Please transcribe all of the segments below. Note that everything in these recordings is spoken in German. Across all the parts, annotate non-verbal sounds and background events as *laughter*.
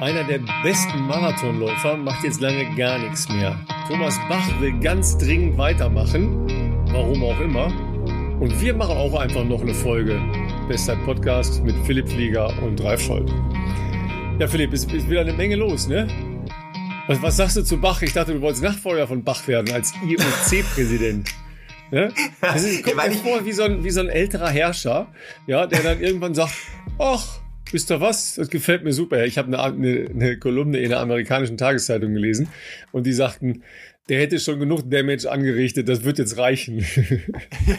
Einer der besten Marathonläufer macht jetzt lange gar nichts mehr. Thomas Bach will ganz dringend weitermachen, warum auch immer. Und wir machen auch einfach noch eine Folge Bestzeit Podcast mit Philipp Flieger und Ralf Scholz. Ja, Philipp, ist, ist wieder eine Menge los, ne? Was, was sagst du zu Bach? Ich dachte, du wolltest Nachfolger von Bach werden als IOC-Präsident. *laughs* Ne? Das ist, kommt mir vor wie so, ein, wie so ein älterer Herrscher, ja, der dann irgendwann sagt, ach, wisst ihr was? Das gefällt mir super. Ich habe eine, eine, eine Kolumne in der amerikanischen Tageszeitung gelesen und die sagten, der hätte schon genug Damage angerichtet, das wird jetzt reichen. Ja,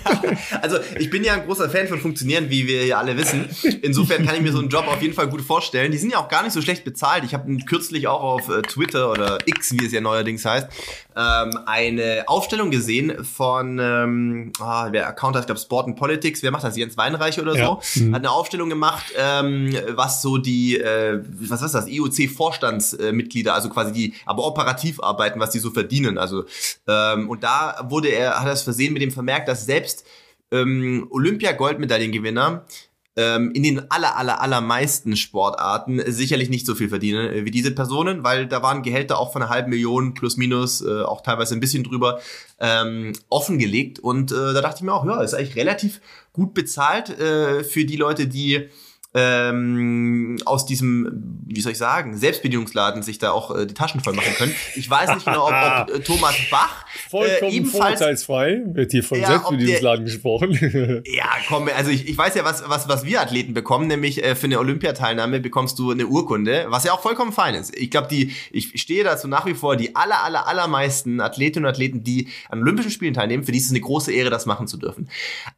*laughs* also ich bin ja ein großer Fan von Funktionieren, wie wir ja alle wissen. Insofern kann ich mir so einen Job auf jeden Fall gut vorstellen. Die sind ja auch gar nicht so schlecht bezahlt. Ich habe kürzlich auch auf äh, Twitter oder X, wie es ja neuerdings heißt, ähm, eine Aufstellung gesehen von, ähm, ah, der Account heißt, glaube Sport and Politics, wer macht das? Jens Weinreich oder so? Ja. Mhm. Hat eine Aufstellung gemacht, ähm, was so die, äh, was ist das, IOC-Vorstandsmitglieder, also quasi die, aber operativ arbeiten, was die so verdienen. Also, ähm, und da wurde er, hat er es versehen mit dem Vermerk, dass selbst ähm, Olympia-Goldmedaillengewinner ähm, in den aller, aller, allermeisten Sportarten sicherlich nicht so viel verdienen äh, wie diese Personen, weil da waren Gehälter auch von einer halben Million plus minus, äh, auch teilweise ein bisschen drüber, ähm, offengelegt. Und äh, da dachte ich mir auch, ja, ist eigentlich relativ gut bezahlt äh, für die Leute, die ähm, aus diesem, wie soll ich sagen, Selbstbedienungsladen sich da auch äh, die Taschen voll machen können. Ich weiß nicht genau, ob, ob äh, Thomas Bach Vollkommen äh, ebenfalls vorurteilsfrei wird hier von ja, Selbstbedienungsladen der, gesprochen. *laughs* ja, komm, also ich, ich weiß ja, was, was, was wir Athleten bekommen, nämlich äh, für eine Olympiateilnahme bekommst du eine Urkunde, was ja auch vollkommen fein ist. Ich glaube, die, ich stehe dazu nach wie vor, die aller, aller, allermeisten Athletinnen und Athleten, die an Olympischen Spielen teilnehmen, für die ist es eine große Ehre, das machen zu dürfen.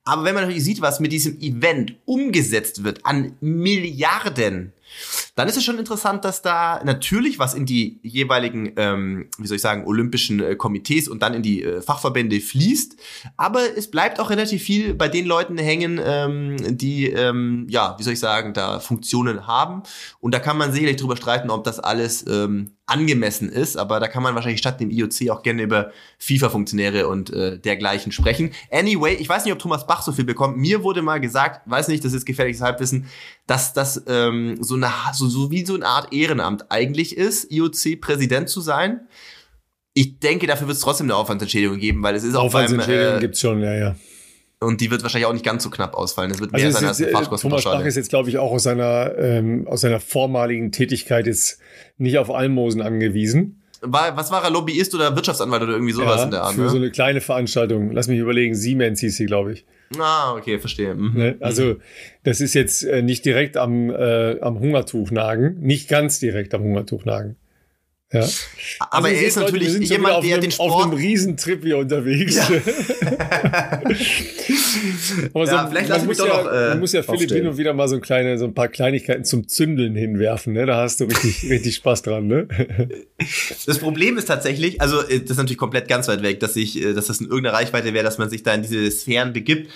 Aber wenn man natürlich sieht, was mit diesem Event umgesetzt wird an Milliarden, dann ist es schon interessant, dass da natürlich was in die jeweiligen, ähm, wie soll ich sagen, olympischen äh, Komitees und dann in die äh, Fachverbände fließt. Aber es bleibt auch relativ viel bei den Leuten hängen, ähm, die, ähm, ja, wie soll ich sagen, da Funktionen haben. Und da kann man sicherlich drüber streiten, ob das alles ähm, angemessen ist, aber da kann man wahrscheinlich statt dem IOC auch gerne über FIFA-Funktionäre und äh, dergleichen sprechen. Anyway, ich weiß nicht, ob Thomas Bach so viel bekommt. Mir wurde mal gesagt, weiß nicht, das ist gefährliches Halbwissen, dass das ähm, so eine so, so wie so eine Art Ehrenamt eigentlich ist, IOC-Präsident zu sein. Ich denke, dafür wird es trotzdem eine Aufwandsentschädigung geben, weil es ist auch Aufwandsentschädigung äh, gibt's schon, ja, ja. Und die wird wahrscheinlich auch nicht ganz so knapp ausfallen. Es wird also mehr sein als eine Fahrtkostenpauschale. Thomas Bach ist jetzt, glaube ich, auch aus seiner, ähm, aus seiner vormaligen Tätigkeit jetzt nicht auf Almosen angewiesen. War, was war er, Lobbyist oder Wirtschaftsanwalt oder irgendwie sowas ja, in der Art? Für ne? so eine kleine Veranstaltung. Lass mich überlegen, Siemens hieß sie, glaube ich. Ah, okay, verstehe. Mhm. Ne? Also das ist jetzt äh, nicht direkt am, äh, am Hungertuch nagen, nicht ganz direkt am Hungertuch nagen. Ja. Aber also er ist Leute, natürlich jemand, der einem, den Sport auf einem Riesentrip hier unterwegs. Ja. *laughs* Aber so, ja, vielleicht man, muss ja, noch, äh, man muss ja Philipp hin und wieder mal so, ein kleine, so ein paar Kleinigkeiten zum Zündeln hinwerfen. Ne? Da hast du richtig, *laughs* richtig Spaß dran. Ne? Das Problem ist tatsächlich, also äh, das ist natürlich komplett ganz weit weg, dass ich, äh, dass das in irgendeiner Reichweite wäre, dass man sich da in diese Sphären begibt.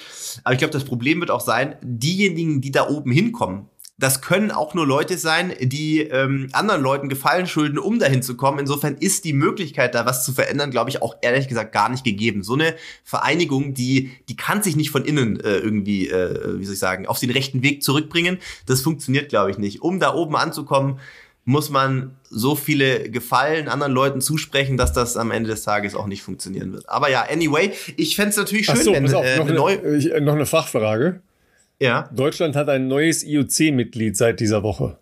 Aber ich glaube, das Problem wird auch sein, diejenigen, die da oben hinkommen, das können auch nur Leute sein, die ähm, anderen Leuten Gefallen schulden, um dahin zu kommen. Insofern ist die Möglichkeit, da was zu verändern, glaube ich, auch ehrlich gesagt gar nicht gegeben. So eine Vereinigung, die, die kann sich nicht von innen äh, irgendwie, äh, wie soll ich sagen, auf den rechten Weg zurückbringen. Das funktioniert, glaube ich, nicht. Um da oben anzukommen, muss man so viele Gefallen anderen Leuten zusprechen, dass das am Ende des Tages auch nicht funktionieren wird. Aber ja, anyway, ich fände es natürlich schön, so, wenn auf, äh, noch, eine, eine, noch eine Fachfrage. Ja. Deutschland hat ein neues IOC-Mitglied seit dieser Woche.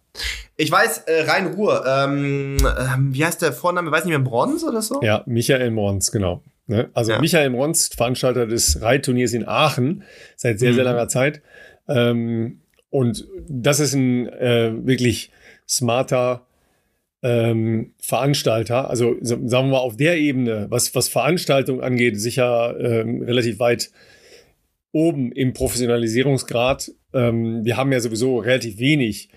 Ich weiß, äh, Rhein Ruhr, ähm, ähm, wie heißt der Vorname? Weiß nicht mehr, Bronz oder so? Ja, Michael Mons, genau. Ne? Also ja. Michael Mons, Veranstalter des Reitturniers in Aachen, seit sehr, mhm. sehr langer Zeit. Ähm, und das ist ein äh, wirklich smarter ähm, Veranstalter. Also sagen wir mal auf der Ebene, was, was Veranstaltung angeht, sicher ähm, relativ weit oben im Professionalisierungsgrad. Ähm, wir haben ja sowieso relativ wenig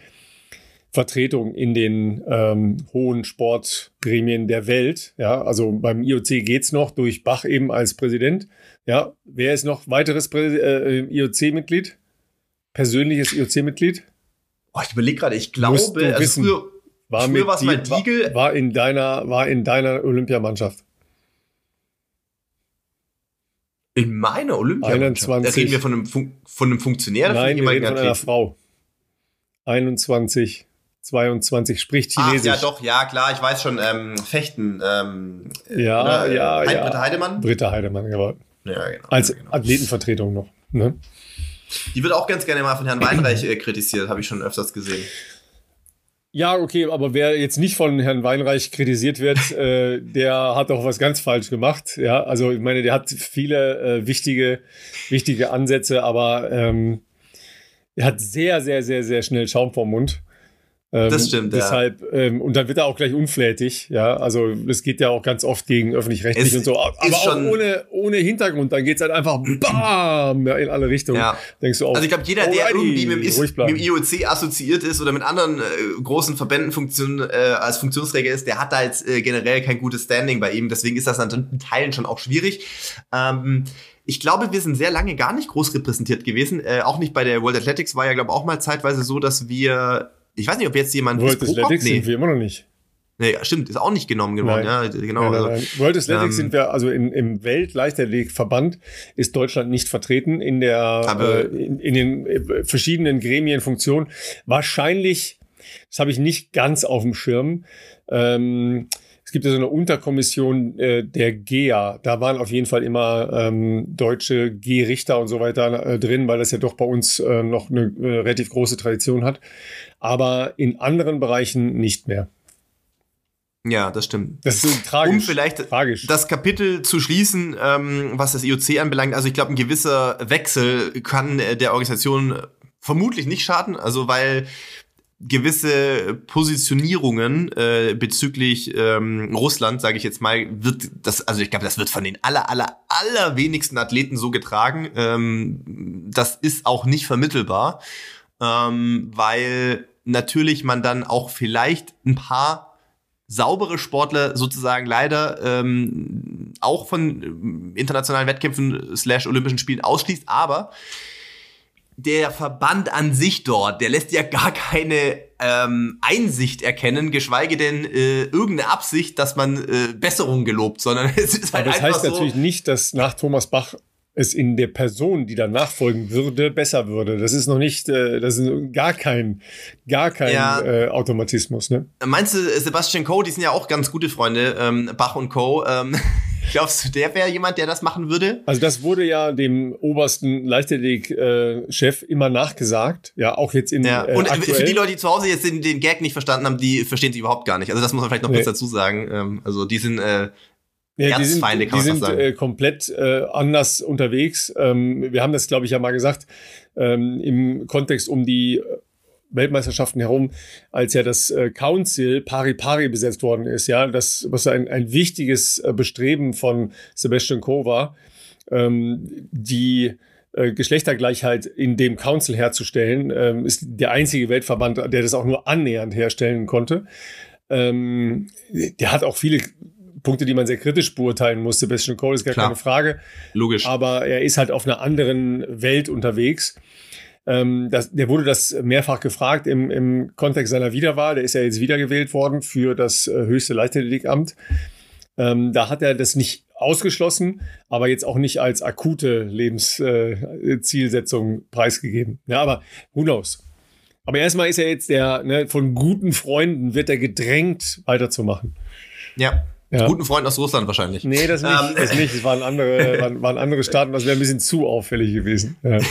Vertretung in den ähm, hohen Sportgremien der Welt. Ja, also beim IOC geht's noch durch Bach eben als Präsident. Ja, wer ist noch weiteres äh, IOC-Mitglied? Persönliches IOC-Mitglied? Oh, ich überlege gerade, ich glaube, also früher, war früher es mal Diegel. War, war in deiner, war in deiner Olympiamannschaft. In meiner Olympia. 21. Da reden wir von einem, Fun von einem Funktionär Nein, von, wir reden von einer Frau. 21, 22 spricht Chinesisch. Ach, ja, doch, ja, klar, ich weiß schon, ähm, Fechten. Ähm, ja, oder, ja, Heid ja. Britta Heidemann? Britta Heidemann, ja. Ja, genau. Als genau. Athletenvertretung noch. Ne? Die wird auch ganz gerne mal von Herrn Weinreich äh, kritisiert, habe ich schon öfters gesehen. Ja, okay, aber wer jetzt nicht von Herrn Weinreich kritisiert wird, *laughs* äh, der hat doch was ganz falsch gemacht. Ja, also ich meine, der hat viele äh, wichtige, wichtige Ansätze, aber ähm, er hat sehr, sehr, sehr, sehr schnell Schaum vorm Mund. Ähm, das stimmt, deshalb, ja. Ähm, und dann wird er auch gleich unflätig, ja. Also das geht ja auch ganz oft gegen öffentlich-rechtlich und so. Aber auch ohne, ohne Hintergrund. Dann geht's halt einfach BAM in alle Richtungen. Ja. Denkst du auch, also ich glaube, jeder, der irgendwie mit dem, Is mit dem, IOC assoziiert ist oder mit anderen äh, großen Verbänden Funktion, äh, als Funktionsträger ist, der hat da jetzt äh, generell kein gutes Standing bei ihm. Deswegen ist das an Teilen schon auch schwierig. Ähm, ich glaube, wir sind sehr lange gar nicht groß repräsentiert gewesen. Äh, auch nicht bei der World Athletics war ja, glaube ich, auch mal zeitweise so, dass wir ich weiß nicht, ob jetzt jemand. World Athletics nee. sind wir immer noch nicht. Nee, stimmt, ist auch nicht genommen geworden. Ja, genau. Nein, nein, nein. World Athletics ähm, sind wir, also in, im Weltleichtathletikverband ist Deutschland nicht vertreten in der, äh, in, in, den äh, verschiedenen Gremien, Funktionen. Wahrscheinlich, das habe ich nicht ganz auf dem Schirm. Ähm, es gibt ja so eine Unterkommission äh, der GEA. Da waren auf jeden Fall immer ähm, deutsche G-Richter und so weiter äh, drin, weil das ja doch bei uns äh, noch eine äh, relativ große Tradition hat. Aber in anderen Bereichen nicht mehr. Ja, das stimmt. Das ist tragisch. Um vielleicht tragisch. das Kapitel zu schließen, ähm, was das IOC anbelangt. Also ich glaube, ein gewisser Wechsel kann der Organisation vermutlich nicht schaden. Also weil gewisse Positionierungen äh, bezüglich ähm, Russland, sage ich jetzt mal, wird das, also ich glaube, das wird von den aller, aller, aller wenigsten Athleten so getragen. Ähm, das ist auch nicht vermittelbar, ähm, weil natürlich man dann auch vielleicht ein paar saubere Sportler sozusagen leider ähm, auch von internationalen Wettkämpfen slash Olympischen Spielen ausschließt, aber der Verband an sich dort, der lässt ja gar keine ähm, Einsicht erkennen, geschweige denn äh, irgendeine Absicht, dass man äh, Besserung gelobt, sondern *laughs* es ist halt Aber das heißt so, natürlich nicht, dass nach Thomas Bach es in der Person, die dann nachfolgen würde, besser würde. Das ist noch nicht, äh, das ist gar kein, gar kein Ja. äh, Automatismus. Ne? Meinst du, Sebastian Coe, die sind ja auch ganz gute Freunde, ähm, Bach und Co. Ähm, *laughs* glaubst du, der wäre jemand, der das machen würde? Also das wurde ja dem obersten Leichtathletik-Chef immer nachgesagt. Ja, auch jetzt in Ja. äh, Und aktuell. für die Leute, die zu Hause jetzt den, den Gag nicht verstanden haben, die verstehen sie überhaupt gar nicht. Also das muss man vielleicht noch Nee. kurz dazu sagen. Ähm, also die sind äh, Ja, die sind, kann die man sind äh, komplett äh, anders unterwegs. Ähm, wir haben das, glaube ich, ja mal gesagt, ähm, im Kontext um die Weltmeisterschaften herum, als ja das äh, Council pari pari besetzt worden ist, ja, das, was ein, ein wichtiges äh, Bestreben von Sebastian Coe war, ähm, die äh, Geschlechtergleichheit in dem Council herzustellen, ähm, ist der einzige Weltverband, der das auch nur annähernd herstellen konnte. Ähm, der hat auch viele Punkte, die man sehr kritisch beurteilen muss. Sebastian Coe ist gar Klar. keine Frage. logisch. Aber er ist halt auf einer anderen Welt unterwegs. Ähm, das, der wurde das mehrfach gefragt im, im Kontext seiner Wiederwahl. Der ist ja jetzt wiedergewählt worden für das äh, höchste Leichtathletamt. Ähm, da hat er das nicht ausgeschlossen, aber jetzt auch nicht als akute Lebenszielsetzung äh, preisgegeben. Ja, aber who knows? Aber erstmal ist er jetzt der, ne, von guten Freunden wird er gedrängt, weiterzumachen. ja. Ja. Guten Freund aus Russland wahrscheinlich. Nee, das nicht. Ähm, das nicht. Es waren andere, *laughs* waren, waren andere Staaten, das wäre ein bisschen zu auffällig gewesen. Ja. so,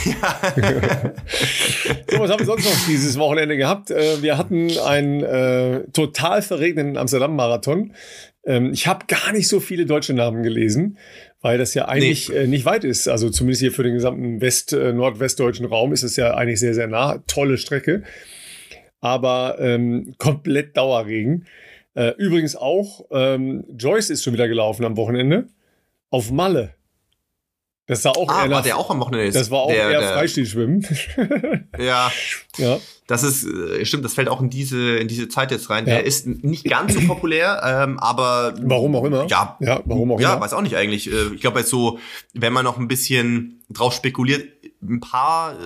was haben wir sonst noch dieses Wochenende gehabt? Äh, Wir hatten einen äh, total verregneten Amsterdam-Marathon. Ähm, ich habe gar nicht so viele deutsche Namen gelesen, weil das ja eigentlich äh, nicht weit ist. Also zumindest hier für den gesamten West-, äh, nordwestdeutschen Raum ist es ja eigentlich sehr, sehr nah. Tolle Strecke. Aber ähm, komplett Dauerregen. Äh, übrigens auch, ähm, Joyce ist schon wieder gelaufen am Wochenende. Auf Malle. Das war auch ah, eher war nach, der auch am Wochenende? das war auch der, eher der, Freistilschwimmen. *laughs* Ja, *laughs* ja. das ist, äh, stimmt, das fällt auch in diese, in diese Zeit jetzt rein. Ja. Der ist nicht ganz so populär, ähm, aber. Warum auch immer. Ja, Ja, warum auch ja, immer. weiß auch nicht eigentlich. Äh, Ich glaube, jetzt so, wenn man noch ein bisschen drauf spekuliert, ein paar äh,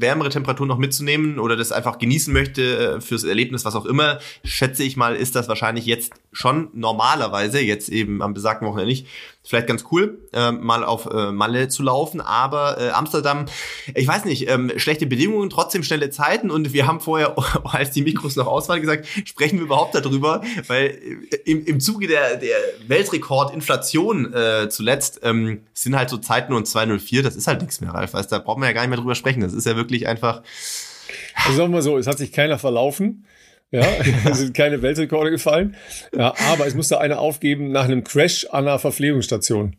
wärmere Temperaturen noch mitzunehmen oder das einfach genießen möchte äh, fürs Erlebnis, was auch immer, schätze ich mal, ist das wahrscheinlich jetzt schon normalerweise, jetzt eben am besagten Wochenende nicht, vielleicht ganz cool, äh, mal auf äh, Malle zu laufen. Aber äh, Amsterdam, ich weiß nicht, ähm, schlechte Bedingungen, trotzdem schnelle Zeiten. Und wir haben vorher, *laughs* als die Mikros noch aus waren, gesagt, sprechen wir überhaupt darüber, weil äh, im, im Zuge der, der Weltrekordinflation äh, zuletzt ähm, sind halt so Zeiten und 204, das ist halt nichts mehr, Ralf. Weißt, da brauchen wir ja gar nicht mehr drüber sprechen. Das ist ja wirklich einfach. Also sagen wir so, es hat sich keiner verlaufen. Ja, *laughs* es sind keine Weltrekorde gefallen. Ja, aber es musste einer aufgeben nach einem Crash an einer Verpflegungsstation.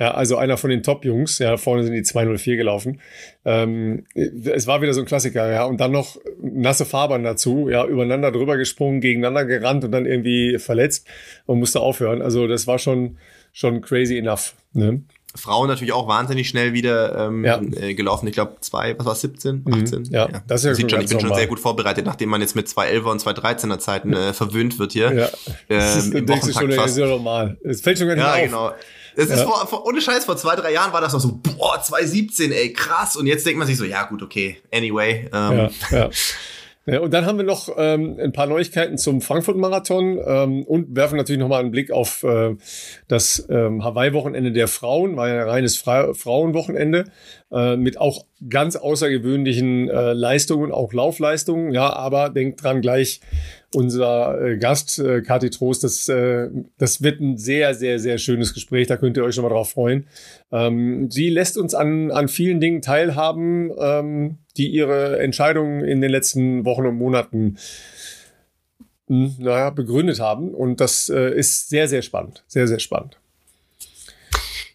Ja, also einer von den Top-Jungs, ja, vorne sind die 204 gelaufen. Ähm, es war wieder so ein Klassiker, ja, und dann noch nasse Fahrbahn dazu, ja, übereinander drüber gesprungen, gegeneinander gerannt und dann irgendwie verletzt und musste aufhören. Also das war schon, schon crazy enough. Ne? Frauen natürlich auch wahnsinnig schnell wieder ähm, ja. äh, gelaufen. Ich glaube, zwei, was war 17, 18? Mhm, ja, ja, das ist ja Sieht schon, Ich bin normal. schon sehr gut vorbereitet, nachdem man jetzt mit zwei 11er und zwei 13er Zeiten äh, verwöhnt wird hier. Ja. Ähm, ist, im denkst du schon, fast. ist ja normal. Es fällt schon gar nicht ja, auf. genau. Das ist vor, vor, ohne Scheiß, vor zwei, drei Jahren war das noch so, boah, 2017, ey, krass. Und jetzt denkt man sich so, ja, gut, okay, anyway. Ähm, ja, ja. *laughs* Ja, und dann haben wir noch ähm, ein paar Neuigkeiten zum Frankfurt-Marathon ähm, und werfen natürlich nochmal einen Blick auf äh, das ähm, Hawaii-Wochenende der Frauen, war ja ein reines Fra Frauenwochenende äh, mit auch ganz außergewöhnlichen äh, Leistungen, auch Laufleistungen. Ja, aber denkt dran gleich unser äh, Gast, äh, Kati Trost, das, äh, das wird ein sehr, sehr, sehr schönes Gespräch. Da könnt ihr euch schon mal drauf freuen. Ähm, sie lässt uns an, an vielen Dingen teilhaben, ähm, die ihre Entscheidungen in den letzten Wochen und Monaten hm, naja, begründet haben. Und das äh, ist sehr, sehr spannend. Sehr, sehr spannend.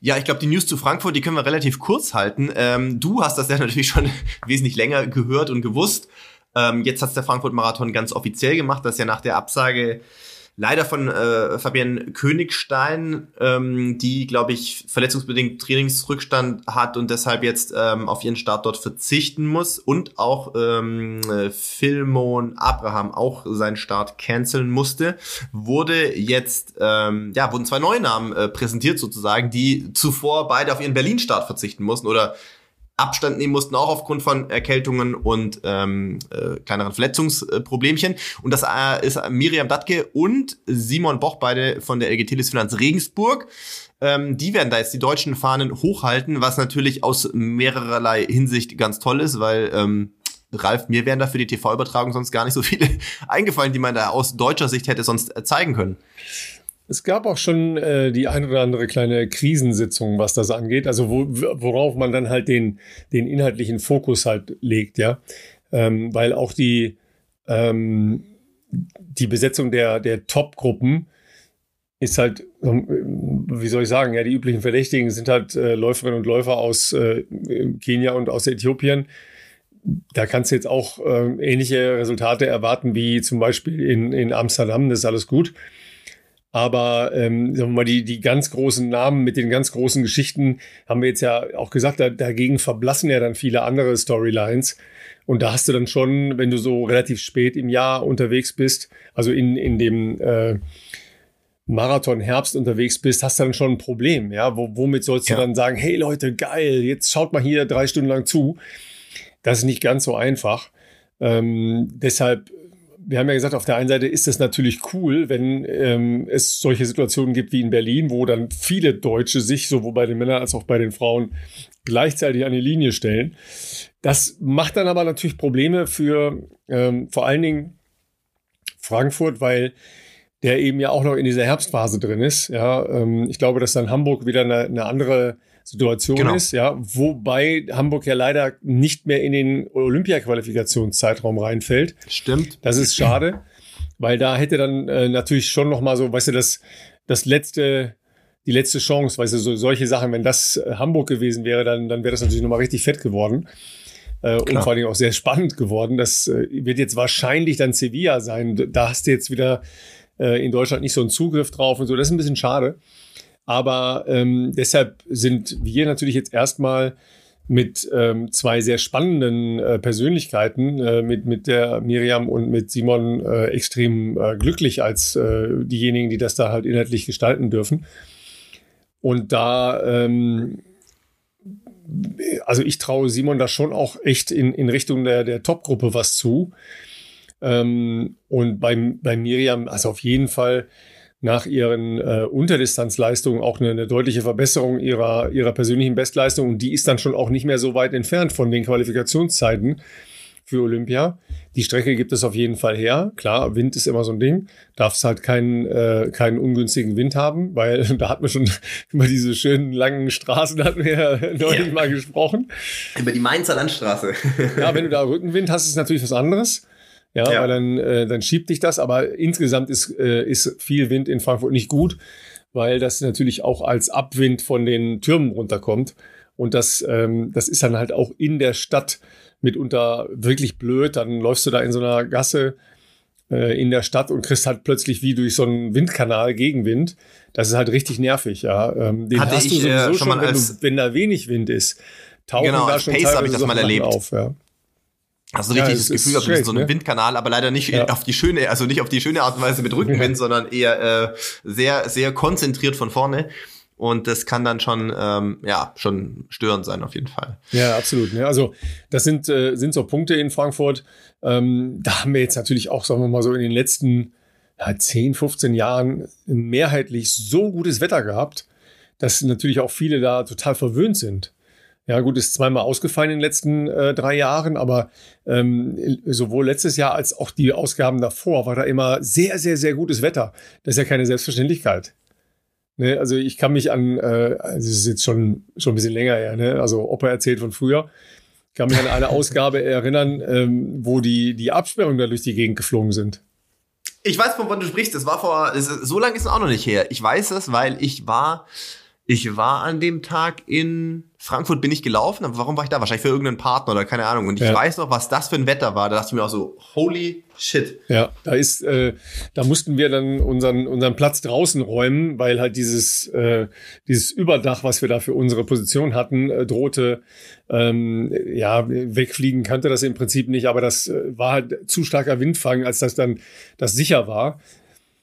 Ja, ich glaube, die News zu Frankfurt, die können wir relativ kurz halten. Ähm, du hast das ja *laughs* natürlich schon wesentlich länger gehört und gewusst. Ähm, jetzt hat der Frankfurt-Marathon ganz offiziell gemacht, dass ja nach der Absage leider von äh, Fabian Königstein, ähm, die, glaube ich, verletzungsbedingt Trainingsrückstand hat und deshalb jetzt ähm, auf ihren Start dort verzichten muss und auch ähm, Philmon Abraham auch seinen Start canceln musste, wurde jetzt, ähm, ja, wurden zwei neue Namen äh, präsentiert sozusagen, die zuvor beide auf ihren Berlin-Start verzichten mussten oder Abstand nehmen mussten, auch aufgrund von Erkältungen und ähm, äh, kleineren Verletzungsproblemchen. Und das äh, ist Miriam Datke und Simon Boch, beide von der LG Finanz Regensburg. Ähm, die werden da jetzt die deutschen Fahnen hochhalten, was natürlich aus mehrererlei Hinsicht ganz toll ist, weil ähm, Ralf, mir wären da für die TV-Übertragung sonst gar nicht so viele *laughs* eingefallen, die man da aus deutscher Sicht hätte sonst zeigen können. Es gab auch schon äh, die ein oder andere kleine Krisensitzung, was das angeht, also wo, worauf man dann halt den, den inhaltlichen Fokus halt legt, ja. Ähm, weil auch die, ähm, die Besetzung der, der Top-Gruppen ist halt, wie soll ich sagen, ja, die üblichen Verdächtigen sind halt äh, Läuferinnen und Läufer aus äh, Kenia und aus Äthiopien. Da kannst du jetzt auch äh, ähnliche Resultate erwarten wie zum Beispiel in, in Amsterdam, das ist alles gut. Aber ähm, sagen wir mal, die, die ganz großen Namen mit den ganz großen Geschichten haben wir jetzt ja auch gesagt, da, dagegen verblassen ja dann viele andere Storylines. Und da hast du dann schon, wenn du so relativ spät im Jahr unterwegs bist, also in, in dem äh, Marathon Herbst unterwegs bist, hast du dann schon ein Problem. Ja, Wo, womit sollst du ja. dann sagen, hey Leute, geil, jetzt schaut mal hier drei Stunden lang zu. Das ist nicht ganz so einfach. Ähm, deshalb wir haben ja gesagt, auf der einen Seite ist es natürlich cool, wenn ähm, es solche Situationen gibt wie in Berlin, wo dann viele Deutsche sich sowohl bei den Männern als auch bei den Frauen gleichzeitig an die Linie stellen. Das macht dann aber natürlich Probleme für ähm, vor allen Dingen Frankfurt, weil der eben ja auch noch in dieser Herbstphase drin ist. Ja, ähm, ich glaube, dass dann Hamburg wieder eine, eine andere Situation genau. ist, ja, wobei Hamburg ja leider nicht mehr in den Olympia-Qualifikationszeitraum reinfällt. Stimmt. Das ist schade, weil da hätte dann äh, natürlich schon noch mal so, weißt du, das das letzte die letzte Chance, weißt du, so, solche Sachen, wenn das äh, Hamburg gewesen wäre, dann dann wäre das natürlich noch mal richtig fett geworden. Äh, und vor allen Dingen auch sehr spannend geworden. Das äh, wird jetzt wahrscheinlich dann Sevilla sein. Da hast du jetzt wieder äh, in Deutschland nicht so einen Zugriff drauf und so. Das ist ein bisschen schade. Aber ähm, deshalb sind wir natürlich jetzt erstmal mit ähm, zwei sehr spannenden äh, Persönlichkeiten, äh, mit, mit der Miriam und mit Simon äh, extrem äh, glücklich als äh, diejenigen, die das da halt inhaltlich gestalten dürfen. Und da, ähm, also ich traue Simon da schon auch echt in, in Richtung der, der Top-Gruppe was zu. Ähm, und bei, bei Miriam, also auf jeden Fall nach ihren äh, Unterdistanzleistungen auch eine, eine, deutliche Verbesserung ihrer, ihrer persönlichen Bestleistung. Und die ist dann schon auch nicht mehr so weit entfernt von den Qualifikationszeiten für Olympia. Die Strecke gibt es auf jeden Fall her. Klar, Wind ist immer so ein Ding. Darf es halt keinen, äh, keinen ungünstigen Wind haben, weil *laughs* da hat man schon *laughs* über diese schönen langen Straßen hatten wir ja *laughs* neulich ja. mal gesprochen. Über die Mainzer Landstraße. ja, wenn du da Rückenwind hast, ist natürlich was anderes. Ja, ja. weil dann, äh, dann schiebt dich das. Aber insgesamt ist, äh, ist viel Wind in Frankfurt nicht gut, weil das natürlich auch als Abwind von den Türmen runterkommt. Und das, ähm, das ist dann halt auch in der Stadt mitunter wirklich blöd. Dann läufst du da in so einer Gasse äh, in der Stadt und kriegst halt plötzlich wie durch so einen Windkanal Gegenwind. Das ist halt richtig nervig, ja. Ähm, den Hatte hast ich, du sowieso äh, schon, schon wenn, du, wenn da wenig Wind ist. Tauchen genau, da schon Pace habe ich das mal erlebt. Auf, ja. Hast du richtig ja, das Gefühl, du bist so ein ne? Windkanal, aber leider nicht ja. auf die schöne, also nicht auf die schöne Art und Weise mit Rückenwind, sondern eher äh, sehr, sehr konzentriert von vorne. Und das kann dann schon, ähm, ja, schon störend sein, auf jeden Fall. Ja, absolut. Ne? Also, das sind, äh, sind so Punkte in Frankfurt. Ähm, da haben wir jetzt natürlich auch, sagen wir mal so, in den letzten ja, 10, 15 Jahren mehrheitlich so gutes Wetter gehabt, dass natürlich auch viele da total verwöhnt sind. Ja, gut, ist zweimal ausgefallen in den letzten äh, drei Jahren, aber ähm, sowohl letztes Jahr als auch die Ausgaben davor war da immer sehr, sehr, sehr gutes Wetter. Das ist ja keine Selbstverständlichkeit. Ne? Also ich kann mich an, äh, also das ist jetzt schon, schon ein bisschen länger her, ne? also Opa erzählt von früher, kann mich an eine Ausgabe erinnern, ähm, wo die, die Absperrungen da durch die Gegend geflogen sind. Ich weiß, von wann du sprichst. Das war vor, so lange ist es auch noch nicht her. Ich weiß es, weil ich war ich war an dem Tag in Frankfurt, bin ich gelaufen, aber warum war ich da? Wahrscheinlich für irgendeinen Partner oder keine Ahnung. Und ich ja. weiß noch, was das für ein Wetter war. Da dachte ich mir auch so, holy shit. Ja, da ist, äh, da mussten wir dann unseren, unseren Platz draußen räumen, weil halt dieses, äh, dieses Überdach, was wir da für unsere Position hatten, äh, drohte, ähm, ja, wegfliegen kannte das im Prinzip nicht, aber das äh, war halt zu starker Windfang, als das dann das sicher war.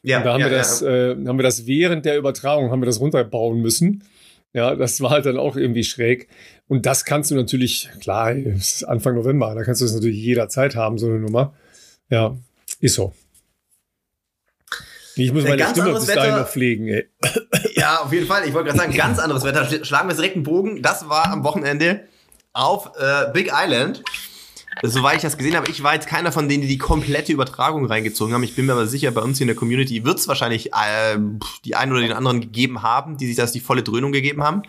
Ja, und da haben, ja, wir das, ja. äh, haben wir das während der Übertragung, haben wir das runterbauen müssen. Ja, das war halt dann auch irgendwie schräg. Und das kannst du natürlich, klar, es ist Anfang November, da kannst du das natürlich jederzeit haben, so eine Nummer. Ja, ist so. Ich muss meine Stimme bis dahin noch pflegen, ey. Ja, auf jeden Fall. Ich wollte gerade sagen, ganz anderes Wetter. Schlagen wir direkt einen Bogen. Das war am Wochenende auf äh, Big Island soweit ich das gesehen habe, ich war jetzt keiner von denen, die die komplette Übertragung reingezogen haben. Ich bin mir aber sicher, bei uns hier in der Community wird es wahrscheinlich äh, die einen oder den anderen gegeben haben, die sich das die volle Dröhnung gegeben haben.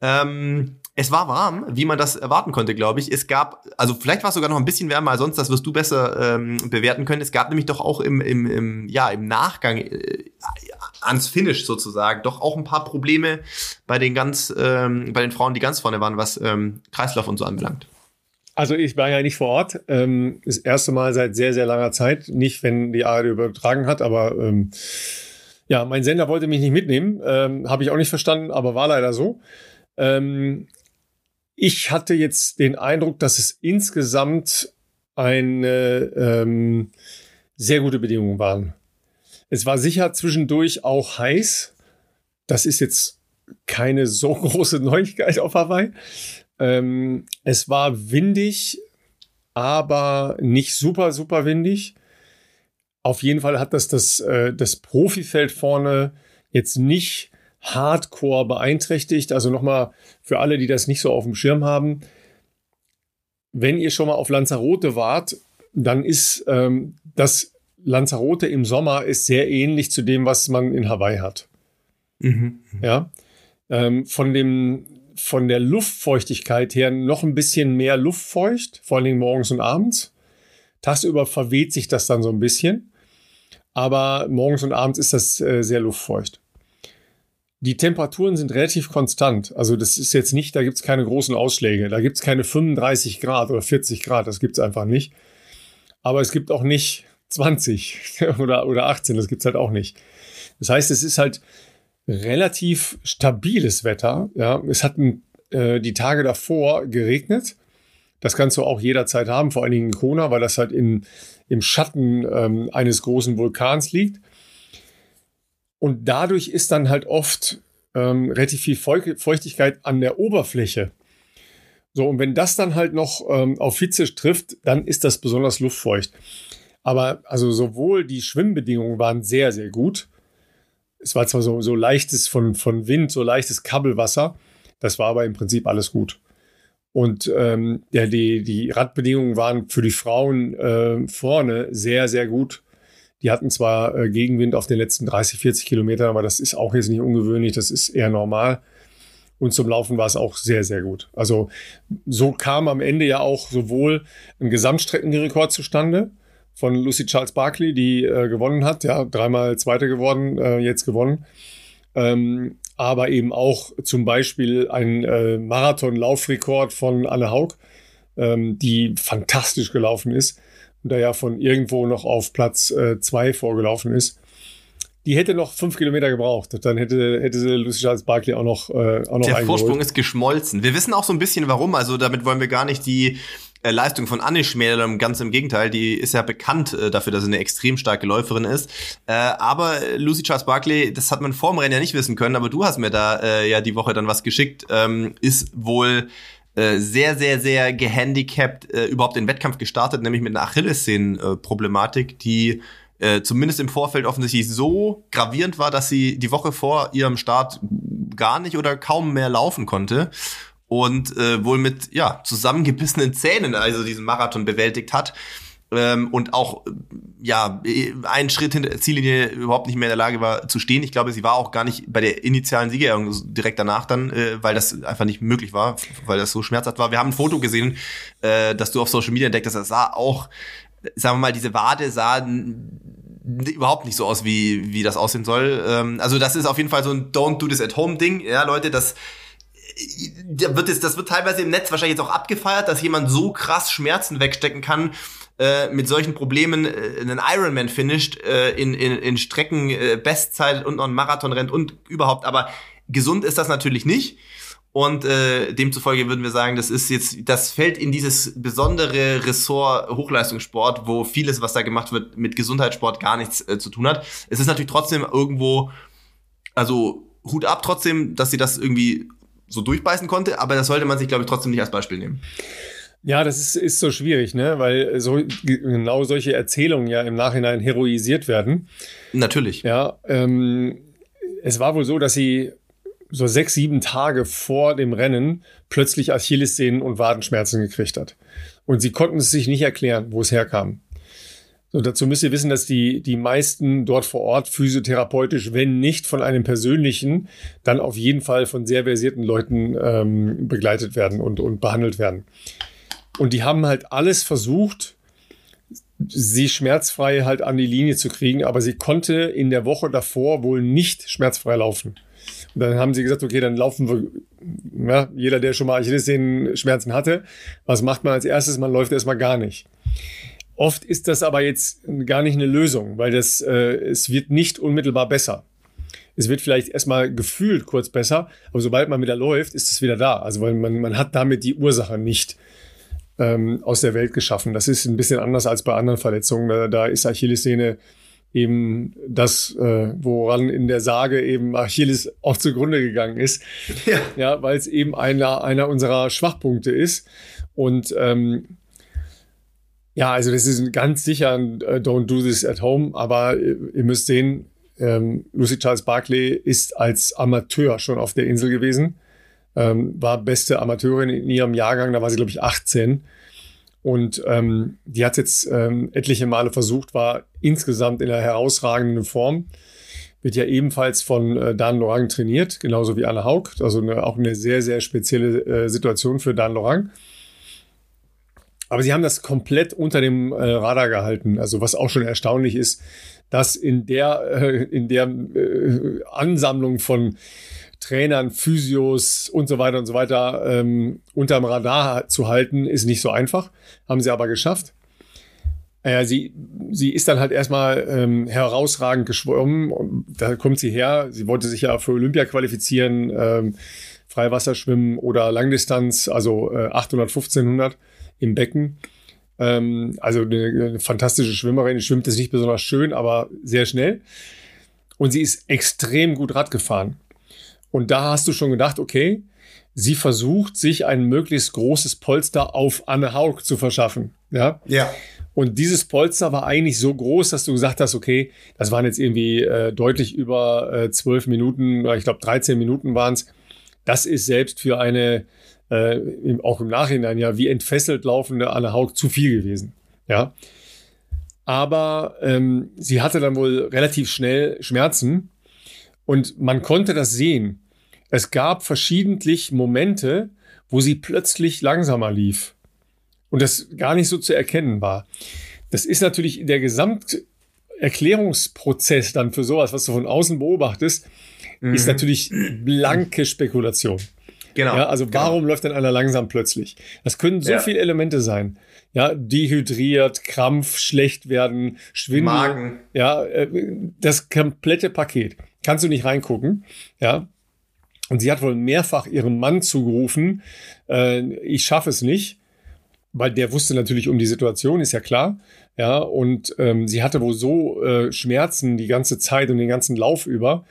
Ähm, es war warm, wie man das erwarten konnte, glaube ich. Es gab, also vielleicht war es sogar noch ein bisschen wärmer als sonst, das wirst du besser ähm, bewerten können. Es gab nämlich doch auch im, im, im, ja, im Nachgang äh, ans Finish sozusagen doch auch ein paar Probleme bei den ganz, ähm, bei den Frauen, die ganz vorne waren, was ähm, Kreislauf und so anbelangt. Also ich war ja nicht vor Ort. Ähm, das erste Mal seit sehr, sehr langer Zeit. Nicht, wenn die ARD übertragen hat, aber ähm, ja, mein Sender wollte mich nicht mitnehmen. Ähm, Habe ich auch nicht verstanden, aber war leider so. Ähm, ich hatte jetzt den Eindruck, dass es insgesamt eine ähm, sehr gute Bedingungen waren. Es war sicher zwischendurch auch heiß. Das ist jetzt keine so *laughs* große Neuigkeit auf Hawaii. Ähm, es war windig, aber nicht super, super windig. Auf jeden Fall hat das das, äh, das Profifeld vorne jetzt nicht hardcore beeinträchtigt. Also nochmal für alle, die das nicht so auf dem Schirm haben. Wenn ihr schon mal auf Lanzarote wart, dann ist ähm, das Lanzarote im Sommer ist sehr ähnlich zu dem, was man in Hawaii hat. Mhm. Ja. Ähm, von dem von der Luftfeuchtigkeit her noch ein bisschen mehr luftfeucht, vor allen Dingen morgens und abends. Tagsüber verweht sich das dann so ein bisschen, aber morgens und abends ist das äh, sehr luftfeucht. Die Temperaturen sind relativ konstant. Also das ist jetzt nicht, da gibt es keine großen Ausschläge. Da gibt es keine 35 Grad oder 40 Grad, das gibt es einfach nicht. Aber es gibt auch nicht 20 *laughs* oder, oder 18, das gibt es halt auch nicht. Das heißt, es ist halt relativ stabiles Wetter. Ja, es hat äh, die Tage davor geregnet. Das kannst du auch jederzeit haben, vor allen Dingen in Kona, weil das halt in, im Schatten ähm, eines großen Vulkans liegt. Und dadurch ist dann halt oft ähm, relativ viel Feuchtigkeit an der Oberfläche. So, und wenn das dann halt noch ähm, auf Hitze trifft, dann ist das besonders luftfeucht. Aber also sowohl die Schwimmbedingungen waren sehr, sehr gut, es war zwar so, so leichtes von, von Wind, so leichtes Kabelwasser, das war aber im Prinzip alles gut. Und ähm, ja, die, die Radbedingungen waren für die Frauen äh, vorne sehr, sehr gut. Die hatten zwar äh, Gegenwind auf den letzten 30, 40 Kilometern, aber das ist auch jetzt nicht ungewöhnlich, das ist eher normal. Und zum Laufen war es auch sehr, sehr gut. Also so kam am Ende ja auch sowohl ein Gesamtstreckenrekord zustande von Lucy Charles Barkley, die äh, gewonnen hat, ja, dreimal Zweite geworden, äh, jetzt gewonnen. Ähm, aber eben auch zum Beispiel ein äh, Marathon-Laufrekord von Anne Haug, ähm, die fantastisch gelaufen ist und da ja von irgendwo noch auf Platz äh, zwei vorgelaufen ist. Die hätte noch fünf Kilometer gebraucht. Dann hätte, hätte Lucy Charles Barkley auch noch, äh, auch noch Der Vorsprung ist geschmolzen. Wir wissen auch so ein bisschen warum. Also damit wollen wir gar nicht die äh, Leistung von Anne schmälern, ganz im Gegenteil, die ist ja bekannt äh, dafür, dass sie eine extrem starke Läuferin ist. Äh, aber Lucy Charles Barkley, das hat man vor dem Rennen ja nicht wissen können, aber du hast mir da äh, ja die Woche dann was geschickt, ähm, ist wohl äh, sehr, sehr, sehr gehandicapt äh, überhaupt in Wettkampf gestartet, nämlich mit einer Achillessehnen-Problematik, die äh, zumindest im Vorfeld offensichtlich so gravierend war, dass sie die Woche vor ihrem Start gar nicht oder kaum mehr laufen konnte und äh, wohl mit ja zusammengebissenen Zähnen also diesen Marathon bewältigt hat ähm, und auch ja einen Schritt hinter der Ziellinie überhaupt nicht mehr in der Lage war zu stehen. Ich glaube, sie war auch gar nicht bei der initialen Siegerehrung direkt danach dann, äh, weil das einfach nicht möglich war, weil das so schmerzhaft war. Wir haben ein Foto gesehen, äh, das du auf Social Media entdeckt hast. Das sah auch, sagen wir mal, diese Wade sah überhaupt nicht so aus, wie, wie das aussehen soll. Ähm, also das ist auf jeden Fall so ein Don't do this at home Ding. Ja, Leute, das da wird jetzt, das wird teilweise im Netz wahrscheinlich jetzt auch abgefeiert, dass jemand so krass Schmerzen wegstecken kann, äh, mit solchen Problemen äh, einen Ironman finisht, äh, in, in, in Strecken äh, Bestzeit und noch einen Marathon rennt und überhaupt. Aber gesund ist das natürlich nicht. Und äh, demzufolge würden wir sagen, das ist jetzt, das fällt in dieses besondere Ressort Hochleistungssport, wo vieles, was da gemacht wird, mit Gesundheitssport gar nichts äh, zu tun hat. Es ist natürlich trotzdem irgendwo, also Hut ab trotzdem, dass sie das irgendwie so durchbeißen konnte, aber das sollte man sich, glaube ich, trotzdem nicht als Beispiel nehmen. Ja, das ist, ist so schwierig, ne? Weil so genau solche Erzählungen ja im Nachhinein heroisiert werden. Natürlich. Ja, ähm, es war wohl so, dass sie so sechs, sieben Tage vor dem Rennen plötzlich Achillessehnen und Wadenschmerzen gekriegt hat. Und sie konnten es sich nicht erklären, wo es herkam. So, dazu müsst ihr wissen, dass die, die meisten dort vor Ort physiotherapeutisch, wenn nicht von einem persönlichen, dann auf jeden Fall von sehr versierten Leuten ähm, begleitet werden und, und behandelt werden. Und die haben halt alles versucht, sie schmerzfrei halt an die Linie zu kriegen, aber sie konnte in der Woche davor wohl nicht schmerzfrei laufen. Und dann haben sie gesagt, okay, dann laufen wir, ja, jeder, der schon mal Achillessehenschmerzen hatte, was macht man als erstes? Man läuft erstmal gar nicht. Oft ist das aber jetzt gar nicht eine Lösung, weil das, äh, es wird nicht unmittelbar besser. Es wird vielleicht erstmal gefühlt kurz besser, aber sobald man wieder läuft, ist es wieder da. Also weil man, man hat damit die Ursache nicht ähm, aus der Welt geschaffen. Das ist ein bisschen anders als bei anderen Verletzungen. Da, da ist Achillessehne eben das, äh, woran in der Sage eben Achilles auch zugrunde gegangen ist. Ja, ja weil es eben einer, einer unserer Schwachpunkte ist. Und ähm, ja, also das ist ganz sicher ein uh, Don't do this at home, aber äh, ihr müsst sehen, ähm, Lucy Charles Barkley ist als Amateur schon auf der Insel gewesen, ähm, war beste Amateurin in ihrem Jahrgang, da war sie, glaube ich, 18. Und ähm, die hat jetzt ähm, etliche Male versucht, war insgesamt in einer herausragenden Form. Wird ja ebenfalls von äh, Dan Lorang trainiert, genauso wie Anne Haug. Also eine, auch eine sehr, sehr spezielle äh, Situation für Dan Lorang. Aber sie haben das komplett unter dem äh, Radar gehalten. Also was auch schon erstaunlich ist, dass in der, äh, in der äh, Ansammlung von Trainern, Physios und so weiter und so weiter ähm, unterm Radar zu halten, ist nicht so einfach. Haben sie aber geschafft. Äh, sie, sie ist dann halt erstmal ähm, herausragend geschwommen. Da kommt sie her. Sie wollte sich ja für Olympia qualifizieren, ähm, Freiwasserschwimmen oder Langdistanz, also äh, 800, 1500 im Becken. Ähm, also eine, eine, fantastische Schwimmerin. Schwimmt jetzt nicht besonders schön, aber sehr schnell. Und sie ist extrem gut Rad gefahren. Und da hast du schon gedacht, okay, sie versucht, sich ein möglichst großes Polster auf Anne Haug zu verschaffen. Ja. Ja. Und dieses Polster war eigentlich so groß, dass du gesagt hast, okay, das waren jetzt irgendwie äh, deutlich über äh, zwölf Minuten, ich glaube 13 Minuten waren es. Das ist selbst für eine, äh, auch im Nachhinein ja, wie entfesselt laufende Anne Haug zu viel gewesen. Ja. Aber ähm, sie hatte dann wohl relativ schnell Schmerzen und man konnte das sehen. Es gab verschiedentlich Momente, wo sie plötzlich langsamer lief und das gar nicht so zu erkennen war. Das ist natürlich der Gesamterklärungsprozess dann für sowas, was du von außen beobachtest, mhm. ist natürlich blanke Spekulation. Genau. Ja, also genau. warum läuft denn einer langsam plötzlich? Das können so ja. viele Elemente sein. Ja, dehydriert, Krampf, schlecht werden, Schwindel. Magen. Ja, äh, das komplette Paket. Kannst du nicht reingucken. Ja. Und sie hat wohl mehrfach ihrem Mann zugerufen, äh, ich schaffe es nicht, weil der wusste natürlich um die Situation, ist ja klar. Ja, und ähm, sie hatte wohl so äh, Schmerzen die ganze Zeit und den ganzen Lauf über,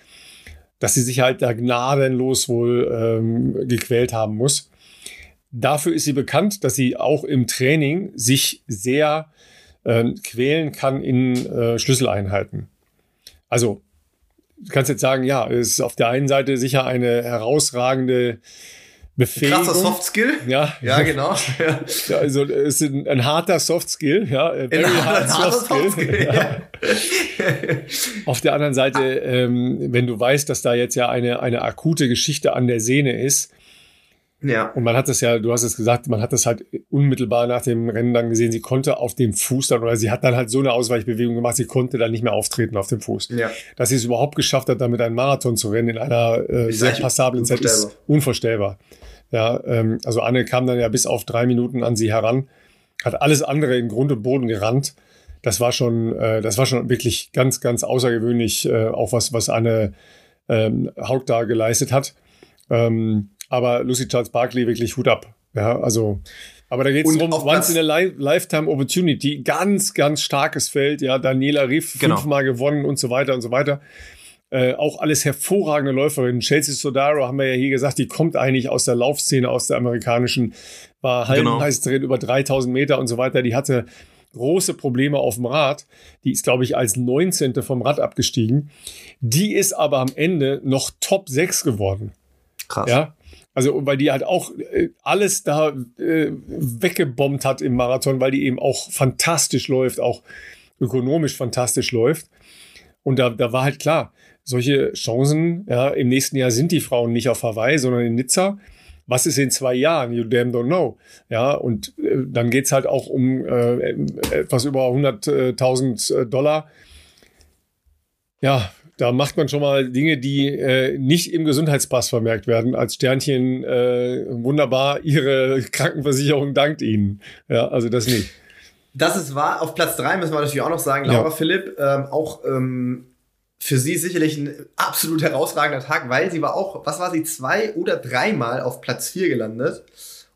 dass sie sich halt da gnadenlos wohl ähm, gequält haben muss. Dafür ist sie bekannt, dass sie auch im Training sich sehr äh, quälen kann in äh, Schlüsseleinheiten. Also, du kannst jetzt sagen, ja, es ist auf der einen Seite sicher eine herausragende Befähigung. Krasser Soft Skill. Ja, ja genau. *laughs* Ja. also es ist ein, ein, harter Soft Skill, ja, very hard Soft Skill. Skill ja. Auf der anderen Seite, ähm, wenn du weißt, dass da jetzt ja eine eine akute Geschichte an der Sehne ist. Ja. Und man hat das ja, du hast es gesagt, man hat das halt unmittelbar nach dem Rennen dann gesehen. Sie konnte auf dem Fuß dann, oder sie hat dann halt so eine Ausweichbewegung gemacht, sie konnte dann nicht mehr auftreten auf dem Fuß. Ja. Dass sie es überhaupt geschafft hat, damit einen Marathon zu rennen in einer äh, sehr passablen Zeit, ist unvorstellbar. Ja, ähm, also Anne kam dann ja bis auf drei Minuten an sie heran, hat alles andere in Grund und Boden gerannt. Das war schon, äh, das war schon wirklich ganz, ganz außergewöhnlich, äh, auch was, was Anne ähm, Haug da geleistet hat. Ähm, aber Lucy Charles Barkley wirklich Hut ab. Ja, also, aber da geht es darum, once in a li lifetime opportunity, ganz, ganz starkes Feld, ja, Daniela Riff genau. fünfmal gewonnen und so weiter und so weiter. Äh, auch alles hervorragende Läuferinnen. Chelsea Sodaro haben wir ja hier gesagt, die kommt eigentlich aus der Laufszene, aus der amerikanischen, war Hallenmeisterin genau. über 3000 Meter und so weiter. Die hatte große Probleme auf dem Rad. Die ist, glaube ich, als 19. vom Rad abgestiegen. Die ist aber am Ende noch Top 6 geworden. Krass. Ja. Also, weil die halt auch äh, alles da äh, weggebombt hat im Marathon, weil die eben auch fantastisch läuft, auch ökonomisch fantastisch läuft. Und da, da war halt klar, solche Chancen, ja, im nächsten Jahr sind die Frauen nicht auf Hawaii, sondern in Nizza. Was ist in zwei Jahren? You damn don't know. Ja, und äh, dann geht's halt auch um äh, etwas über 100.000 äh, Dollar. Ja, da macht man schon mal Dinge, die äh, nicht im Gesundheitspass vermerkt werden. Als Sternchen äh, wunderbar, Ihre Krankenversicherung dankt Ihnen. Ja, also das nicht. Das ist wahr. Auf Platz drei müssen wir natürlich auch noch sagen, Laura ja. Philipp, ähm, auch ähm, für sie sicherlich ein absolut herausragender Tag, weil sie war auch, was war sie, zwei oder dreimal auf Platz vier gelandet.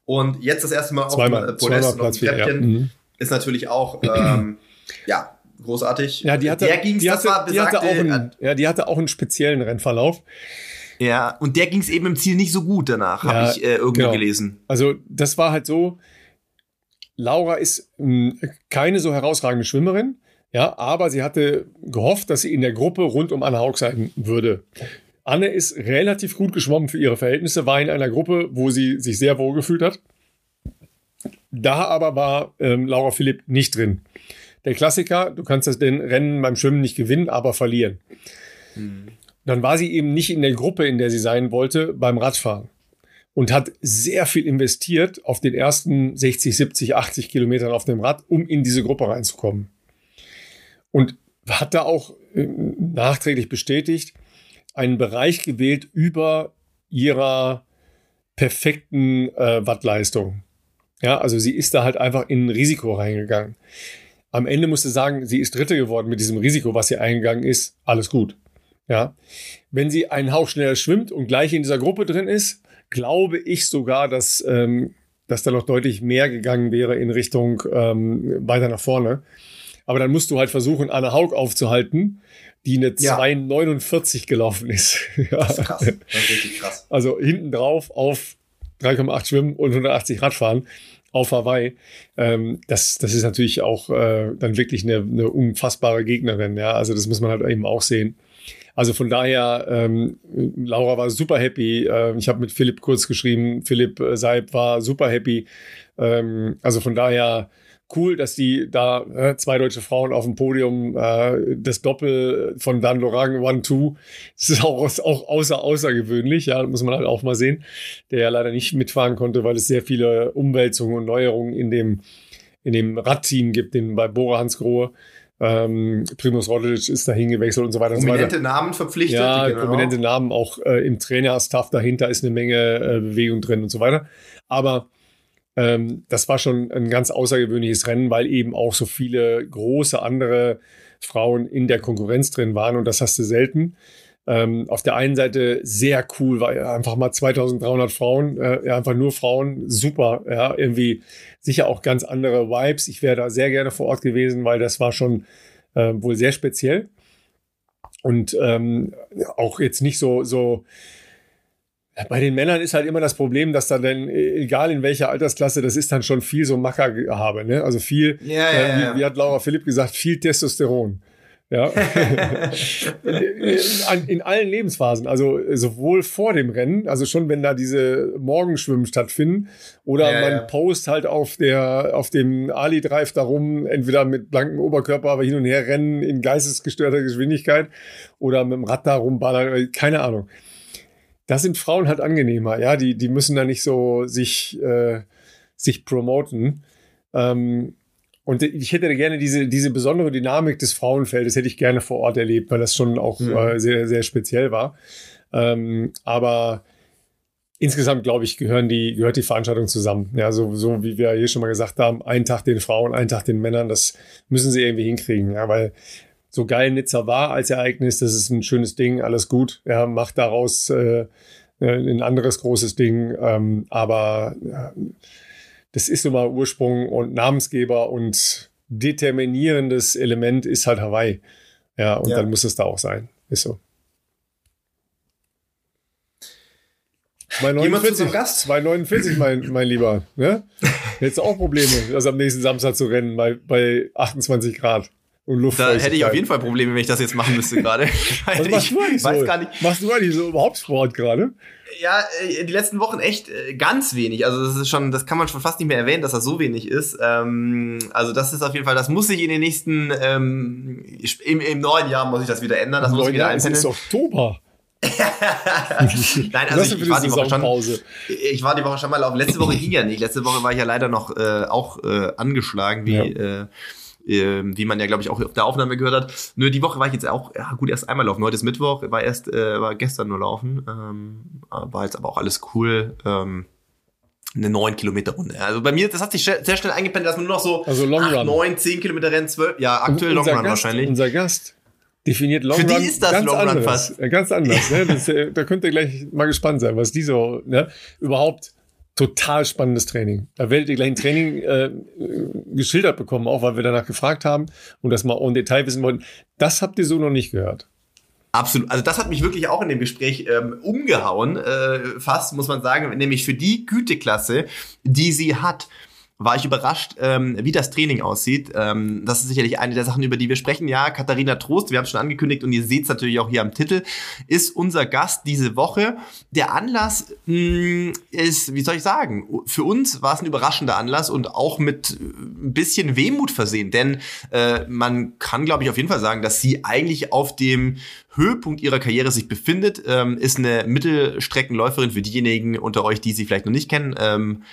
Und jetzt das erste Mal zweimal, auf dem Podest zweimal Platz vier, ja. Mhm. ist natürlich auch, ähm, *clears throat* ja, großartig. Ja, die hatte, der ging's, die hatte, besagte, die hatte auch einen, ja, die hatte auch einen speziellen Rennverlauf. Ja, und der ging es eben im Ziel nicht so gut danach, ja, habe ich äh, irgendwo genau. gelesen. Also das war halt so, Laura ist mh, hm, keine so herausragende Schwimmerin, ja, aber sie hatte gehofft, dass sie in der Gruppe rund um Anne Haug sein würde. Anne ist relativ gut geschwommen für ihre Verhältnisse, war in einer Gruppe, wo sie sich sehr wohl gefühlt hat. Da aber war ähm, Laura Philipp nicht drin. Der Klassiker, du kannst das den Rennen beim Schwimmen nicht gewinnen, aber verlieren. Mhm. Dann war sie eben nicht in der Gruppe, in der sie sein wollte, beim Radfahren. Und hat sehr viel investiert auf den ersten 60, 70, 80 Kilometern auf dem Rad, um in diese Gruppe reinzukommen. Und hat da auch äh, nachträglich bestätigt, einen Bereich gewählt über ihrer perfekten äh, Wattleistung. Ja, also sie ist da halt einfach in ein Risiko reingegangen. Am Ende musste sagen, sie ist Dritte geworden mit diesem Risiko, was sie eingegangen ist. Alles gut. Ja. Wenn sie einen Hauch schneller schwimmt und gleich in dieser Gruppe drin ist, glaube ich sogar, dass, ähm, dass da noch deutlich mehr gegangen wäre in Richtung ähm, weiter nach vorne. Aber dann musst du halt versuchen, Anne Haug aufzuhalten, die eine ja. 2,49 gelaufen ist. *laughs* ja. Das ist krass. Das ist richtig krass. Also hinten drauf auf 3,8 Schwimmen und 180 Radfahren. Auf Hawaii. Ähm, das, das ist natürlich auch äh, dann wirklich eine, eine unfassbare Gegnerin. Ja, also das muss man halt eben auch sehen. Also von daher, ähm, Laura war super happy. Äh, ich habe mit Philipp kurz geschrieben. Philipp äh, Seib war super happy. Ähm, also von daher cool, dass die da äh, zwei deutsche Frauen auf dem Podium, äh, das Doppel von Dan Lorang One-Two, das ist auch, auch außer, außergewöhnlich, ja, muss man halt auch mal sehen, der ja leider nicht mitfahren konnte, weil es sehr viele Umwälzungen und Neuerungen in dem, in dem Radteam gibt, den bei Bora Hansgrohe. Ähm, Primus Roglic ist dahin gewechselt und so weiter. Prominente so Namen verpflichtet. Ja, genau. prominente Namen auch äh, im Trainerstaff dahinter ist eine Menge äh, Bewegung drin und so weiter. Aber ähm, das war schon ein ganz außergewöhnliches Rennen, weil eben auch so viele große andere Frauen in der Konkurrenz drin waren und das hast du selten. Ähm, auf der einen Seite sehr cool, weil einfach mal 2300 Frauen, äh, einfach nur Frauen, super, ja, irgendwie sicher auch ganz andere Vibes. Ich wäre da sehr gerne vor Ort gewesen, weil das war schon äh, wohl sehr speziell und ähm, auch jetzt nicht so, so bei den Männern ist halt immer das Problem, dass da dann, egal in welcher Altersklasse, das ist dann schon viel so Macker habe, ne? Also viel, ja, ja, äh, wie, ja. wie, hat Laura Philipp gesagt, viel Testosteron. Ja. *laughs* in, in, allen Lebensphasen, also sowohl vor dem Rennen, also schon wenn da diese Morgenschwimmen stattfinden, oder Ja, man ja. post halt auf der, auf dem Ali Drive darum, entweder mit blankem Oberkörper, aber hin und her rennen in geistesgestörter Geschwindigkeit oder mit dem Rad da rumballern, keine Ahnung das sind Frauen halt angenehmer, ja, die, die müssen da nicht so sich, äh, sich promoten. Ähm, und ich hätte gerne diese, diese besondere Dynamik des Frauenfeldes, hätte ich gerne vor Ort erlebt, weil das schon auch Mhm. äh, sehr, sehr speziell war. Ähm, aber insgesamt, glaube ich, gehören die, gehört die Veranstaltung zusammen. Ja, so, so wie wir hier schon mal gesagt haben, einen Tag den Frauen, einen Tag den Männern, das müssen sie irgendwie hinkriegen, ja, weil so geil Nizza war als Ereignis, das ist ein schönes Ding, alles gut. Ja, macht daraus äh, ein anderes großes Ding, ähm, aber ja, das ist nun mal Ursprung und Namensgeber und determinierendes Element ist halt Hawaii. Ja, und Ja. dann muss es da auch sein. Ist so. 249, unserem Gast. 249 mein, mein Lieber. Ne? *laughs* Jetzt auch Probleme, das am nächsten Samstag zu rennen bei, bei 28 Grad und Da Luftfeuchtigkeit. hätte ich auf jeden Fall Probleme, wenn ich das jetzt machen müsste gerade. *laughs* *laughs* Was machst ich du eigentlich weiß so? gar nicht. Machst du eigentlich so überhaupt Sport gerade? Ja, äh, die letzten Wochen echt äh, ganz wenig. Also das ist schon, das kann man schon fast nicht mehr erwähnen, dass das so wenig ist. Ähm, also das ist auf jeden Fall, das muss sich in den nächsten, ähm, im, im neuen Jahr muss ich das wieder ändern. Das muss ich wieder Ja, es ist. Oktober. *laughs* Nein, also ich, ich war die Woche schon, ich war die Woche schon mal laufen. Letzte Woche ging ja nicht. Letzte Woche war ich ja leider noch äh, auch äh, angeschlagen, wie Ja. äh, ähm, wie man ja, glaube ich, auch auf der Aufnahme gehört hat. Nur die Woche war ich jetzt auch, ja gut, erst einmal laufen. Heute ist Mittwoch, war erst, äh, war gestern nur laufen. Ähm, war jetzt aber auch alles cool. Ähm, eine 9 Kilometer Runde. Also bei mir, das hat sich sehr schnell eingependelt, dass man nur noch so Also Long 8, Run. 9, 10 Kilometer rennen, 12, ja, aktuell Long unser Run Gast, wahrscheinlich. Unser Gast definiert Long Für die Run ist das ganz Long Run anders. fast. Ja, Ganz anders. Ne? Das, äh, da könnt ihr gleich mal gespannt sein, was die so ne? überhaupt total spannendes Training. Da werdet ihr gleich ein Training äh, geschildert bekommen, auch weil wir danach gefragt haben und das mal en Detail wissen wollten. Das habt ihr so noch nicht gehört. Absolut. Also das hat mich wirklich auch in dem Gespräch ähm, umgehauen, äh, fast, muss man sagen. Nämlich für die Güteklasse, die sie hat, war ich überrascht, ähm, wie das Training aussieht. Ähm, das ist sicherlich eine der Sachen, über die wir sprechen. Ja, Katharina Trost, wir haben es schon angekündigt und ihr seht es natürlich auch hier am Titel, ist unser Gast diese Woche. Der Anlass mh, ist, wie soll ich sagen, für uns war es ein überraschender Anlass und auch mit äh, ein bisschen Wehmut versehen, denn äh, man kann, glaube ich, auf jeden Fall sagen, dass sie eigentlich auf dem Höhepunkt ihrer Karriere sich befindet, ähm, ist eine Mittelstreckenläuferin für diejenigen unter euch, die sie vielleicht noch nicht kennen. Ähm,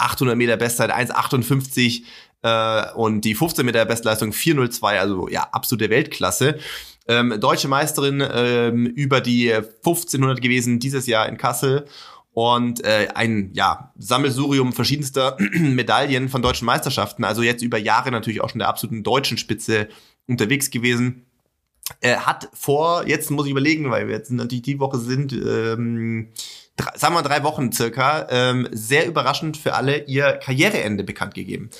800 Meter Bestzeit 1,58 äh, und die 15 Meter Bestleistung 4,02, also ja, absolute Weltklasse. Ähm, Deutsche Meisterin ähm, über die 1500 gewesen dieses Jahr in Kassel und äh, ein ja, Sammelsurium verschiedenster *clears throat* Medaillen von deutschen Meisterschaften, also jetzt über Jahre natürlich auch schon der absoluten deutschen Spitze unterwegs gewesen. Er hat vor, jetzt muss ich überlegen, weil wir jetzt natürlich die Woche sind, ähm, drei, sagen wir drei Wochen circa, ähm, sehr überraschend für alle ihr Karriereende bekannt gegeben.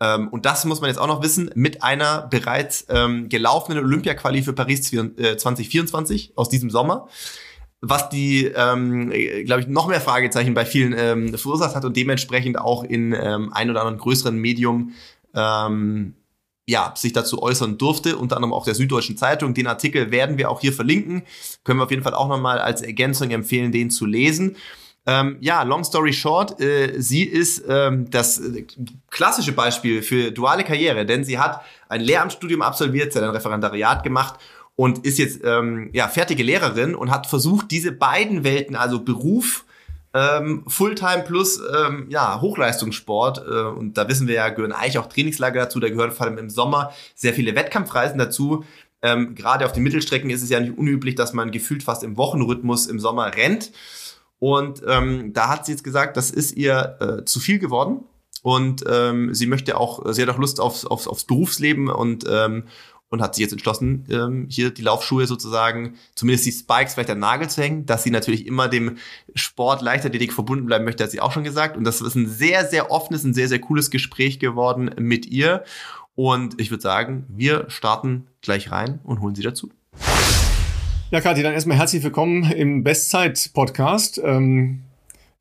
Ähm, und das muss man jetzt auch noch wissen, mit einer bereits ähm, gelaufenen Olympia-Quali für Paris 2024 aus diesem Sommer. was die, ähm, glaube ich, noch mehr Fragezeichen bei vielen ähm, verursacht hat und dementsprechend auch in ähm, ein oder anderen größeren Medium ähm, ja, sich dazu äußern durfte, unter anderem auch der Süddeutschen Zeitung. Den Artikel werden wir auch hier verlinken. Können wir auf jeden Fall auch nochmal als Ergänzung empfehlen, den zu lesen. Ähm, ja, long story short, äh, sie ist ähm, das äh, klassische Beispiel für duale Karriere, denn sie hat ein Lehramtsstudium absolviert, sie hat ein Referendariat gemacht und ist jetzt ähm, ja fertige Lehrerin und hat versucht, diese beiden Welten, also Beruf ähm, Fulltime plus ähm, ja, Hochleistungssport. Äh, und da wissen wir ja, gehören eigentlich auch Trainingslager dazu. Da gehören vor allem im Sommer sehr viele Wettkampfreisen dazu. Ähm, Gerade auf den Mittelstrecken ist es ja nicht unüblich, dass man gefühlt fast im Wochenrhythmus im Sommer rennt. Und ähm, da hat sie jetzt gesagt, das ist ihr äh, zu viel geworden. Und ähm, sie möchte auch, sie hat auch Lust aufs, aufs, aufs Berufsleben und, ähm, und hat sich jetzt entschlossen, ähm, hier die Laufschuhe sozusagen, zumindest die Spikes vielleicht an Nagel zu hängen, dass sie natürlich immer dem Sport Leichtathletik verbunden bleiben möchte, hat sie auch schon gesagt. Und das ist ein sehr, sehr offenes, ein sehr, sehr cooles Gespräch geworden mit ihr. Und ich würde sagen, wir starten gleich rein und holen sie dazu. Ja, Kathi, dann erstmal herzlich willkommen im Bestzeit-Podcast. Ähm,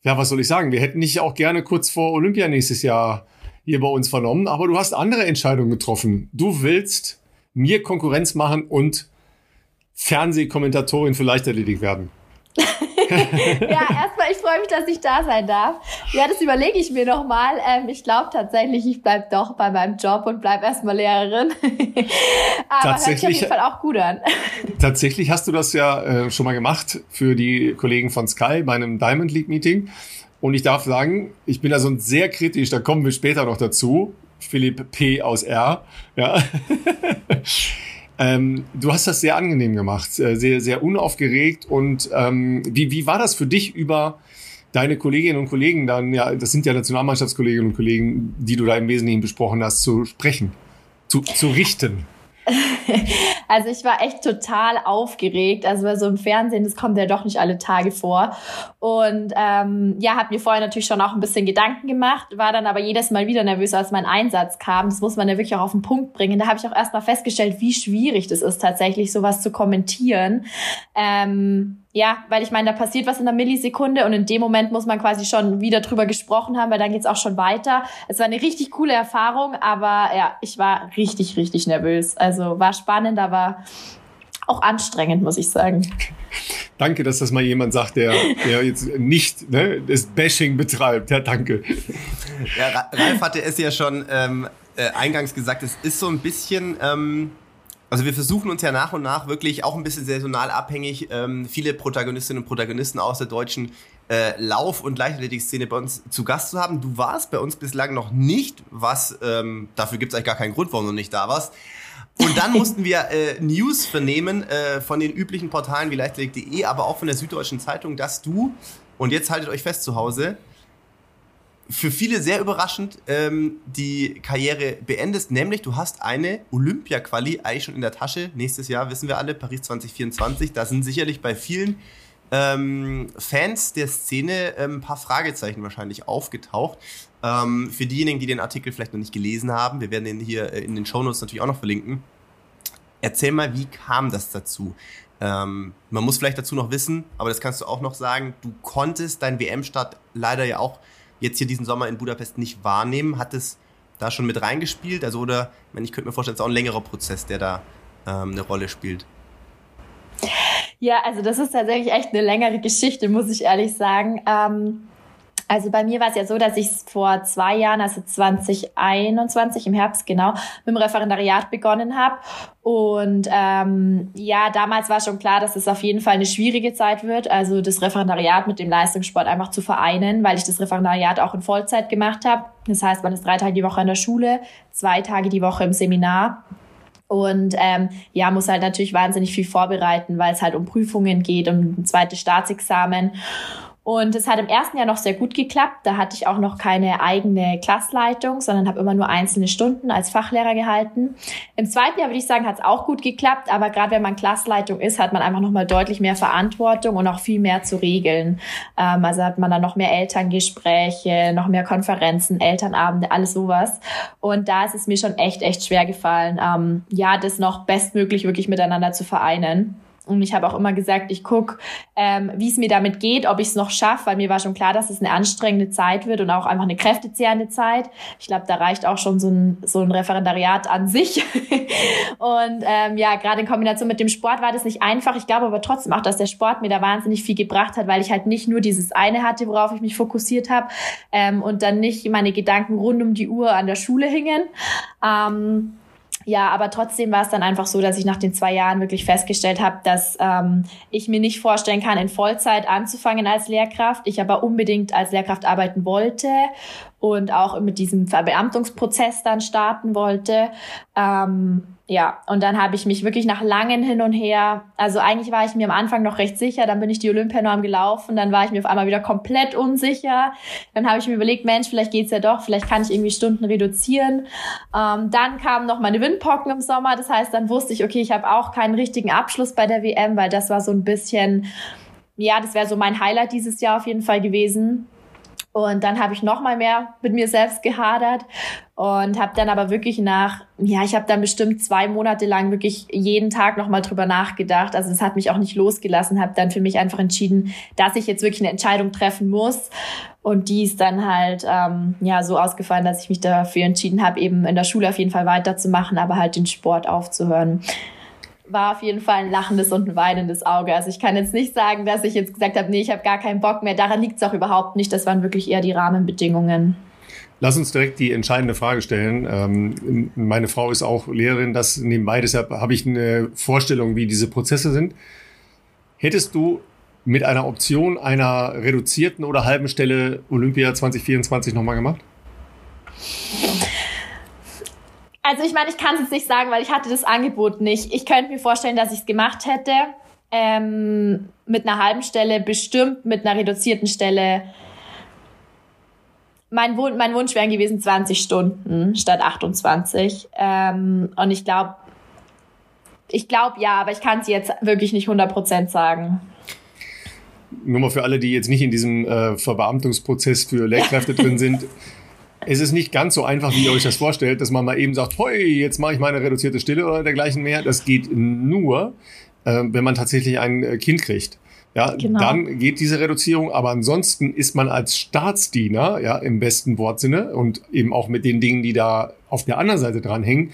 ja, was soll ich sagen? Wir hätten dich auch gerne kurz vor Olympia nächstes Jahr hier bei uns vernommen, aber du hast andere Entscheidungen getroffen. Du willst mir Konkurrenz machen und Fernsehkommentatorin für Leichtathletik werden. *laughs* ja, erstmal, ich freue mich, dass ich da sein darf. Ja, das überlege ich mir nochmal. Ähm, ich glaube tatsächlich, ich bleibe doch bei meinem Job und bleibe erstmal Lehrerin. *laughs* Aber hört sich auf jeden Fall auch gut an. *laughs* Tatsächlich hast du das ja äh, schon mal gemacht für die Kollegen von Sky bei einem Diamond League Meeting. Und ich darf sagen, ich bin da so sehr kritisch, da kommen wir später noch dazu. Philipp P. aus R. Ja. *laughs* ähm, du hast das sehr angenehm gemacht, äh, sehr, sehr unaufgeregt. Und ähm, wie, wie war das für dich über deine Kolleginnen und Kollegen dann, ja, das sind ja Nationalmannschaftskolleginnen und Kollegen, die du da im Wesentlichen besprochen hast, zu sprechen, zu, zu richten? *laughs* Also ich war echt total aufgeregt. Also bei so im Fernsehen, das kommt ja doch nicht alle Tage vor. Und ähm, ja, habe mir vorher natürlich schon auch ein bisschen Gedanken gemacht, war dann aber jedes Mal wieder nervös, als mein Einsatz kam. Das muss man ja wirklich auch auf den Punkt bringen. Da habe ich auch erst mal festgestellt, wie schwierig das ist, tatsächlich sowas zu kommentieren. Ähm, ja, weil ich meine, da passiert was in einer Millisekunde und in dem Moment muss man quasi schon wieder drüber gesprochen haben, weil dann geht's auch schon weiter. Es war eine richtig coole Erfahrung, aber ja, ich war richtig, richtig nervös. Also war spannend, aber auch anstrengend, muss ich sagen. *laughs* Danke, dass das mal jemand sagt, der, der jetzt nicht ne, das Bashing betreibt. Ja, danke. Ja, Ralf hatte es ja schon ähm, äh, eingangs gesagt, es ist so ein bisschen... Ähm also wir versuchen uns ja nach und nach wirklich auch ein bisschen saisonal abhängig ähm, viele Protagonistinnen und Protagonisten aus der deutschen äh, Lauf- und Leichtathletik-Szene bei uns zu Gast zu haben. Du warst bei uns bislang noch nicht, was ähm, dafür gibt es eigentlich gar keinen Grund, warum du nicht da warst. Und dann *laughs* mussten wir äh, News vernehmen äh, von den üblichen Portalen wie leichtathletik.de, aber auch von der Süddeutschen Zeitung, dass du, und jetzt haltet euch fest zu Hause, für viele sehr überraschend ähm, die Karriere beendest, nämlich du hast eine Olympia-Quali eigentlich schon in der Tasche. Nächstes Jahr wissen wir alle, Paris 2024. Da sind sicherlich bei vielen ähm, Fans der Szene ähm, ein paar Fragezeichen wahrscheinlich aufgetaucht. Ähm, für diejenigen, die den Artikel vielleicht noch nicht gelesen haben, wir werden den hier äh, in den Shownotes natürlich auch noch verlinken. Erzähl mal, wie kam das dazu? Ähm, man muss vielleicht dazu noch wissen, aber das kannst du auch noch sagen, du konntest deinen WM-Start leider ja auch jetzt hier diesen Sommer in Budapest nicht wahrnehmen? Hat es da schon mit reingespielt? Also, oder, ich, könnte mir vorstellen, es ist auch ein längerer Prozess, der da ähm, eine Rolle spielt. Ja, also das ist tatsächlich echt eine längere Geschichte, muss ich ehrlich sagen. Ähm also bei mir war es ja so, dass ich vor zwei Jahren, also 2021 im Herbst genau, mit dem Referendariat begonnen habe. Und ähm, ja, damals war schon klar, dass es auf jeden Fall eine schwierige Zeit wird, also das Referendariat mit dem Leistungssport einfach zu vereinen, weil ich das Referendariat auch in Vollzeit gemacht habe. Das heißt, man ist drei Tage die Woche in der Schule, zwei Tage die Woche im Seminar. Und ähm, ja, muss halt natürlich wahnsinnig viel vorbereiten, weil es halt um Prüfungen geht, um ein zweites Staatsexamen. Und es hat im ersten Jahr noch sehr gut geklappt. Da hatte ich auch noch keine eigene Klassleitung, sondern habe immer nur einzelne Stunden als Fachlehrer gehalten. Im zweiten Jahr würde ich sagen, hat es auch gut geklappt. Aber gerade wenn man Klassleitung ist, hat man einfach noch mal deutlich mehr Verantwortung und auch viel mehr zu regeln. Ähm, also hat man dann noch mehr Elterngespräche, noch mehr Konferenzen, Elternabende, alles sowas. Und da ist es mir schon echt, echt schwer gefallen, ähm, ja, das noch bestmöglich wirklich miteinander zu vereinen. Und ich habe auch immer gesagt, ich guck, ähm, wie es mir damit geht, ob ich es noch schaffe, weil mir war schon klar, dass es eine anstrengende Zeit wird und auch einfach eine kräftezehrende Zeit. Ich glaube, da reicht auch schon so ein, so ein Referendariat an sich. *laughs* und ähm, ja, gerade in Kombination mit dem Sport war das nicht einfach. Ich glaube aber trotzdem auch, dass der Sport mir da wahnsinnig viel gebracht hat, weil ich halt nicht nur dieses eine hatte, worauf ich mich fokussiert habe ähm, und dann nicht meine Gedanken rund um die Uhr an der Schule hingen. Ähm, ja, aber trotzdem war es dann einfach so, dass ich nach den zwei Jahren wirklich festgestellt habe, dass ähm, ich mir nicht vorstellen kann, in Vollzeit anzufangen als Lehrkraft. Ich aber unbedingt als Lehrkraft arbeiten wollte und auch mit diesem Verbeamtungsprozess dann starten wollte. Ähm, ja, und dann habe ich mich wirklich nach langen hin und her, also eigentlich war ich mir am Anfang noch recht sicher, dann bin ich die Olympianorm gelaufen, dann war ich mir auf einmal wieder komplett unsicher. Dann habe ich mir überlegt, Mensch, vielleicht geht's ja doch, vielleicht kann ich irgendwie Stunden reduzieren. Ähm, dann kamen noch meine Windpocken im Sommer, das heißt, dann wusste ich, okay, ich habe auch keinen richtigen Abschluss bei der WM, weil das war so ein bisschen, ja, das wäre so mein Highlight dieses Jahr auf jeden Fall gewesen. Und dann habe ich noch mal mehr mit mir selbst gehadert und habe dann aber wirklich nach, ja, ich habe dann bestimmt zwei Monate lang wirklich jeden Tag noch mal drüber nachgedacht. Also es hat mich auch nicht losgelassen, habe dann für mich einfach entschieden, dass ich jetzt wirklich eine Entscheidung treffen muss. Und die ist dann halt ähm, ja so ausgefallen, dass ich mich dafür entschieden habe, eben in der Schule auf jeden Fall weiterzumachen, aber halt den Sport aufzuhören war auf jeden Fall ein lachendes und ein weinendes Auge. Also ich kann jetzt nicht sagen, dass ich jetzt gesagt habe, nee, ich habe gar keinen Bock mehr. Daran liegt es auch überhaupt nicht. Das waren wirklich eher die Rahmenbedingungen. Lass uns direkt die entscheidende Frage stellen. Ähm, meine Frau ist auch Lehrerin, das nebenbei, deshalb habe ich eine Vorstellung, wie diese Prozesse sind. Hättest du mit einer Option einer reduzierten oder halben Stelle Olympia 2024 nochmal gemacht? Also ich meine, ich kann es jetzt nicht sagen, weil ich hatte das Angebot nicht. Ich könnte mir vorstellen, dass ich es gemacht hätte. Ähm, mit einer halben Stelle, bestimmt mit einer reduzierten Stelle. Mein, Wun mein Wunsch wären gewesen 20 Stunden statt 28. Ähm, und ich glaube, ich glaube ja, aber ich kann es jetzt wirklich nicht 100% sagen. Nur mal für alle, die jetzt nicht in diesem äh, Verbeamtungsprozess für Lehrkräfte drin sind *laughs* es ist nicht ganz so einfach, wie ihr euch das vorstellt, dass man mal eben sagt, hoi, jetzt mache ich meine reduzierte Stille oder dergleichen mehr. Das geht nur, äh, wenn man tatsächlich ein äh, Kind kriegt. Ja, genau. dann geht diese Reduzierung, aber ansonsten ist man als Staatsdiener, ja, im besten Wortsinne und eben auch mit den Dingen, die da auf der anderen Seite dranhängen,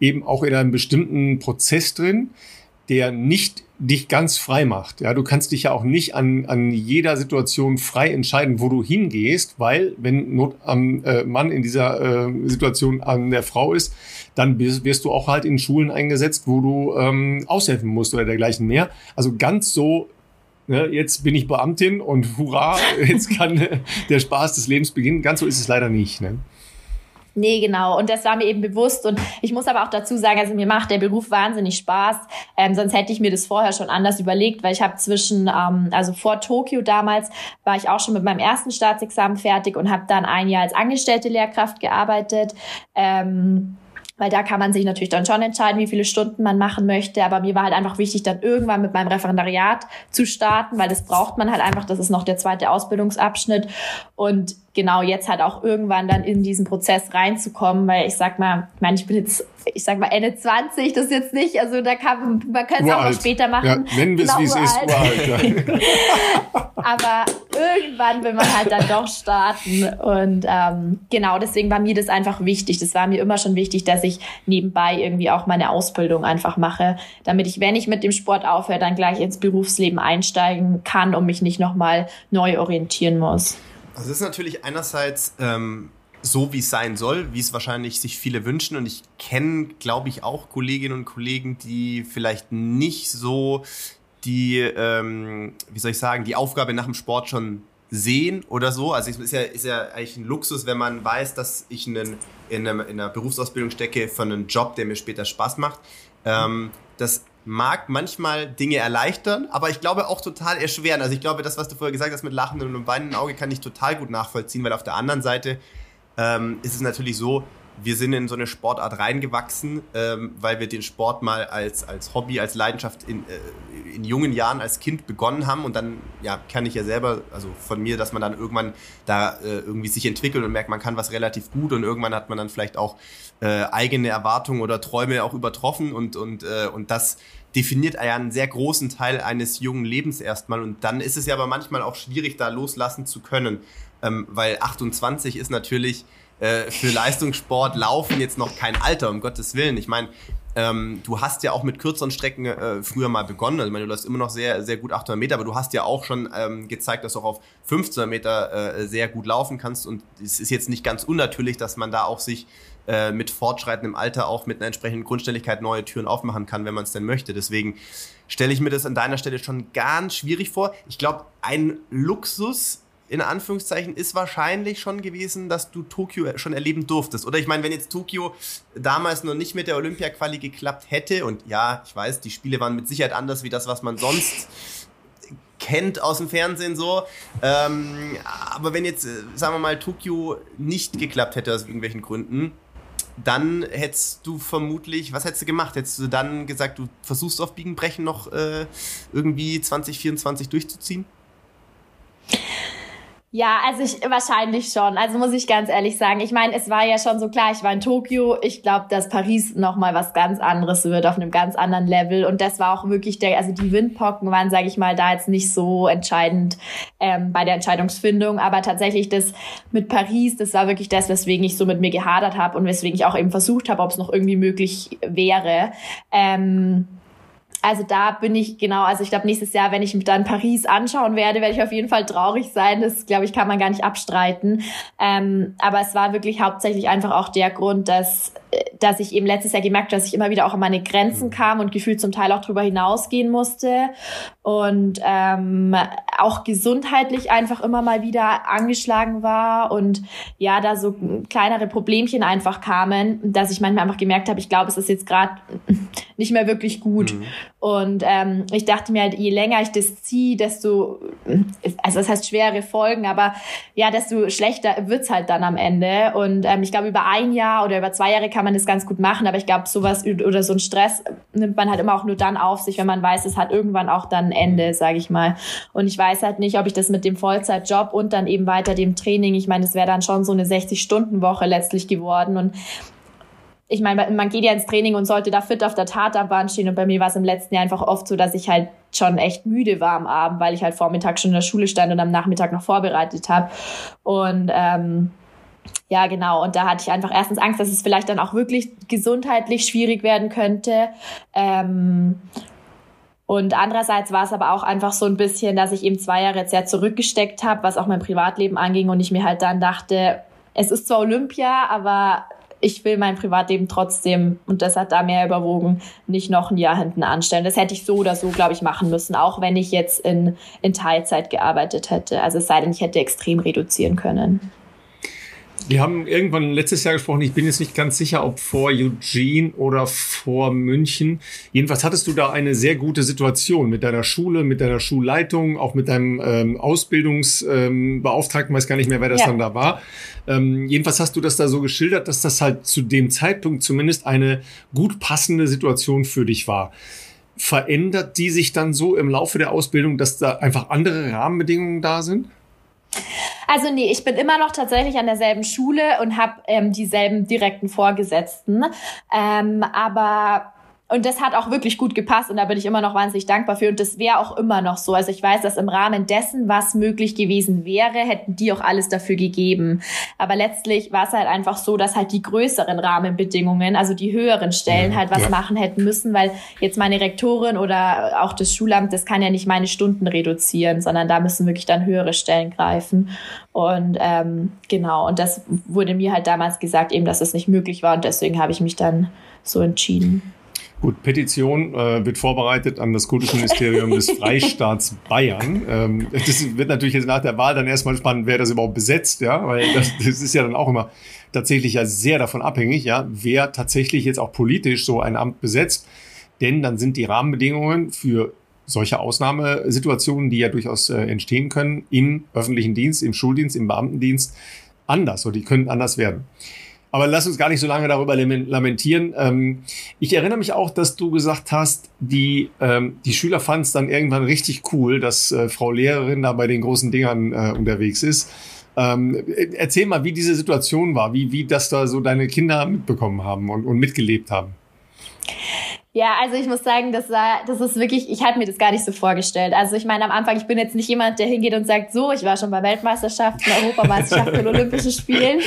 eben auch in einem bestimmten Prozess drin, der nicht dich ganz frei macht. Ja, du kannst dich ja auch nicht an, an jeder Situation frei entscheiden, wo du hingehst, weil wenn Not am äh, Mann in dieser äh, Situation an der Frau ist, dann wirst, wirst du auch halt in Schulen eingesetzt, wo du ähm, aushelfen musst oder dergleichen mehr. Also ganz so Ne, jetzt bin ich Beamtin und hurra, *laughs* jetzt kann der Spaß des Lebens beginnen. Ganz so ist es leider nicht. Ne? Nee, genau. Und das war mir eben bewusst. Und ich muss aber auch dazu sagen, also mir macht der Beruf wahnsinnig Spaß. Ähm, sonst hätte ich mir das vorher schon anders überlegt, weil ich habe zwischen, ähm, also vor Tokio damals, war ich auch schon mit meinem ersten Staatsexamen fertig und habe dann ein Jahr als angestellte Lehrkraft gearbeitet. Ähm, weil da kann man sich natürlich dann schon entscheiden, wie viele Stunden man machen möchte. Aber mir war halt einfach wichtig, dann irgendwann mit meinem Referendariat zu starten, weil das braucht man halt einfach. Das ist noch der zweite Ausbildungsabschnitt. Und genau jetzt halt auch irgendwann dann in diesen Prozess reinzukommen, weil ich sag mal, ich meine, ich bin jetzt, ich sag mal Ende 20, das ist jetzt nicht, also da kann man könnte es auch noch später machen. Ja, nennen wir es, genau, wie es ist, uralt. Ja. *laughs* Aber irgendwann will man halt dann doch starten und ähm, genau, deswegen war mir das einfach wichtig. Das war mir immer schon wichtig, dass ich nebenbei irgendwie auch meine Ausbildung einfach mache, damit ich, wenn ich mit dem Sport aufhöre, dann gleich ins Berufsleben einsteigen kann und mich nicht nochmal neu orientieren muss. Also es ist natürlich einerseits ähm, so, wie es sein soll, wie es wahrscheinlich sich viele wünschen. Und ich kenne, glaube ich, auch Kolleginnen und Kollegen, die vielleicht nicht so die, ähm, wie soll ich sagen, die Aufgabe nach dem Sport schon sehen oder so. Also es ist ja, ist ja eigentlich ein Luxus, wenn man weiß, dass ich einen, in, einem, in einer Berufsausbildung stecke für einen Job, der mir später Spaß macht. Ähm, das mag manchmal Dinge erleichtern, aber ich glaube auch total erschweren. Also ich glaube, das, was du vorher gesagt hast mit lachendem und weinendem Auge, kann ich total gut nachvollziehen, weil auf der anderen Seite ähm, ist es natürlich so, wir sind in so eine Sportart reingewachsen, ähm, weil wir den Sport mal als, als Hobby, als Leidenschaft in, äh, in jungen Jahren als Kind begonnen haben und dann, ja, kann ich ja selber, also von mir, dass man dann irgendwann da äh, irgendwie sich entwickelt und merkt, man kann was relativ gut und irgendwann hat man dann vielleicht auch äh, eigene Erwartungen oder Träume auch übertroffen und, und, äh, und das definiert ja einen sehr großen Teil eines jungen Lebens erstmal. Und dann ist es ja aber manchmal auch schwierig, da loslassen zu können. Ähm, weil 28 ist natürlich äh, für Leistungssport Laufen jetzt noch kein Alter, um Gottes Willen. Ich meine, ähm, du hast ja auch mit kürzeren Strecken äh, früher mal begonnen. Also, ich meine, du läufst immer noch sehr, sehr gut 800 Meter, aber du hast ja auch schon ähm, gezeigt, dass du auch auf 1500 Meter äh, sehr gut laufen kannst. Und es ist jetzt nicht ganz unnatürlich, dass man da auch sich äh, mit fortschreitendem Alter auch mit einer entsprechenden Grundstelligkeit neue Türen aufmachen kann, wenn man es denn möchte. Deswegen stelle ich mir das an deiner Stelle schon ganz schwierig vor. Ich glaube, ein Luxus in Anführungszeichen ist wahrscheinlich schon gewesen, dass du Tokio schon erleben durftest. Oder ich meine, wenn jetzt Tokio damals noch nicht mit der Olympia-Quali geklappt hätte, und ja, ich weiß, die Spiele waren mit Sicherheit anders wie das, was man sonst kennt aus dem Fernsehen so. Ähm, aber wenn jetzt, äh, sagen wir mal, Tokio nicht geklappt hätte aus irgendwelchen Gründen, dann hättest du vermutlich, was hättest du gemacht? Hättest du dann gesagt, du versuchst auf Biegen Brechen noch äh, irgendwie 2024 durchzuziehen? Ja, also ich wahrscheinlich schon. Also muss ich ganz ehrlich sagen. Ich meine, es war ja schon so klar, ich war in Tokio. Ich glaube, dass Paris noch mal was ganz anderes wird auf einem ganz anderen Level. Und das war auch wirklich der, also die Windpocken waren, sage ich mal, da jetzt nicht so entscheidend ähm, bei der Entscheidungsfindung. Aber tatsächlich das mit Paris, das war wirklich das, weswegen ich so mit mir gehadert habe und weswegen ich auch eben versucht habe, ob es noch irgendwie möglich wäre. Ähm, also da bin ich genau, also ich glaube nächstes Jahr, wenn ich mir dann Paris anschauen werde, werde ich auf jeden Fall traurig sein. Das glaube ich kann man gar nicht abstreiten. Ähm, aber es war wirklich hauptsächlich einfach auch der Grund, dass dass ich eben letztes Jahr gemerkt habe, dass ich immer wieder auch an meine Grenzen kam und gefühlt zum Teil auch drüber hinausgehen musste und ähm, auch gesundheitlich einfach immer mal wieder angeschlagen war und ja, da so kleinere Problemchen einfach kamen, dass ich manchmal einfach gemerkt habe, ich glaube, es ist jetzt gerade *laughs* nicht mehr wirklich gut. Mhm. Und ähm, ich dachte mir halt, je länger ich das ziehe, desto, also das heißt schwere Folgen, aber ja, desto schlechter wird's halt dann am Ende. Und ähm, ich glaube, über ein Jahr oder über zwei Jahre kann man das ganz gut machen, aber ich glaube, sowas oder so ein Stress nimmt man halt immer auch nur dann auf sich, wenn man weiß, es hat irgendwann auch dann ein Ende, sage ich mal. Und ich weiß halt nicht, ob ich das mit dem Vollzeitjob und dann eben weiter dem Training, ich meine, es wäre dann schon so eine 60-Stunden-Woche letztlich geworden und ich meine, man geht ja ins Training und sollte da fit auf der Tatabahn stehen. Und bei mir war es im letzten Jahr einfach oft so, dass ich halt schon echt müde war am Abend, weil ich halt Vormittag schon in der Schule stand und am Nachmittag noch vorbereitet habe. Und ähm, ja, genau. Und da hatte ich einfach erstens Angst, dass es vielleicht dann auch wirklich gesundheitlich schwierig werden könnte. Ähm, und andererseits war es aber auch einfach so ein bisschen, dass ich eben zwei Jahre jetzt sehr zurückgesteckt habe, was auch mein Privatleben anging und ich mir halt dann dachte, es ist zwar Olympia, aber ich will mein Privatleben trotzdem, und das hat da mehr überwogen, nicht noch ein Jahr hinten anstellen. Das hätte ich so oder so, glaube ich, machen müssen, auch wenn ich jetzt in, in Teilzeit gearbeitet hätte. Also es sei denn, ich hätte extrem reduzieren können. Wir haben irgendwann letztes Jahr gesprochen, ich bin jetzt nicht ganz sicher, ob vor Eugene oder vor München. Jedenfalls hattest du da eine sehr gute Situation mit deiner Schule, mit deiner Schulleitung, auch mit deinem ähm, Ausbildungsbeauftragten, ähm, weiß gar nicht mehr, wer das ja. dann da war. Ähm, jedenfalls hast du das da so geschildert, dass das halt zu dem Zeitpunkt zumindest eine gut passende Situation für dich war verändert die sich dann so im Laufe der Ausbildung, dass da einfach andere Rahmenbedingungen da sind? Also nee, ich bin immer noch tatsächlich an derselben Schule und habe ähm, dieselben direkten Vorgesetzten. Ähm, aber und das hat auch wirklich gut gepasst und da bin ich immer noch wahnsinnig dankbar für. Und das wäre auch immer noch so. Also ich weiß, dass im Rahmen dessen, was möglich gewesen wäre, hätten die auch alles dafür gegeben. Aber letztlich war es halt einfach so, dass halt die größeren Rahmenbedingungen, also die höheren Stellen halt was ja. machen hätten müssen, weil jetzt meine Rektorin oder auch das Schulamt, das kann ja nicht meine Stunden reduzieren, sondern da müssen wirklich dann höhere Stellen greifen. Und ähm, genau, und das wurde mir halt damals gesagt, eben, dass es das nicht möglich war. Und deswegen habe ich mich dann so entschieden. Gut, Petition äh, wird vorbereitet an das Kultusministerium des *laughs* Freistaats Bayern. Ähm, das wird natürlich jetzt nach der Wahl dann erstmal spannend, wer das überhaupt besetzt, ja, weil das, das ist ja dann auch immer tatsächlich ja sehr davon abhängig, ja, wer tatsächlich jetzt auch politisch so ein Amt besetzt. Denn dann sind die Rahmenbedingungen für solche Ausnahmesituationen, die ja durchaus äh, entstehen können, im öffentlichen Dienst, im Schuldienst, im Beamtendienst anders oder die können anders werden. Aber lass uns gar nicht so lange darüber lamentieren. Ähm, ich erinnere mich auch, dass du gesagt hast, die, ähm, die Schüler fanden es dann irgendwann richtig cool, dass äh, Frau Lehrerin da bei den großen Dingern äh, unterwegs ist. Ähm, erzähl mal, wie diese Situation war, wie, wie das da so deine Kinder mitbekommen haben und, und mitgelebt haben. Ja, also ich muss sagen, das war, das ist wirklich, ich hatte mir das gar nicht so vorgestellt. Also ich meine, am Anfang, ich bin jetzt nicht jemand, der hingeht und sagt, so, ich war schon bei Weltmeisterschaften, Europameisterschaften, *laughs* Olympischen Spielen.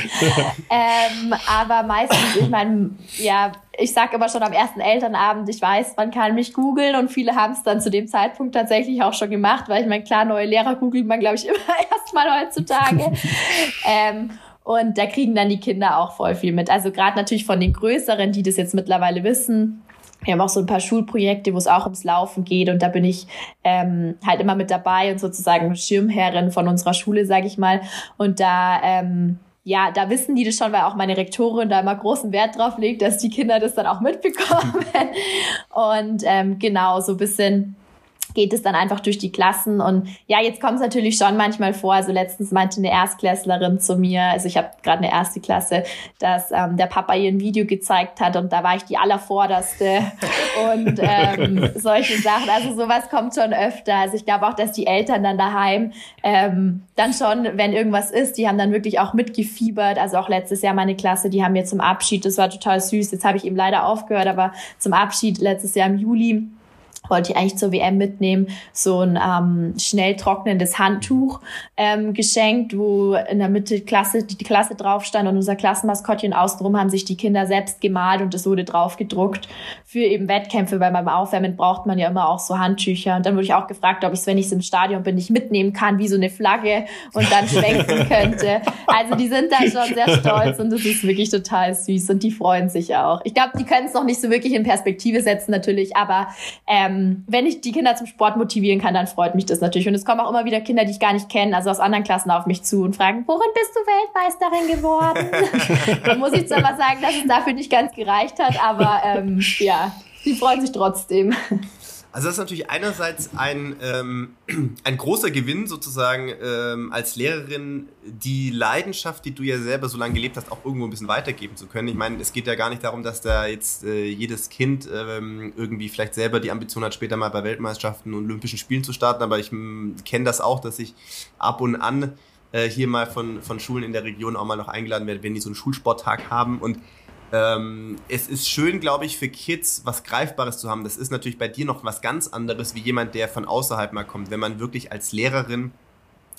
ähm, aber meistens, ich meine, ja, ich sage immer schon am ersten Elternabend, ich weiß, man kann mich googeln und viele haben es dann zu dem Zeitpunkt tatsächlich auch schon gemacht, weil ich meine, klar, neue Lehrer googelt man, glaube ich, *laughs* immer erstmal heutzutage. ähm, und da kriegen dann die Kinder auch voll viel mit. Also gerade natürlich von den Größeren, die das jetzt mittlerweile wissen, wir haben auch so ein paar Schulprojekte, wo es auch ums Laufen geht und da bin ich ähm, halt immer mit dabei und sozusagen Schirmherrin von unserer Schule, sage ich mal. Und da ähm, ja, da wissen die das schon, weil auch meine Rektorin da immer großen Wert drauf legt, dass die Kinder das dann auch mitbekommen. *laughs* und ähm, genau, so ein bisschen geht es dann einfach durch die Klassen. Und ja, jetzt kommt es natürlich schon manchmal vor. Also letztens meinte eine Erstklässlerin zu mir, also ich habe gerade eine erste Klasse, dass ähm, der Papa ihr ein Video gezeigt hat und da war ich die allervorderste *laughs* und ähm, solche Sachen. Also sowas kommt schon öfter. Also ich glaube auch, dass die Eltern dann daheim ähm, dann schon, wenn irgendwas ist, die haben dann wirklich auch mitgefiebert. Also auch letztes Jahr meine Klasse, die haben mir zum Abschied, das war total süß. Jetzt habe ich eben leider aufgehört, aber zum Abschied letztes Jahr im Juli wollte ich eigentlich zur WM mitnehmen, so ein ähm, schnell trocknendes Handtuch ähm, geschenkt, wo in der Mitte Klasse, die Klasse drauf stand und unser Klassenmaskottchen außenrum haben sich die Kinder selbst gemalt und es wurde drauf gedruckt für eben Wettkämpfe, weil beim Aufwärmen braucht man ja immer auch so Handtücher. Und dann wurde ich auch gefragt, ob ich es, wenn ich im Stadion bin, nicht mitnehmen kann, wie so eine Flagge und dann *laughs* schwenken könnte. Also die sind da schon sehr stolz und das ist wirklich total süß und die freuen sich auch. Ich glaube, die können es noch nicht so wirklich in Perspektive setzen natürlich, aber ähm, ähm, wenn ich die Kinder zum Sport motivieren kann, dann freut mich das natürlich. Und es kommen auch immer wieder Kinder, die ich gar nicht kenne, also aus anderen Klassen auf mich zu und fragen, worin bist du Weltmeisterin geworden? *laughs* dann muss ich zwar mal sagen, dass es dafür nicht ganz gereicht hat, aber ähm, ja, sie freuen sich trotzdem. Also das ist natürlich einerseits ein, ähm, *clears throat* ein großer Gewinn sozusagen ähm, als Lehrerin, die Leidenschaft, die du ja selber so lange gelebt hast, auch irgendwo ein bisschen weitergeben zu können. Ich meine, es geht ja gar nicht darum, dass da jetzt äh, jedes Kind ähm, irgendwie vielleicht selber die Ambition hat, später mal bei Weltmeisterschaften und Olympischen Spielen zu starten, aber ich kenne das auch, dass ich ab und an äh, hier mal von, von Schulen in der Region auch mal noch eingeladen werde, wenn die so einen Schulsporttag haben und ähm, es ist schön, glaube ich, für Kids was Greifbares zu haben. Das ist natürlich bei dir noch was ganz anderes, wie jemand, der von außerhalb mal kommt. Wenn man wirklich als Lehrerin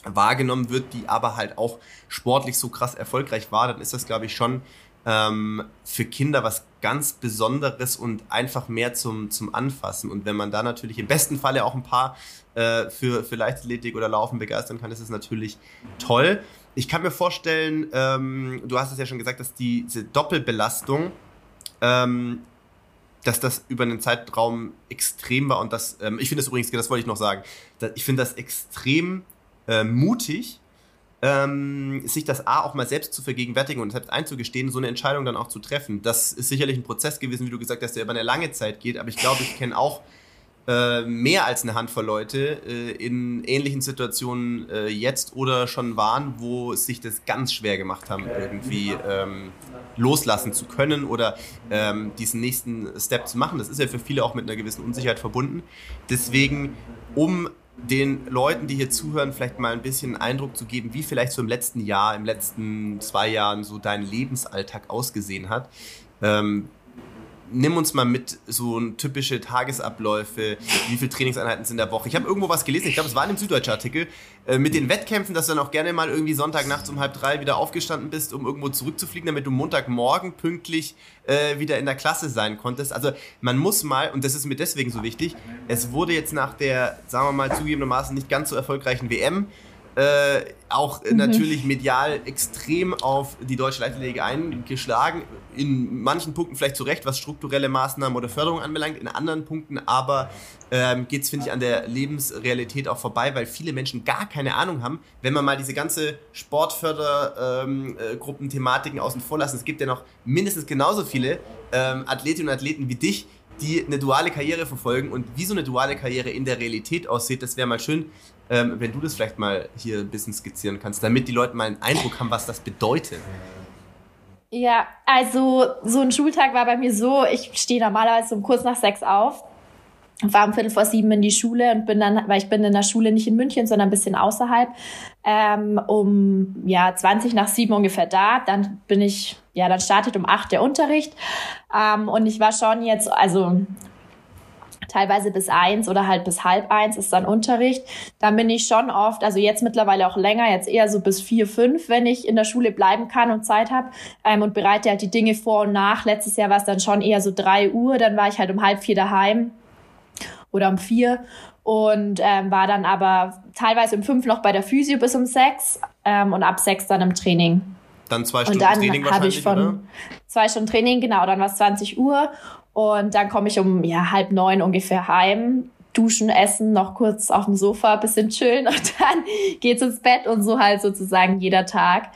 wahrgenommen wird, die aber halt auch sportlich so krass erfolgreich war, dann ist das, glaube ich, schon ähm, für Kinder was ganz Besonderes und einfach mehr zum, zum Anfassen. Und wenn man da natürlich im besten Falle auch ein paar äh, für, für Leichtathletik oder Laufen begeistern kann, ist es natürlich toll. Ich kann mir vorstellen, ähm, du hast es ja schon gesagt, dass die, diese Doppelbelastung, ähm, dass das über einen Zeitraum extrem war und das, ähm, ich finde das übrigens, das wollte ich noch sagen, ich finde das extrem äh, mutig, ähm, sich das A auch mal selbst zu vergegenwärtigen und selbst einzugestehen, so eine Entscheidung dann auch zu treffen. Das ist sicherlich ein Prozess gewesen, wie du gesagt hast, der über eine lange Zeit geht, aber ich glaube, ich kenne auch äh, mehr als eine Handvoll Leute äh, in ähnlichen Situationen äh, jetzt oder schon waren, wo sich das ganz schwer gemacht haben, irgendwie ähm, loslassen zu können oder ähm, diesen nächsten Step zu machen. Das ist ja für viele auch mit einer gewissen Unsicherheit verbunden. Deswegen, um den Leuten, die hier zuhören, vielleicht mal ein bisschen Eindruck zu geben, wie vielleicht so im letzten Jahr, im letzten zwei Jahren so dein Lebensalltag ausgesehen hat. Ähm, nimm uns mal mit, so typische Tagesabläufe, wie viele Trainingseinheiten sind in der Woche. Ich habe irgendwo was gelesen, ich glaube, es war in einem Süddeutschen Artikel, äh, mit den Wettkämpfen, dass du dann auch gerne mal irgendwie Sonntagnachts um halb drei wieder aufgestanden bist, um irgendwo zurückzufliegen, damit du Montagmorgen pünktlich äh, wieder in der Klasse sein konntest. Also man muss mal, und das ist mir deswegen so wichtig, es wurde jetzt nach der, sagen wir mal, zugegebenermaßen nicht ganz so erfolgreichen WM, äh, auch mhm. natürlich medial extrem auf die deutsche Leichtathletik eingeschlagen. In manchen Punkten vielleicht zu Recht, was strukturelle Maßnahmen oder Förderung anbelangt. In anderen Punkten aber ähm, geht es, finde ich, an der Lebensrealität auch vorbei, weil viele Menschen gar keine Ahnung haben, wenn man mal diese ganze Sportfördergruppen-Thematiken ähm, äh, außen vor lassen. Es gibt ja noch mindestens genauso viele ähm, Athletinnen und Athleten wie dich, die eine duale Karriere verfolgen und wie so eine duale Karriere in der Realität aussieht, das wäre mal schön, ähm, wenn du das vielleicht mal hier ein bisschen skizzieren kannst, damit die Leute mal einen Eindruck haben, was das bedeutet. Ja, also so ein Schultag war bei mir so, ich stehe normalerweise um kurz nach sechs auf, fahre um Viertel vor sieben in die Schule und bin dann, weil ich bin in der Schule nicht in München, sondern ein bisschen außerhalb, ähm, um ja 20 nach sieben ungefähr da. Dann bin ich, ja, dann startet um acht der Unterricht. Ähm, und ich war schon jetzt, also teilweise bis eins oder halt bis halb eins ist dann Unterricht. Dann bin ich schon oft, also jetzt mittlerweile auch länger, jetzt eher so bis vier, fünf, wenn ich in der Schule bleiben kann und Zeit habe ähm, und bereite halt die Dinge vor und nach. Letztes Jahr war es dann schon eher so drei Uhr, dann war ich halt um halb vier daheim oder um vier und ähm, war dann aber teilweise um fünf noch bei der Physio bis um sechs ähm, und ab sechs dann im Training. Dann zwei Stunden und dann Training wahrscheinlich, ich von oder? Zwei Stunden Training, genau, dann war es 20 Uhr und dann komme ich um ja, halb neun ungefähr heim, duschen, essen, noch kurz auf dem Sofa, bisschen chillen *laughs* und dann geht's ins Bett und so halt sozusagen jeder Tag.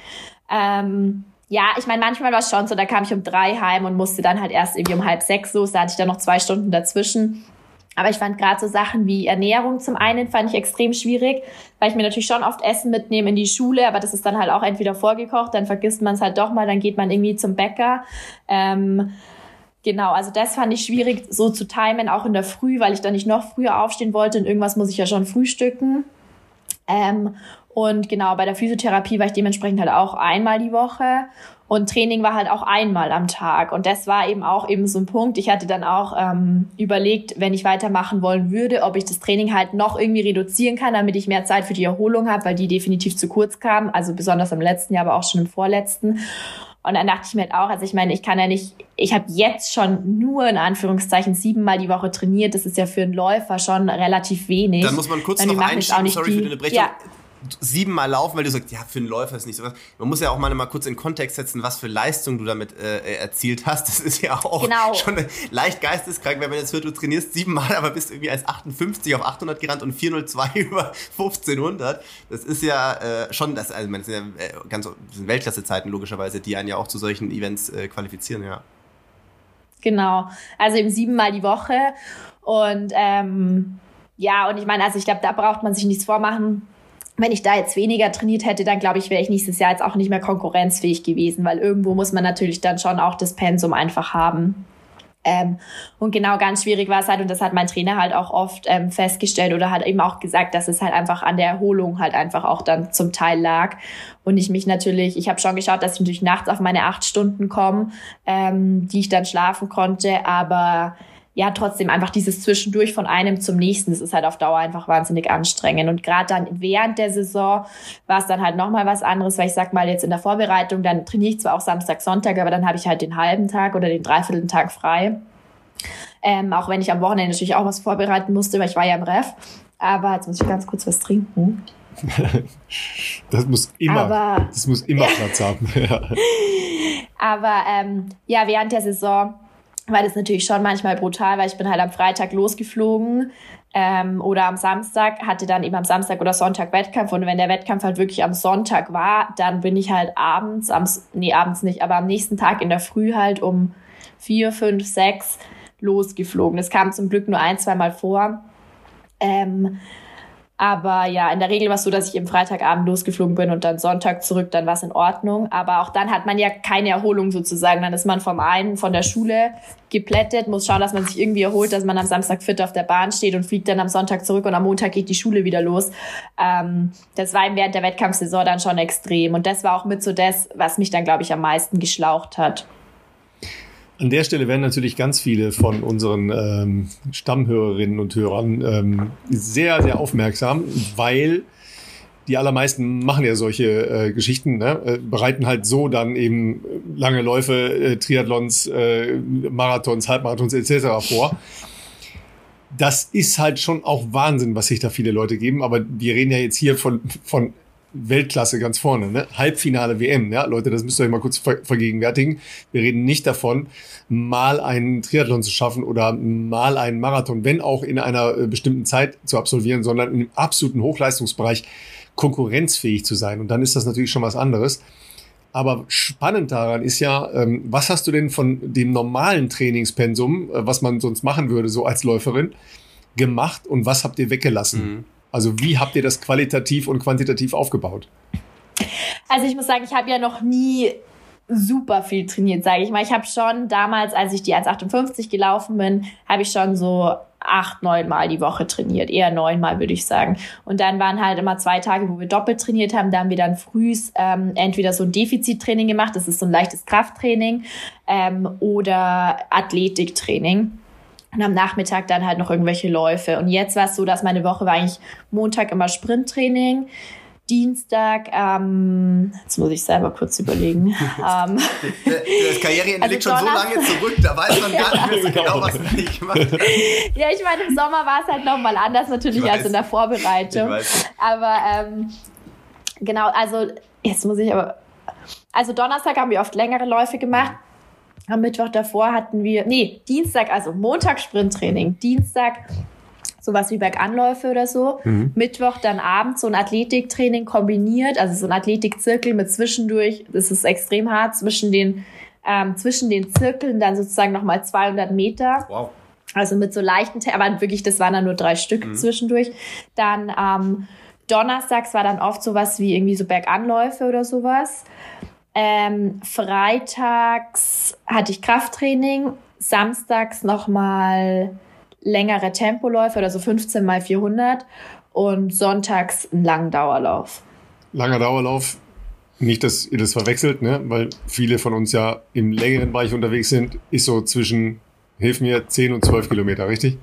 Ähm, ja, ich meine, manchmal war es schon so, da kam ich um drei heim und musste dann halt erst irgendwie um halb sechs los, da hatte ich dann noch zwei Stunden dazwischen. Aber ich fand gerade so Sachen wie Ernährung zum einen fand ich extrem schwierig, weil ich mir natürlich schon oft Essen mitnehme in die Schule, aber das ist dann halt auch entweder vorgekocht, dann vergisst man es halt doch mal, dann geht man irgendwie zum Bäcker. Ähm, genau, also das fand ich schwierig so zu timen, auch in der Früh, weil ich dann nicht noch früher aufstehen wollte und irgendwas muss ich ja schon frühstücken. Ähm, und genau, bei der Physiotherapie war ich dementsprechend halt auch einmal die Woche. Und Training war halt auch einmal am Tag. Und das war eben auch eben so ein Punkt. Ich hatte dann auch ähm, überlegt, wenn ich weitermachen wollen würde, ob ich das Training halt noch irgendwie reduzieren kann, damit ich mehr Zeit für die Erholung habe, weil die definitiv zu kurz kam. Also besonders im letzten Jahr, aber auch schon im vorletzten. Und dann dachte ich mir halt auch, also ich meine, ich kann ja nicht, ich habe jetzt schon nur in Anführungszeichen siebenmal die Woche trainiert. Das ist ja für einen Läufer schon relativ wenig. Dann muss man kurz dann noch einschieben, sorry die, für die Unterbrechung. Ja siebenmal laufen, weil du sagst, ja, für einen Läufer ist nicht so was. Man muss ja auch mal, mal kurz in Kontext setzen, was für Leistung du damit äh, erzielt hast. Das ist ja auch genau. schon leicht geisteskrank, wenn man jetzt hört, du trainierst siebenmal, aber bist irgendwie als 58 auf 800 gerannt und 402 *laughs* über 1500. Das ist ja äh, schon, das, also, das sind ja äh, ganz sind Weltklasse-Zeiten logischerweise, die einen ja auch zu solchen Events äh, qualifizieren, ja. Genau, also eben siebenmal die Woche und ähm, ja, und ich meine, also ich glaube, da braucht man sich nichts vormachen wenn ich da jetzt weniger trainiert hätte, dann glaube ich, wäre ich nächstes Jahr jetzt auch nicht mehr konkurrenzfähig gewesen, weil irgendwo muss man natürlich dann schon auch das Pensum einfach haben. Ähm, und genau ganz schwierig war es halt, und das hat mein Trainer halt auch oft ähm, festgestellt oder hat eben auch gesagt, dass es halt einfach an der Erholung halt einfach auch dann zum Teil lag. Und ich mich natürlich, ich habe schon geschaut, dass ich natürlich nachts auf meine acht Stunden komme, ähm, die ich dann schlafen konnte, aber ja trotzdem einfach dieses Zwischendurch von einem zum nächsten, das ist halt auf Dauer einfach wahnsinnig anstrengend. Und gerade dann während der Saison war es dann halt nochmal was anderes, weil ich sag mal jetzt in der Vorbereitung, dann trainiere ich zwar auch Samstag, Sonntag, aber dann habe ich halt den halben Tag oder den dreiviertel Tag frei. Ähm, auch wenn ich am Wochenende natürlich auch was vorbereiten musste, weil ich war ja im Ref. Aber jetzt muss ich ganz kurz was trinken. *laughs* das muss immer, aber, das muss immer Platz haben. *laughs* aber ähm, ja, während der Saison war das natürlich schon manchmal brutal, weil ich bin halt am Freitag losgeflogen ähm, oder am Samstag, hatte dann eben am Samstag oder Sonntag Wettkampf und wenn der Wettkampf halt wirklich am Sonntag war, dann bin ich halt abends, am, nee, abends nicht, aber am nächsten Tag in der Früh halt um vier, fünf, sechs losgeflogen. Das kam zum Glück nur ein, zwei Mal vor. Ähm, aber ja, in der Regel war es so, dass ich eben Freitagabend losgeflogen bin und dann Sonntag zurück, dann war es in Ordnung. Aber auch dann hat man ja keine Erholung sozusagen. Dann ist man vom einen von der Schule geplättet, muss schauen, dass man sich irgendwie erholt, dass man am Samstag fit auf der Bahn steht und fliegt dann am Sonntag zurück und am Montag geht die Schule wieder los. Ähm, das war eben während der Wettkampfsaison dann schon extrem. Und das war auch mit so das, was mich dann, glaube ich, am meisten geschlaucht hat. An der Stelle werden natürlich ganz viele von unseren ähm, Stammhörerinnen und Hörern ähm, sehr, sehr aufmerksam, weil die allermeisten machen ja solche äh, Geschichten, ne? äh, bereiten halt so dann eben lange Läufe, äh, Triathlons, äh, Marathons, Halbmarathons etc. vor. Das ist halt schon auch Wahnsinn, was sich da viele Leute geben. Aber wir reden ja jetzt hier von, von Weltklasse ganz vorne, ne? Halbfinale WM, ja, Leute, das müsst ihr euch mal kurz ver vergegenwärtigen. Wir reden nicht davon, mal einen Triathlon zu schaffen oder mal einen Marathon, wenn auch in einer äh, bestimmten Zeit zu absolvieren, sondern im absoluten Hochleistungsbereich konkurrenzfähig zu sein. Und dann ist das natürlich schon was anderes. Aber spannend daran ist ja, ähm, was hast du denn von dem normalen Trainingspensum, äh, was man sonst machen würde, so als Läuferin, gemacht und was habt ihr weggelassen? Mhm. Also wie habt ihr das qualitativ und quantitativ aufgebaut? Also ich muss sagen, ich habe ja noch nie super viel trainiert, sage ich mal. Ich habe schon damals, als ich die 1,58 gelaufen bin, habe ich schon so acht, neun Mal die Woche trainiert. Eher neun Mal, würde ich sagen. Und dann waren halt immer zwei Tage, wo wir doppelt trainiert haben. Da haben wir dann frühs ähm, entweder so ein Defizittraining gemacht, das ist so ein leichtes Krafttraining, ähm, oder Athletiktraining. Und am Nachmittag dann halt noch irgendwelche Läufe. Und jetzt war es so, dass meine Woche war eigentlich Montag immer Sprinttraining, Dienstag, ähm, jetzt muss ich selber kurz überlegen. *laughs* ähm, das Karriereende also liegt schon so lange zurück, da weiß man gar nicht mehr so genau, was man nicht gemacht hat. *laughs* Ja, ich meine, im Sommer war es halt nochmal anders natürlich als in der Vorbereitung. Aber ähm, genau, also jetzt muss ich aber. Also Donnerstag haben wir oft längere Läufe gemacht. Am Mittwoch davor hatten wir, nee, Dienstag, also Montag Sprinttraining, Dienstag sowas wie Berganläufe oder so. Mhm. Mittwoch dann abends so ein Athletiktraining kombiniert, also so ein Athletikzirkel mit zwischendurch, das ist extrem hart, zwischen den, ähm, zwischen den Zirkeln dann sozusagen nochmal 200 Meter. Wow. Also mit so leichten, aber wirklich, das waren dann nur drei Stück mhm. zwischendurch. Dann ähm, donnerstags war dann oft sowas wie irgendwie so Berganläufe oder sowas. Ähm, freitags hatte ich Krafttraining, samstags nochmal längere Tempoläufe oder so 15 mal 400 und sonntags einen langen Dauerlauf. Langer Dauerlauf, nicht, dass ihr das verwechselt, ne? weil viele von uns ja im längeren Bereich unterwegs sind, ist so zwischen, hilf mir, 10 und 12 Kilometer, richtig?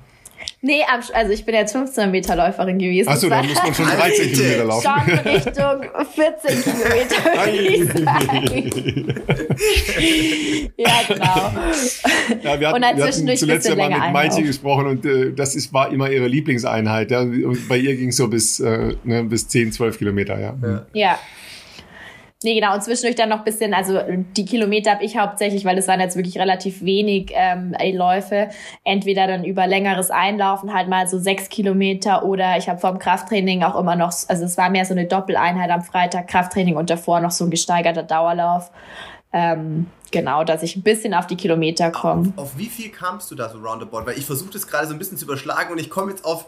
Nee, also ich bin jetzt 15 Meter Läuferin gewesen. Achso, da muss man schon *laughs* 13 Kilometer laufen. Schon Richtung 14 Kilometer, *laughs* ja, genau. Ja, wir hatten, und wir hatten zuletzt ja mal mit Maite gesprochen und äh, das ist, war immer ihre Lieblingseinheit. Ja? Und bei ihr ging es so bis, äh, ne, bis 10, 12 Kilometer. Ja. ja. ja. Nee, genau. Und zwischendurch dann noch ein bisschen, also die Kilometer habe ich hauptsächlich, weil es waren jetzt wirklich relativ wenig ähm, Läufe. Entweder dann über längeres Einlaufen, halt mal so sechs Kilometer oder ich habe vom Krafttraining auch immer noch, also es war mehr so eine Doppeleinheit am Freitag, Krafttraining und davor noch so ein gesteigerter Dauerlauf. Ähm, genau, dass ich ein bisschen auf die Kilometer komme. Auf, auf, wie viel kamst du da so roundabout? Weil ich versuche das gerade so ein bisschen zu überschlagen und ich komme jetzt auf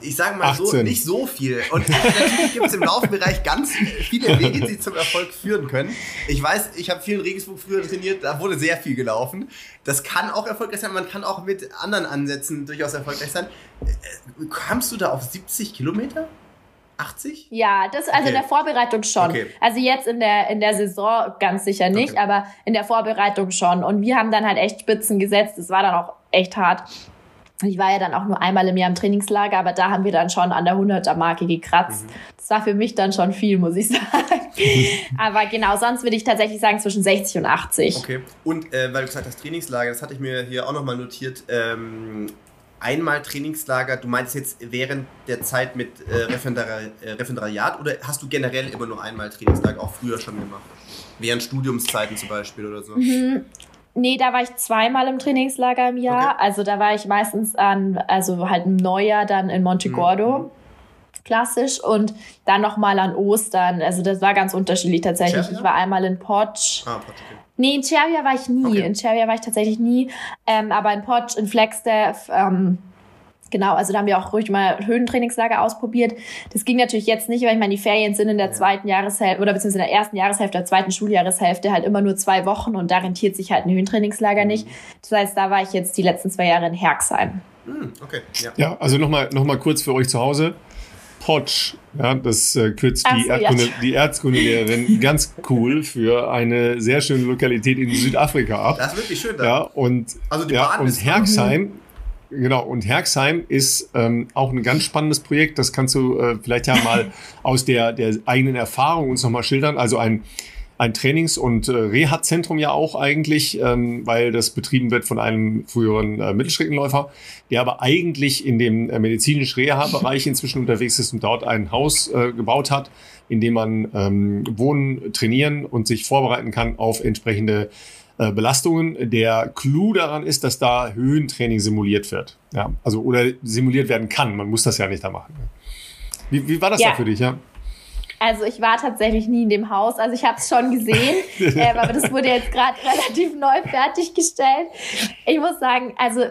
ich sage mal 18. so, nicht so viel. Und *laughs* natürlich gibt es im Laufbereich ganz viele Wege, die zum Erfolg führen können. Ich weiß, ich habe viel in Regensburg früher trainiert, da wurde sehr viel gelaufen. Das kann auch erfolgreich sein, man kann auch mit anderen Ansätzen durchaus erfolgreich sein. Äh, kamst du da auf 70 Kilometer? 80? Ja, das also okay. in der Vorbereitung schon. Okay. Also jetzt in der in der Saison ganz sicher nicht, okay. aber in der Vorbereitung schon. Und wir haben dann halt echt Spitzen gesetzt. Das war dann auch echt hart. Ich war ja dann auch nur einmal im Jahr im Trainingslager, aber da haben wir dann schon an der 100er-Marke gekratzt. Mhm. Das war für mich dann schon viel, muss ich sagen. *laughs* aber genau, sonst würde ich tatsächlich sagen zwischen 60 und 80. Okay. Und äh, weil du gesagt hast, Trainingslager, das hatte ich mir hier auch nochmal notiert. Ähm, einmal Trainingslager, du meinst jetzt während der Zeit mit äh, Referendari äh, Referendariat oder hast du generell immer nur einmal Trainingslager, auch früher schon gemacht? Während Studiumszeiten zum Beispiel oder so? Mhm. Nee, da war ich zweimal im Trainingslager im Jahr. Okay. Also da war ich meistens an, also halt im Neujahr dann in Montegordo. Mhm. Klassisch und dann nochmal an Ostern. Also das war ganz unterschiedlich tatsächlich. Cervia? Ich war einmal in Potsch. Ah, Potsch, okay. Nee, in Cervia war ich nie. Okay. In Cervia war ich tatsächlich nie. Ähm, aber in Potsch, in Flagstaff, ähm, Genau, also da haben wir auch ruhig mal Höhentrainingslager ausprobiert. Das ging natürlich jetzt nicht, weil ich meine, die Ferien sind in der zweiten Jahreshälfte oder beziehungsweise in der ersten Jahreshälfte, der zweiten Schuljahreshälfte halt immer nur zwei Wochen und da rentiert sich halt ein Höhentrainingslager mhm. nicht. Das heißt, da war ich jetzt die letzten zwei Jahre in Herxheim. Mhm, okay, ja. ja also nochmal noch mal kurz für euch zu Hause. Potsch, ja, das äh, kürzt die, so, Erdkunde, ja. die Erzkundelehrerin *laughs* ganz cool für eine sehr schöne Lokalität in Südafrika ab. Das ist wirklich schön da. Ja, und, also die ja, und Herxheim Genau, und Herxheim ist ähm, auch ein ganz spannendes Projekt. Das kannst du äh, vielleicht ja *laughs* mal aus der, der eigenen Erfahrung uns nochmal schildern. Also ein, ein Trainings- und äh, Reha-Zentrum ja auch eigentlich, ähm, weil das betrieben wird von einem früheren äh, Mittelstreckenläufer, der aber eigentlich in dem äh, medizinischen Reha-Bereich inzwischen unterwegs ist und dort ein Haus äh, gebaut hat, in dem man ähm, wohnen, trainieren und sich vorbereiten kann auf entsprechende äh, Belastungen. Der Clou daran ist, dass da Höhentraining simuliert wird. Ja, also oder simuliert werden kann. Man muss das ja nicht da machen. Wie, wie war das ja. da für dich, ja? Also ich war tatsächlich nie in dem Haus. Also ich habe es schon gesehen, *laughs* äh, aber das wurde jetzt gerade *laughs* relativ neu fertiggestellt. Ich muss sagen, also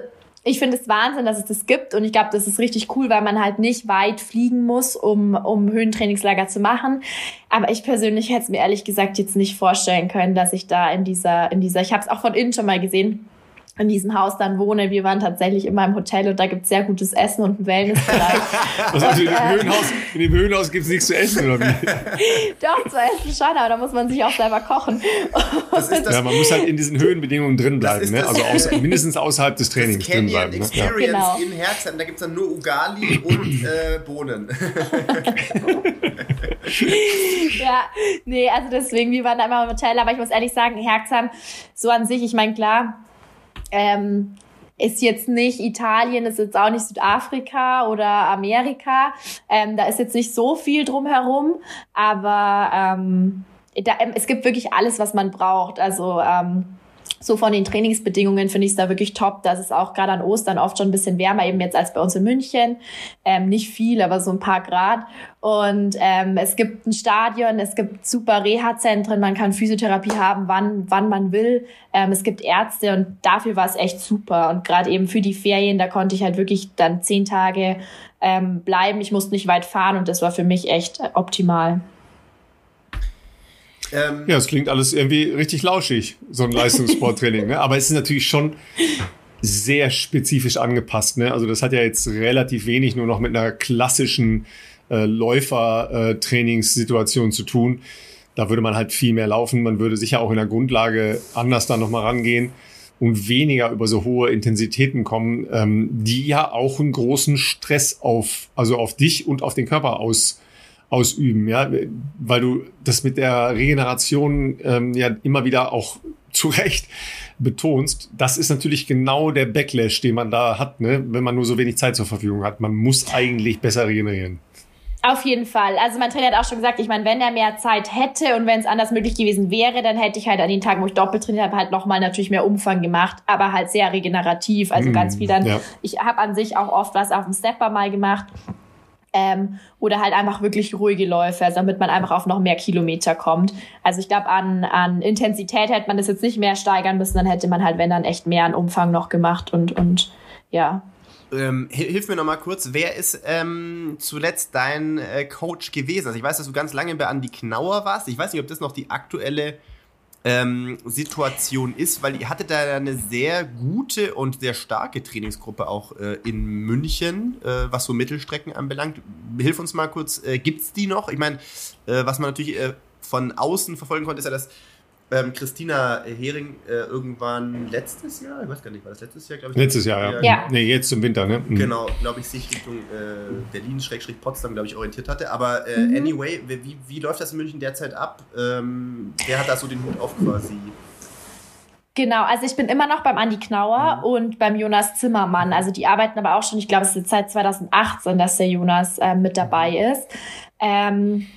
ich finde es Wahnsinn, dass es das gibt und ich glaube, das ist richtig cool, weil man halt nicht weit fliegen muss, um, um Höhentrainingslager zu machen. Aber ich persönlich hätte es mir ehrlich gesagt jetzt nicht vorstellen können, dass ich da in dieser, in dieser, ich habe es auch von innen schon mal gesehen, in diesem Haus dann wohne. Wir waren tatsächlich immer im Hotel und da gibt es sehr gutes Essen und einen Wellnessbereich. also *laughs* in, dem äh, Höhenhaus, in dem Höhenhaus gibt es nichts zu essen, oder wie? *laughs* Doch, zu essen schon, aber da muss man sich auch selber kochen. ja, man muss halt in diesen Höhenbedingungen drin bleiben, ne? also aus, *laughs* mindestens außerhalb des Trainings drin bleiben. Ne? Experience ne? genau. in Herzheim, da gibt es dann nur Ugali und *clears throat* äh, Bohnen. ja, nee, also deswegen, wir waren da immer im Hotel, aber ich muss ehrlich sagen, Herzheim, so an sich, ich meine, klar, ähm, ist jetzt nicht Italien, ist jetzt auch nicht Südafrika oder Amerika. Ähm, da ist jetzt nicht so viel drumherum, aber ähm, da, ähm, es gibt wirklich alles, was man braucht. Also ähm, so von den Trainingsbedingungen finde ich es da wirklich top. Das ist auch gerade an Ostern oft schon ein bisschen wärmer, eben jetzt als bei uns in München. Ähm, nicht viel, aber so ein paar Grad. Und ähm, es gibt ein Stadion, es gibt super Reha-Zentren, man kann Physiotherapie haben, wann, wann man will. Ähm, es gibt Ärzte und dafür war es echt super. Und gerade eben für die Ferien, da konnte ich halt wirklich dann zehn Tage ähm, bleiben. Ich musste nicht weit fahren und das war für mich echt optimal. Ähm, ja, es klingt alles irgendwie richtig lauschig, so ein Leistungssporttraining. ne? Aber es ist natürlich schon sehr spezifisch angepasst. Ne? Also das hat ja jetzt relativ wenig nur noch mit einer klassischen äh, Läufer-Trainingssituation zu tun. Da würde man halt viel mehr laufen. Man würde sicher auch in der Grundlage anders da nochmal rangehen und weniger über so hohe Intensitäten kommen, ähm, die ja auch einen großen Stress auf, also auf dich und auf den Körper aus, ausüben, ja, weil du das mit der Regeneration ähm, ja immer wieder auch *laughs* zu Recht betonst. Das ist natürlich genau der Backlash, den man da hat, ne? wenn man nur so wenig Zeit zur Verfügung hat. Man muss eigentlich besser regenerieren. Auf jeden Fall. Also mein Trainer hat auch schon gesagt, ich meine, wenn er mehr Zeit hätte und wenn es anders möglich gewesen wäre, dann hätte ich halt an den Tagen, wo ich doppelt trainiert habe, halt nochmal natürlich mehr Umfang gemacht, aber halt sehr regenerativ. Also mm, ganz viel dann. Ja. Ich habe an sich auch oft was auf dem Stepper mal gemacht ähm, oder halt einfach wirklich ruhige Läufe, also damit man einfach auf noch mehr Kilometer kommt. Also ich glaube, an, an Intensität hätte man das jetzt nicht mehr steigern müssen, dann hätte man halt, wenn dann echt mehr an Umfang noch gemacht und, und ja. Ähm, hilf mir noch mal kurz, wer ist ähm, zuletzt dein äh, Coach gewesen? Also ich weiß, dass du ganz lange bei Andi Knauer warst. Ich weiß nicht, ob das noch die aktuelle ähm, Situation ist, weil ihr hattet da eine sehr gute und sehr starke Trainingsgruppe auch äh, in München, äh, was so Mittelstrecken anbelangt. Hilf uns mal kurz, äh, gibt es die noch? Ich meine, äh, was man natürlich äh, von außen verfolgen konnte, ist ja, dass ähm, Christina Hering äh, irgendwann letztes Jahr, ich weiß gar nicht, war das letztes Jahr, glaube ich? Letztes Jahr, ja. ja. Nee, jetzt im Winter, ne? Mhm. Genau, glaube ich, sich Richtung äh, Berlin-Potsdam, glaube ich, orientiert hatte. Aber äh, mhm. anyway, wie, wie läuft das in München derzeit ab? Ähm, wer hat da so den Hut auf quasi? Genau, also ich bin immer noch beim Andi Knauer mhm. und beim Jonas Zimmermann. Also die arbeiten aber auch schon, ich glaube, es ist seit 2018, dass der Jonas äh, mit dabei mhm. ist. Ähm,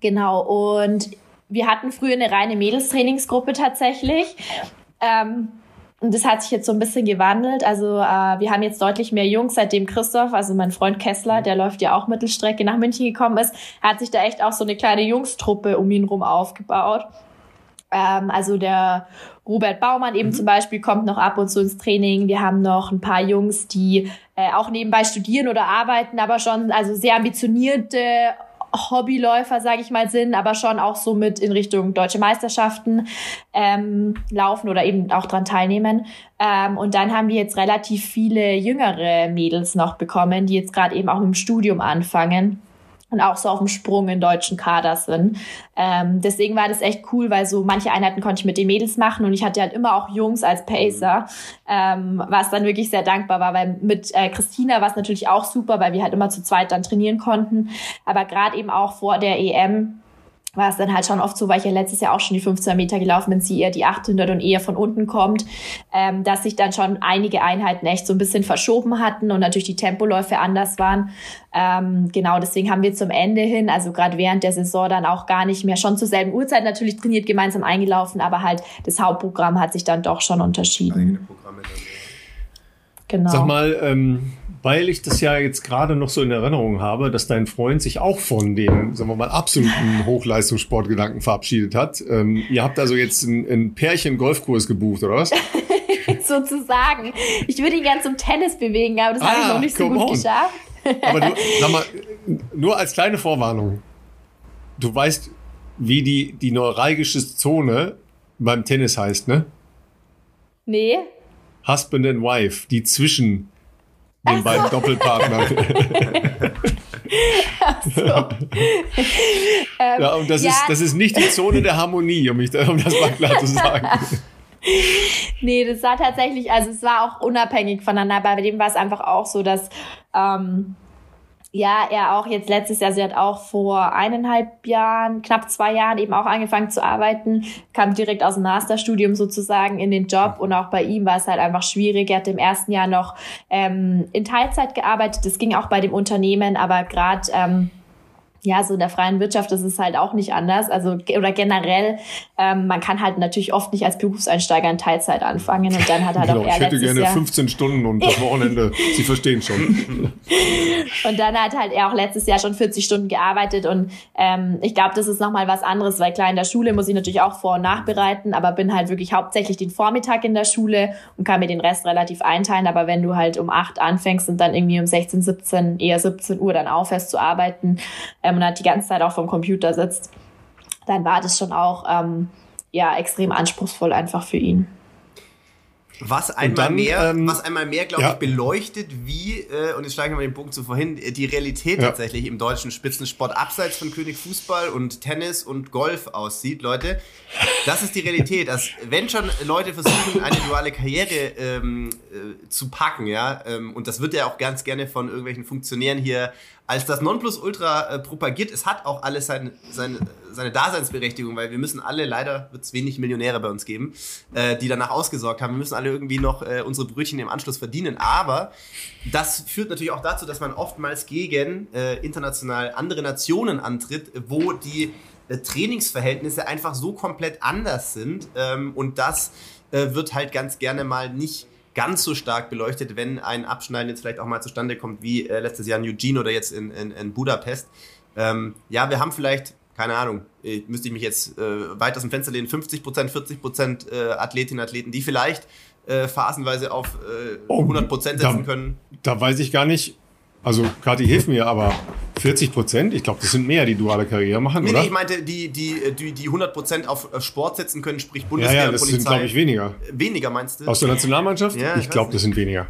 genau, und wir hatten früher eine reine Mädelstrainingsgruppe tatsächlich. Ähm, und das hat sich jetzt so ein bisschen gewandelt. Also äh, wir haben jetzt deutlich mehr Jungs, seitdem Christoph, also mein Freund Kessler, der läuft ja auch Mittelstrecke, nach München gekommen ist, hat sich da echt auch so eine kleine Jungstruppe um ihn rum aufgebaut. Ähm, also der Robert Baumann eben mhm. zum Beispiel kommt noch ab und zu ins Training. Wir haben noch ein paar Jungs, die äh, auch nebenbei studieren oder arbeiten, aber schon also sehr ambitionierte Hobbyläufer, sage ich mal, sind, aber schon auch so mit in Richtung deutsche Meisterschaften ähm, laufen oder eben auch dran teilnehmen. Ähm, und dann haben wir jetzt relativ viele jüngere Mädels noch bekommen, die jetzt gerade eben auch im Studium anfangen und auch so auf dem Sprung in deutschen Kader sind. Ähm, deswegen war das echt cool, weil so manche Einheiten konnte ich mit den Mädels machen und ich hatte halt immer auch Jungs als Pacer, ähm, was dann wirklich sehr dankbar war, weil mit äh, Christina war es natürlich auch super, weil wir halt immer zu zweit dann trainieren konnten, aber gerade eben auch vor der EM war es dann halt schon oft so, weil ich ja letztes Jahr auch schon die 15 Meter gelaufen bin, sie eher die 800 und eher von unten kommt, ähm, dass sich dann schon einige Einheiten echt so ein bisschen verschoben hatten und natürlich die Tempoläufe anders waren. Ähm, genau, deswegen haben wir zum Ende hin, also gerade während der Saison dann auch gar nicht mehr, schon zur selben Uhrzeit natürlich trainiert, gemeinsam eingelaufen, aber halt das Hauptprogramm hat sich dann doch schon unterschieden. Eigene Programme dann, Genau. Sag mal, ähm, weil ich das ja jetzt gerade noch so in Erinnerung habe, dass dein Freund sich auch von dem, sagen wir mal, absoluten *laughs* Hochleistungssportgedanken verabschiedet hat. Ähm, ihr habt also jetzt einen Pärchen-Golfkurs gebucht, oder was? *laughs* Sozusagen. Ich würde ihn gern zum Tennis bewegen, aber das ah, habe ich noch nicht so gut on. geschafft. aber du, *laughs* sag mal, nur als kleine Vorwarnung. Du weißt, wie die, die neuralgische Zone beim Tennis heißt, ne? Nee. Husband and Wife, die zwischen den beiden Doppelpartnern. so. *laughs* ja, und das, ja. Ist, das ist nicht die Zone der Harmonie, um, mich, um das mal klar zu sagen. *laughs* nee, das war tatsächlich, also es war auch unabhängig voneinander, bei dem war es einfach auch so, dass ähm, ja, er auch jetzt letztes Jahr, sie hat auch vor eineinhalb Jahren, knapp zwei Jahren eben auch angefangen zu arbeiten, kam direkt aus dem Masterstudium sozusagen in den Job und auch bei ihm war es halt einfach schwierig. Er hat im ersten Jahr noch ähm, in Teilzeit gearbeitet, das ging auch bei dem Unternehmen, aber gerade ähm, ja, so in der freien Wirtschaft ist es halt auch nicht anders. Also oder generell, ähm, man kann halt natürlich oft nicht als Berufseinsteiger in Teilzeit anfangen und dann hat halt genau, auch er Ich hätte gerne Jahr 15 Stunden und das Wochenende. *laughs* Sie verstehen schon. und dann hat halt er auch letztes Jahr schon 40 Stunden gearbeitet und ähm, ich glaube, das ist nochmal was anderes, weil klar in der Schule muss ich natürlich auch vor- und nachbereiten, aber bin halt wirklich hauptsächlich den Vormittag in der Schule und kann mir den Rest relativ einteilen. Aber wenn du halt um 8 anfängst und dann irgendwie um 16, 17, eher 17 Uhr dann aufhörst zu arbeiten, ähm, und halt die ganze Zeit auch vom Computer sitzt, dann war das schon auch ähm, ja extrem anspruchsvoll einfach für ihn. Was einmal dann, mehr, ähm, was einmal mehr, glaube ja. ich, beleuchtet, wie, äh, und jetzt schlagen wir mal den Punkt zu vorhin, die Realität ja. tatsächlich im deutschen Spitzensport abseits von König Fußball und Tennis und Golf aussieht, Leute. Das ist die Realität. Dass, wenn schon Leute versuchen, eine duale Karriere ähm, äh, zu packen, ja, ähm, und das wird ja auch ganz gerne von irgendwelchen Funktionären hier als das Nonplusultra äh, propagiert. Es hat auch alles sein, sein, seine Daseinsberechtigung, weil wir müssen alle, leider wird es wenig Millionäre bei uns geben, äh, die danach ausgesorgt haben. Wir müssen alle irgendwie noch äh, unsere Brötchen im Anschluss verdienen. Aber das führt natürlich auch dazu, dass man oftmals gegen äh, international andere Nationen antritt, wo die äh, Trainingsverhältnisse einfach so komplett anders sind. Ähm, und das äh, wird halt ganz gerne mal nicht ganz so stark beleuchtet, wenn ein Abschneiden jetzt vielleicht auch mal zustande kommt, wie äh, letztes Jahr in Eugene oder jetzt in, in, in Budapest. Ähm, ja, wir haben vielleicht, keine Ahnung, äh, müsste ich mich jetzt äh, weit aus dem Fenster lehnen, 50 Prozent, 40 Prozent äh, Athletinnen und Athleten, die vielleicht äh, phasenweise auf äh, 100 Prozent setzen da, können. Da weiß ich gar nicht, also Kathi, hilf mir, aber 40 Prozent? Ich glaube, das sind mehr, die duale Karriere machen, nee, oder? Nee, ich meinte, die, die, die, die 100 Prozent auf Sport setzen können, sprich Bundeswehr ja, ja, das sind, glaube ich, weniger. Weniger, meinst du? Aus der Nationalmannschaft? Ja, ich glaube, das sind weniger.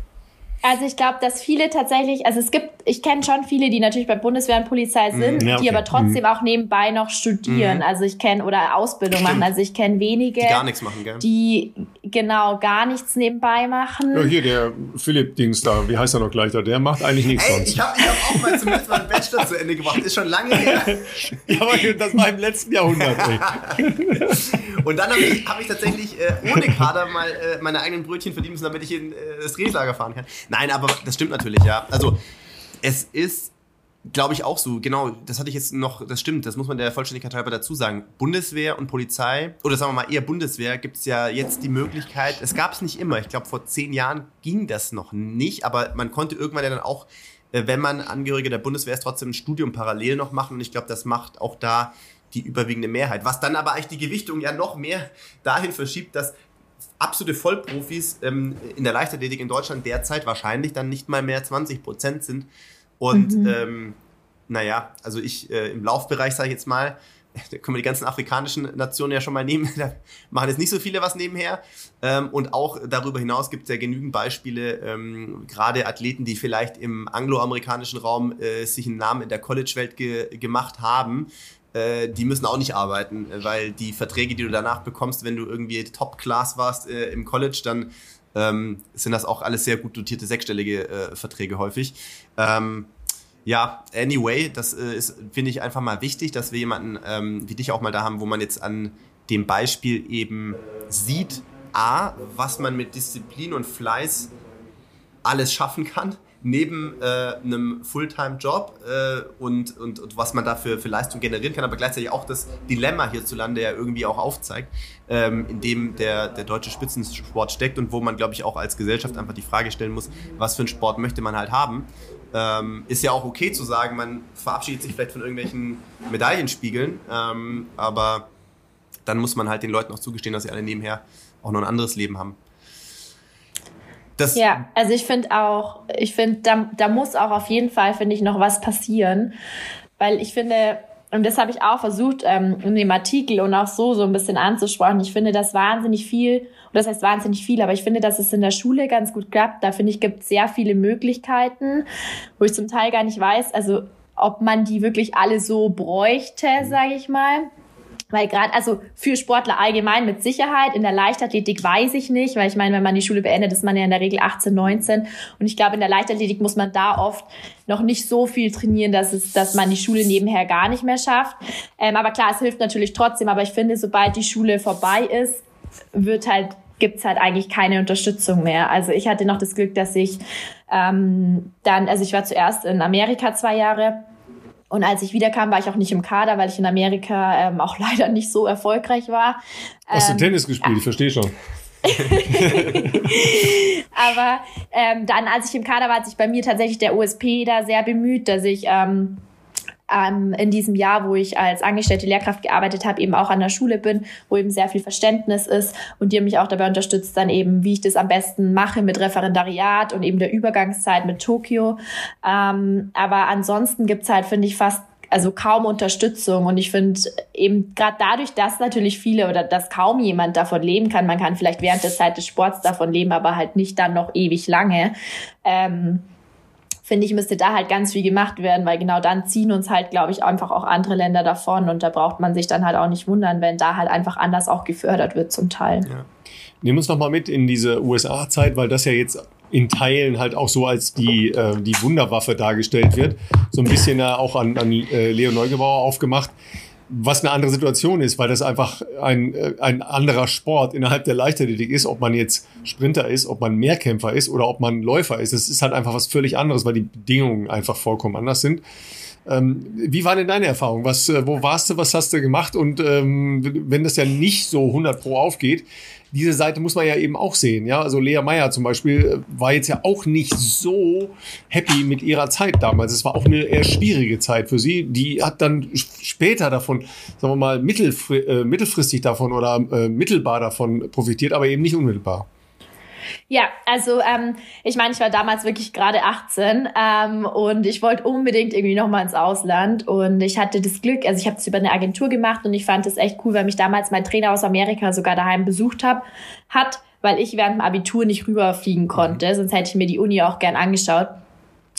Also ich glaube, dass viele tatsächlich, also es gibt, ich kenne schon viele, die natürlich bei Bundeswehr und Polizei mhm. sind, ja, okay. die aber trotzdem mhm. auch nebenbei noch studieren. Mhm. Also ich kenne oder Ausbildung Stimmt. machen. Also ich kenne wenige, die gar nichts machen, gell? Die genau gar nichts nebenbei machen. Ja, hier der Philipp Dings da, wie heißt er noch gleich da? Der macht eigentlich nichts Ey, sonst. Ich habe ich hab auch mal zumindest mal einen Bachelor zu Ende gemacht. Ist schon lange her. *laughs* ja, aber das war im letzten Jahrhundert. Ey. *laughs* und dann habe ich, hab ich tatsächlich äh, ohne Kader mal äh, meine eigenen Brötchen verdienen müssen, damit ich in äh, das Trainingslager fahren kann. Nein, aber das stimmt natürlich, ja. Also es ist, glaube ich, auch so, genau, das hatte ich jetzt noch, das stimmt, das muss man der Vollständigkeit halber dazu sagen. Bundeswehr und Polizei, oder sagen wir mal eher Bundeswehr, gibt es ja jetzt die Möglichkeit, es gab es nicht immer, ich glaube vor zehn Jahren ging das noch nicht, aber man konnte irgendwann ja dann auch, äh, wenn man Angehörige der Bundeswehr ist, trotzdem ein Studium parallel noch machen und ich glaube, das macht auch da die überwiegende Mehrheit. Was dann aber eigentlich die Gewichtung ja noch mehr dahin verschiebt, dass absolute Vollprofis ähm, in der Leichtathletik in Deutschland derzeit wahrscheinlich dann nicht mal mehr 20 Prozent sind. Und mhm. ähm, naja, also ich äh, im Laufbereich sage ich jetzt mal, *laughs* da können wir die ganzen afrikanischen Nationen ja schon mal nehmen, *laughs* da machen jetzt nicht so viele was nebenher. Ähm, und auch darüber hinaus gibt es ja genügend Beispiele, ähm, gerade Athleten, die vielleicht im angloamerikanischen Raum äh, sich einen Namen in der College-Welt ge gemacht haben, äh, die müssen auch nicht arbeiten, weil die Verträge, die du danach bekommst, wenn du irgendwie Top-Class warst äh, im College, dann ähm, sind das auch alles sehr gut dotierte sechsstellige äh, Verträge häufig. Ähm, ja, anyway, das äh, ist, finde ich, einfach mal wichtig, dass wir jemanden ähm, wie dich auch mal da haben, wo man jetzt an dem Beispiel eben sieht, A, was man mit Disziplin und Fleiß alles schaffen kann neben äh, einem Fulltime-Job äh, und, und, und, was man da für, für Leistung generieren kann, aber gleichzeitig auch das Dilemma hierzulande ja irgendwie auch aufzeigt, ähm, in dem der, der deutsche Spitzensport steckt und wo man, glaube ich, auch als Gesellschaft einfach die Frage stellen muss, was für einen Sport möchte man halt haben. Ähm, ist ja auch okay zu sagen, man verabschiedet sich vielleicht von irgendwelchen Medaillenspiegeln, ähm, aber dann muss man halt den Leuten auch zugestehen, dass sie alle nebenher auch noch ein anderes Leben haben. Das ja, also ich finde auch, ich finde, da, da muss auch auf jeden Fall, finde ich, noch was passieren. Weil ich finde, und das habe ich auch versucht, ähm, in dem Artikel und auch so, so ein bisschen anzusprechen. Ich finde das wahnsinnig viel, und das heißt wahnsinnig viel, aber ich finde, dass es in der Schule ganz gut klappt. Da finde ich, gibt es sehr viele Möglichkeiten, wo ich zum Teil gar nicht weiß, also ob man die wirklich alle so bräuchte, sage ich mal. Weil gerade, also für Sportler allgemein mit Sicherheit, in der Leichtathletik weiß ich nicht, weil ich meine, wenn man die Schule beendet, ist man ja in der Regel 18, 19. Und ich glaube, in der Leichtathletik muss man da oft noch nicht so viel trainieren, dass es, dass man die Schule nebenher gar nicht mehr schafft. Ähm, aber klar, es hilft natürlich trotzdem. Aber ich finde, sobald die Schule vorbei ist, wird halt gibt's halt eigentlich keine Unterstützung mehr. Also ich hatte noch das Glück, dass ich ähm, dann, also ich war zuerst in Amerika zwei Jahre und als ich wiederkam, war ich auch nicht im Kader, weil ich in Amerika ähm, auch *laughs* leider nicht so erfolgreich war. Hast ähm, du Tennis gespielt? Ich verstehe schon. *laughs* Aber ähm, dann, als ich im Kader war, hat sich bei mir tatsächlich der OSP da sehr bemüht, dass ich ähm, ähm, in diesem Jahr, wo ich als angestellte Lehrkraft gearbeitet habe, eben auch an der Schule bin, wo eben sehr viel Verständnis ist und die mich auch dabei unterstützt, dann eben, wie ich das am besten mache mit Referendariat und eben der Übergangszeit mit Tokio. Ähm, aber ansonsten gibt's halt, finde ich, fast also kaum Unterstützung. Und ich finde eben gerade dadurch, dass natürlich viele oder dass kaum jemand davon leben kann, man kann vielleicht während der Zeit des Sports davon leben, aber halt nicht dann noch ewig lange. Ähm, finde ich, müsste da halt ganz viel gemacht werden, weil genau dann ziehen uns halt, glaube ich, einfach auch andere Länder davon und da braucht man sich dann halt auch nicht wundern, wenn da halt einfach anders auch gefördert wird zum Teil. Ja. Nehmen uns nochmal mit in diese USA-Zeit, weil das ja jetzt in Teilen halt auch so als die, äh, die Wunderwaffe dargestellt wird. So ein bisschen ja auch an, an äh, Leo Neugebauer aufgemacht was eine andere Situation ist, weil das einfach ein, äh, ein anderer Sport innerhalb der Leichtathletik ist, ob man jetzt Sprinter ist, ob man Mehrkämpfer ist oder ob man Läufer ist. Es ist halt einfach was völlig anderes, weil die Bedingungen einfach vollkommen anders sind. Ähm, wie war denn deine Erfahrung? Was, äh, wo warst du? Was hast du gemacht? Und ähm, wenn das ja nicht so 100 pro aufgeht, diese Seite muss man ja eben auch sehen. Ja, also Lea Meyer zum Beispiel äh, war jetzt ja auch nicht so happy mit ihrer Zeit damals. Es war auch eine eher schwierige Zeit für sie. Die hat dann später davon, sagen wir mal, äh, mittelfristig davon oder äh, mittelbar davon profitiert, aber eben nicht unmittelbar. Ja, also ähm, ich meine, ich war damals wirklich gerade 18 ähm, und ich wollte unbedingt irgendwie nochmal ins Ausland und ich hatte das Glück, also ich habe es über eine Agentur gemacht und ich fand es echt cool, weil mich damals mein Trainer aus Amerika sogar daheim besucht hab, hat, weil ich während dem Abitur nicht rüberfliegen konnte, sonst hätte ich mir die Uni auch gern angeschaut.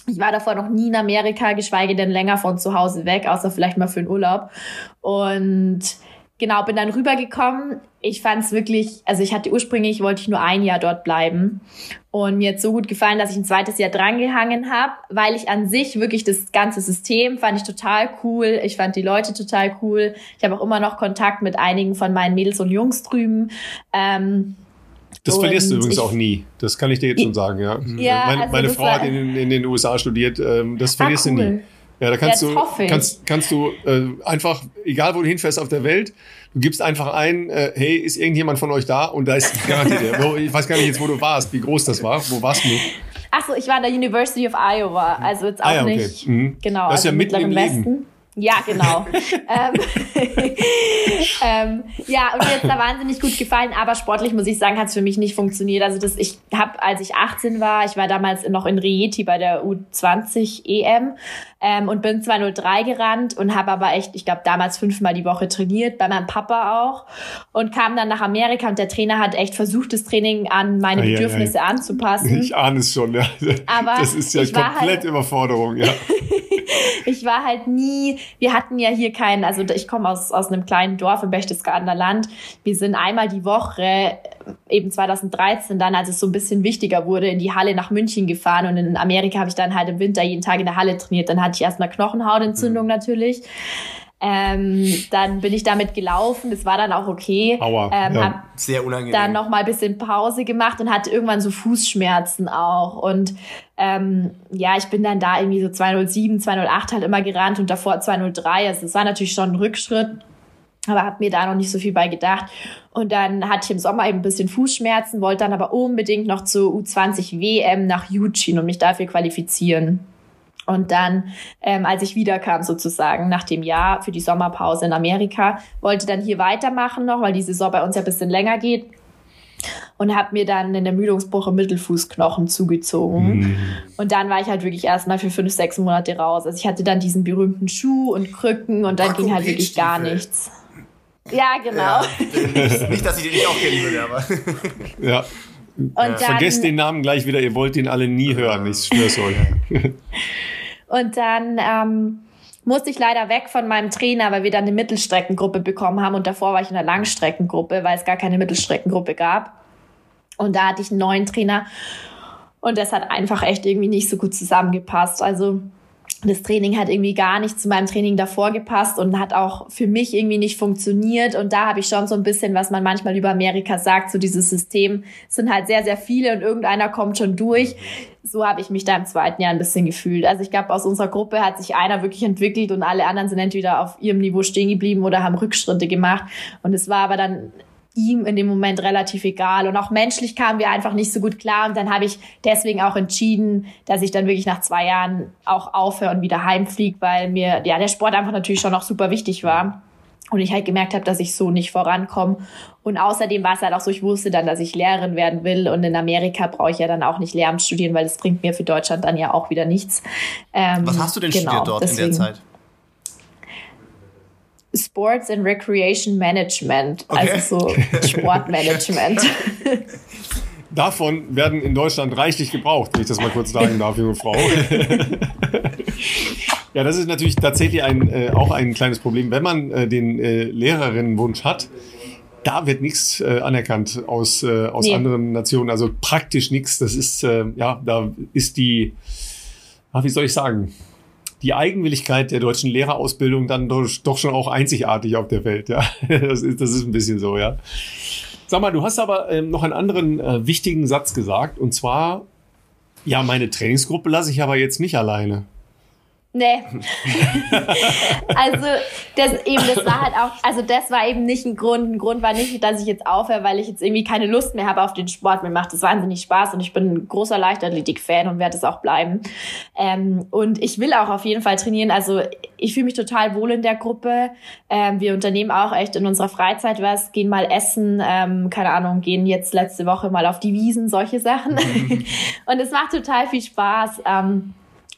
Ich war davor noch nie in Amerika, geschweige denn länger von zu Hause weg, außer vielleicht mal für einen Urlaub. Und genau, bin dann rübergekommen. Ich fand es wirklich, also ich hatte ursprünglich, wollte ich nur ein Jahr dort bleiben. Und mir hat so gut gefallen, dass ich ein zweites Jahr drangehangen habe, weil ich an sich wirklich das ganze System fand ich total cool. Ich fand die Leute total cool. Ich habe auch immer noch Kontakt mit einigen von meinen Mädels und Jungs drüben. Ähm, das verlierst du übrigens ich, auch nie. Das kann ich dir jetzt schon sagen, ja. ja meine, also meine Frau hat in, in, den USA studiert. Ähm, das verlierst ah, cool. du nie. Ja, da kannst ja, du, kannst, kannst du äh, einfach, egal wo du hinfährst auf der Welt, du gibst einfach ein, äh, hey, ist irgendjemand von euch da? Und da ist garantiert. *laughs* ich weiß gar nicht jetzt, wo du warst, wie groß das war. Wo warst du? Achso, ich war an der University of Iowa, also jetzt auch ah, ja, okay. nicht. Mhm. Genau, das ist also ja mitten im Westen. Leben. Ja, genau. *laughs* ähm, *laughs* ähm, ja, und mir hat da wahnsinnig gut gefallen, aber sportlich muss ich sagen, hat es für mich nicht funktioniert. Also das, ich habe, als ich 18 war, ich war damals noch in Rieti bei der U20 EM ähm, und bin 203 gerannt und habe aber echt, ich glaube, damals fünfmal die Woche trainiert, bei meinem Papa auch und kam dann nach Amerika und der Trainer hat echt versucht, das Training an meine ei, Bedürfnisse ei, ei. anzupassen. Ich ahne es schon, ja. Aber das ist ja komplett halt, Überforderung, ja. *laughs* ich war halt nie, wir hatten ja hier keinen, also ich komme aus, aus einem kleinen Dorf im Berchtesgadener Land. Wir sind einmal die Woche, eben 2013 dann, als es so ein bisschen wichtiger wurde, in die Halle nach München gefahren und in Amerika habe ich dann halt im Winter jeden Tag in der Halle trainiert. Dann hatte ich erstmal Knochenhautentzündung mhm. natürlich. Ähm, dann bin ich damit gelaufen, das war dann auch okay. Aua, ähm, ja. Sehr unangenehm. Dann noch mal ein bisschen Pause gemacht und hatte irgendwann so Fußschmerzen auch. Und ähm, ja, ich bin dann da irgendwie so 207, 208 halt immer gerannt und davor 203. Also es war natürlich schon ein Rückschritt, aber habe mir da noch nicht so viel bei gedacht. Und dann hatte ich im Sommer eben ein bisschen Fußschmerzen, wollte dann aber unbedingt noch zur U20 WM nach Eugene und mich dafür qualifizieren. Und dann, ähm, als ich wiederkam sozusagen nach dem Jahr für die Sommerpause in Amerika, wollte dann hier weitermachen noch, weil die Saison bei uns ja ein bisschen länger geht. und habe mir dann einen Ermüdungsbruch im Mittelfußknochen zugezogen. Mhm. Und dann war ich halt wirklich erstmal für fünf, sechs Monate raus. Also ich hatte dann diesen berühmten Schuh und Krücken und dann ging halt wirklich gar nichts. Ja, genau. Ja, nicht, dass ich den nicht auch kennen würde, aber. ja. Und ja. Dann, Vergesst den Namen gleich wieder, ihr wollt den alle nie hören, ich schwör's euch. *laughs* und dann ähm, musste ich leider weg von meinem Trainer, weil wir dann eine Mittelstreckengruppe bekommen haben und davor war ich in der Langstreckengruppe, weil es gar keine Mittelstreckengruppe gab. Und da hatte ich einen neuen Trainer und das hat einfach echt irgendwie nicht so gut zusammengepasst. Also das Training hat irgendwie gar nicht zu meinem Training davor gepasst und hat auch für mich irgendwie nicht funktioniert. Und da habe ich schon so ein bisschen, was man manchmal über Amerika sagt, so dieses System es sind halt sehr, sehr viele und irgendeiner kommt schon durch. So habe ich mich da im zweiten Jahr ein bisschen gefühlt. Also ich glaube, aus unserer Gruppe hat sich einer wirklich entwickelt und alle anderen sind entweder auf ihrem Niveau stehen geblieben oder haben Rückschritte gemacht. Und es war aber dann ihm in dem Moment relativ egal. Und auch menschlich kamen wir einfach nicht so gut klar. Und dann habe ich deswegen auch entschieden, dass ich dann wirklich nach zwei Jahren auch aufhöre und wieder heimfliege, weil mir ja der Sport einfach natürlich schon noch super wichtig war. Und ich halt gemerkt habe, dass ich so nicht vorankomme. Und außerdem war es halt auch so, ich wusste dann, dass ich Lehrerin werden will. Und in Amerika brauche ich ja dann auch nicht Lehramt studieren, weil das bringt mir für Deutschland dann ja auch wieder nichts. Ähm, Was hast du denn genau, studiert dort deswegen, in der Zeit? Sports and Recreation Management, okay. also so *laughs* Sportmanagement. *laughs* Davon werden in Deutschland reichlich gebraucht, wenn ich das mal kurz sagen darf, junge Frau. *laughs* ja, das ist natürlich tatsächlich ein, äh, auch ein kleines Problem. Wenn man äh, den äh, Lehrerinnenwunsch hat, da wird nichts äh, anerkannt aus, äh, aus nee. anderen Nationen, also praktisch nichts. Das ist, äh, ja, da ist die, ach, wie soll ich sagen, die Eigenwilligkeit der deutschen Lehrerausbildung dann doch, doch schon auch einzigartig auf der Welt. Ja, *laughs* das ist, das ist ein bisschen so, ja. Sag mal, du hast aber ähm, noch einen anderen äh, wichtigen Satz gesagt und zwar, ja, meine Trainingsgruppe lasse ich aber jetzt nicht alleine. Nee. *laughs* also das eben, das war halt auch, also das war eben nicht ein Grund. Ein Grund war nicht, dass ich jetzt aufhöre, weil ich jetzt irgendwie keine Lust mehr habe auf den Sport. Mir macht das wahnsinnig Spaß und ich bin ein großer Leichtathletik-Fan und werde es auch bleiben. Ähm, und ich will auch auf jeden Fall trainieren. Also ich fühle mich total wohl in der Gruppe. Ähm, wir unternehmen auch echt in unserer Freizeit was, gehen mal essen, ähm, keine Ahnung, gehen jetzt letzte Woche mal auf die Wiesen, solche Sachen. *laughs* und es macht total viel Spaß.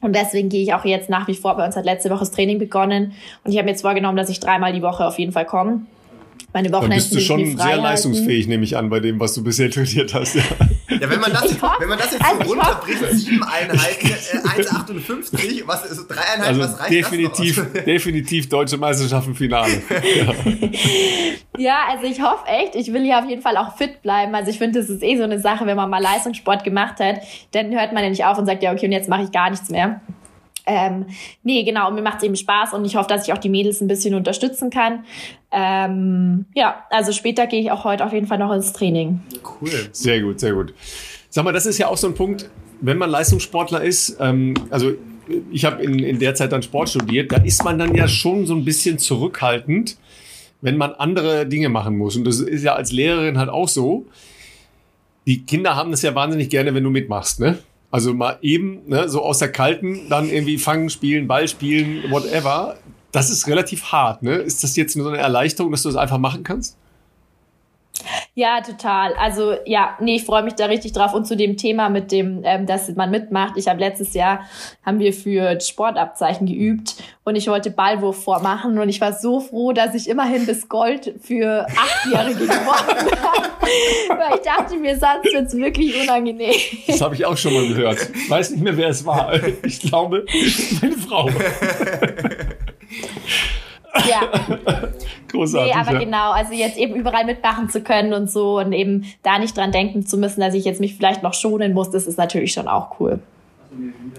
Und deswegen gehe ich auch jetzt nach wie vor. Bei uns hat letzte Woche das Training begonnen. Und ich habe mir jetzt vorgenommen, dass ich dreimal die Woche auf jeden Fall komme. Meine Wochenenden Dann bist du schon sehr leistungsfähig, nehme ich an, bei dem, was du bisher *laughs* trainiert hast. Ja, ja wenn, man das, wenn man das jetzt also so runterbricht, sieben Einheiten, äh, 1,58, was ist drei Einheiten, also was reicht definitiv, das noch? *laughs* definitiv deutsche Meisterschaften Finale. Ja. *laughs* ja, also ich hoffe echt, ich will hier auf jeden Fall auch fit bleiben. Also ich finde, das ist eh so eine Sache, wenn man mal Leistungssport gemacht hat, dann hört man ja nicht auf und sagt, ja, okay, und jetzt mache ich gar nichts mehr. Ähm, nee, genau, mir macht es eben Spaß und ich hoffe, dass ich auch die Mädels ein bisschen unterstützen kann. Ähm, ja, also später gehe ich auch heute auf jeden Fall noch ins Training. Cool. Sehr gut, sehr gut. Sag mal, das ist ja auch so ein Punkt, wenn man Leistungssportler ist, ähm, also ich habe in, in der Zeit dann Sport studiert, da ist man dann ja schon so ein bisschen zurückhaltend, wenn man andere Dinge machen muss. Und das ist ja als Lehrerin halt auch so. Die Kinder haben das ja wahnsinnig gerne, wenn du mitmachst, ne? Also mal eben, ne, so aus der Kalten, dann irgendwie fangen, spielen, Ball spielen, whatever. Das ist relativ hart, ne? Ist das jetzt nur so eine Erleichterung, dass du das einfach machen kannst? Ja, total. Also ja, nee, ich freue mich da richtig drauf. Und zu dem Thema mit dem, ähm, dass man mitmacht. Ich habe letztes Jahr haben wir für Sportabzeichen geübt und ich wollte Ballwurf vormachen und ich war so froh, dass ich immerhin das Gold für Achtjährige *laughs* gewonnen habe. Weil ich dachte mir, sonst wird's wirklich unangenehm. Das habe ich auch schon mal gehört. Ich weiß nicht mehr, wer es war. Ich glaube, meine Frau. *laughs* Ja. *laughs* Großartig. Nee, aber ja. genau, also jetzt eben überall mitmachen zu können und so und eben da nicht dran denken zu müssen, dass ich jetzt mich vielleicht noch schonen muss, das ist natürlich schon auch cool.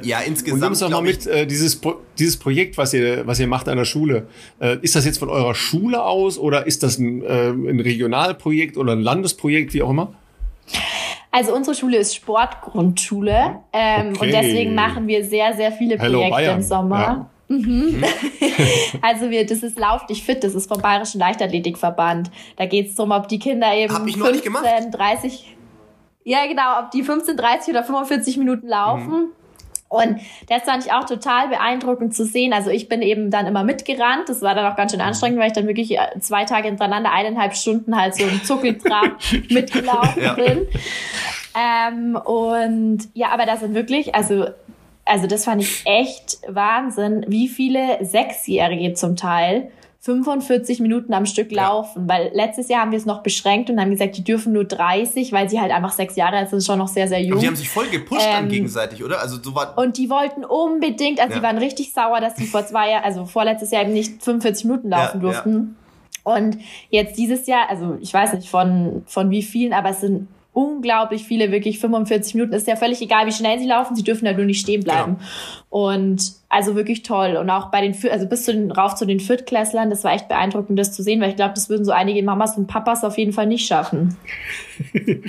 Ja, insgesamt. Und nimm doch mal mit, äh, dieses, Pro dieses Projekt, was ihr, was ihr macht an der Schule. Äh, ist das jetzt von eurer Schule aus oder ist das ein, äh, ein Regionalprojekt oder ein Landesprojekt, wie auch immer? Also unsere Schule ist Sportgrundschule ähm, okay. und deswegen machen wir sehr, sehr viele Projekte im Sommer. Ja. Mhm. mhm. *laughs* also wir, das ist Lauf dich fit, das ist vom Bayerischen Leichtathletikverband. Da geht es darum, ob die Kinder eben Hab ich 15, 30, ja genau, ob die 15, 30 oder 45 Minuten laufen. Mhm. Und das fand ich auch total beeindruckend zu sehen. Also ich bin eben dann immer mitgerannt. Das war dann auch ganz schön anstrengend, weil ich dann wirklich äh, zwei Tage hintereinander eineinhalb Stunden halt so im Zuckeltrab *laughs* mitgelaufen ja. bin. *laughs* Ähm, und ja, aber das sind wirklich, also also das fand ich echt Wahnsinn, wie viele Sechsjährige zum Teil 45 Minuten am Stück laufen, ja. weil letztes Jahr haben wir es noch beschränkt und haben gesagt, die dürfen nur 30, weil sie halt einfach sechs Jahre alt sind, schon noch sehr, sehr jung. Aber die haben sich voll gepusht ähm, dann gegenseitig, oder? Also so war Und die wollten unbedingt, also ja. die waren richtig sauer, dass sie vor zwei Jahren, also vorletztes Jahr eben nicht 45 Minuten laufen ja, durften. Und jetzt dieses Jahr, also ich weiß nicht von, von wie vielen, aber es sind unglaublich viele, wirklich 45 Minuten. Ist ja völlig egal, wie schnell sie laufen, sie dürfen ja nur nicht stehen bleiben. Genau. Und also wirklich toll. Und auch bei den, also bis zu den, rauf zu den Viertklässlern, das war echt beeindruckend, das zu sehen, weil ich glaube, das würden so einige Mamas und Papas auf jeden Fall nicht schaffen. *laughs*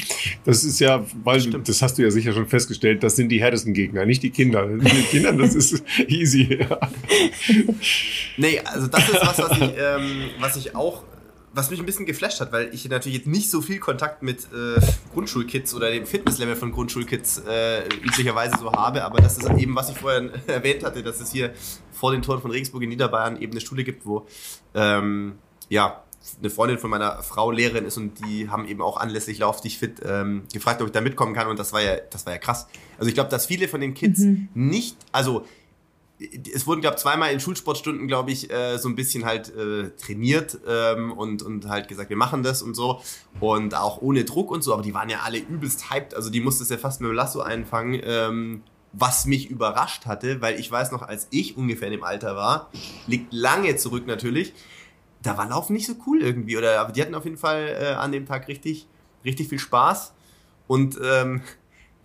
das ist ja, weil, Stimmt. das hast du ja sicher schon festgestellt, das sind die härtesten Gegner, nicht die Kinder. Die Kinder, das ist easy. Ja. nee, also das ist was, was ich, ähm, was ich auch was mich ein bisschen geflasht hat, weil ich natürlich jetzt nicht so viel Kontakt mit äh, Grundschulkids oder dem Fitnesslevel von Grundschulkids äh, üblicherweise so habe, aber das ist eben, was ich vorher *laughs* erwähnt hatte, dass es hier vor den Toren von Regensburg in Niederbayern eben eine Schule gibt, wo ähm, ja eine Freundin von meiner Frau Lehrerin ist und die haben eben auch anlässlich Lauf dich fit ähm, gefragt, ob ich da mitkommen kann und das war ja, das war ja krass. Also ich glaube, dass viele von den Kids mhm. nicht, also es wurden, glaube ich, zweimal in Schulsportstunden, glaube ich, äh, so ein bisschen halt äh, trainiert ähm, und, und halt gesagt, wir machen das und so. Und auch ohne Druck und so, aber die waren ja alle übelst hyped. Also die musste es ja fast mit dem Lasso einfangen, ähm, was mich überrascht hatte, weil ich weiß noch, als ich ungefähr in dem Alter war, liegt lange zurück natürlich, da war Laufen nicht so cool irgendwie. Oder aber die hatten auf jeden Fall äh, an dem Tag richtig, richtig viel Spaß. Und ähm,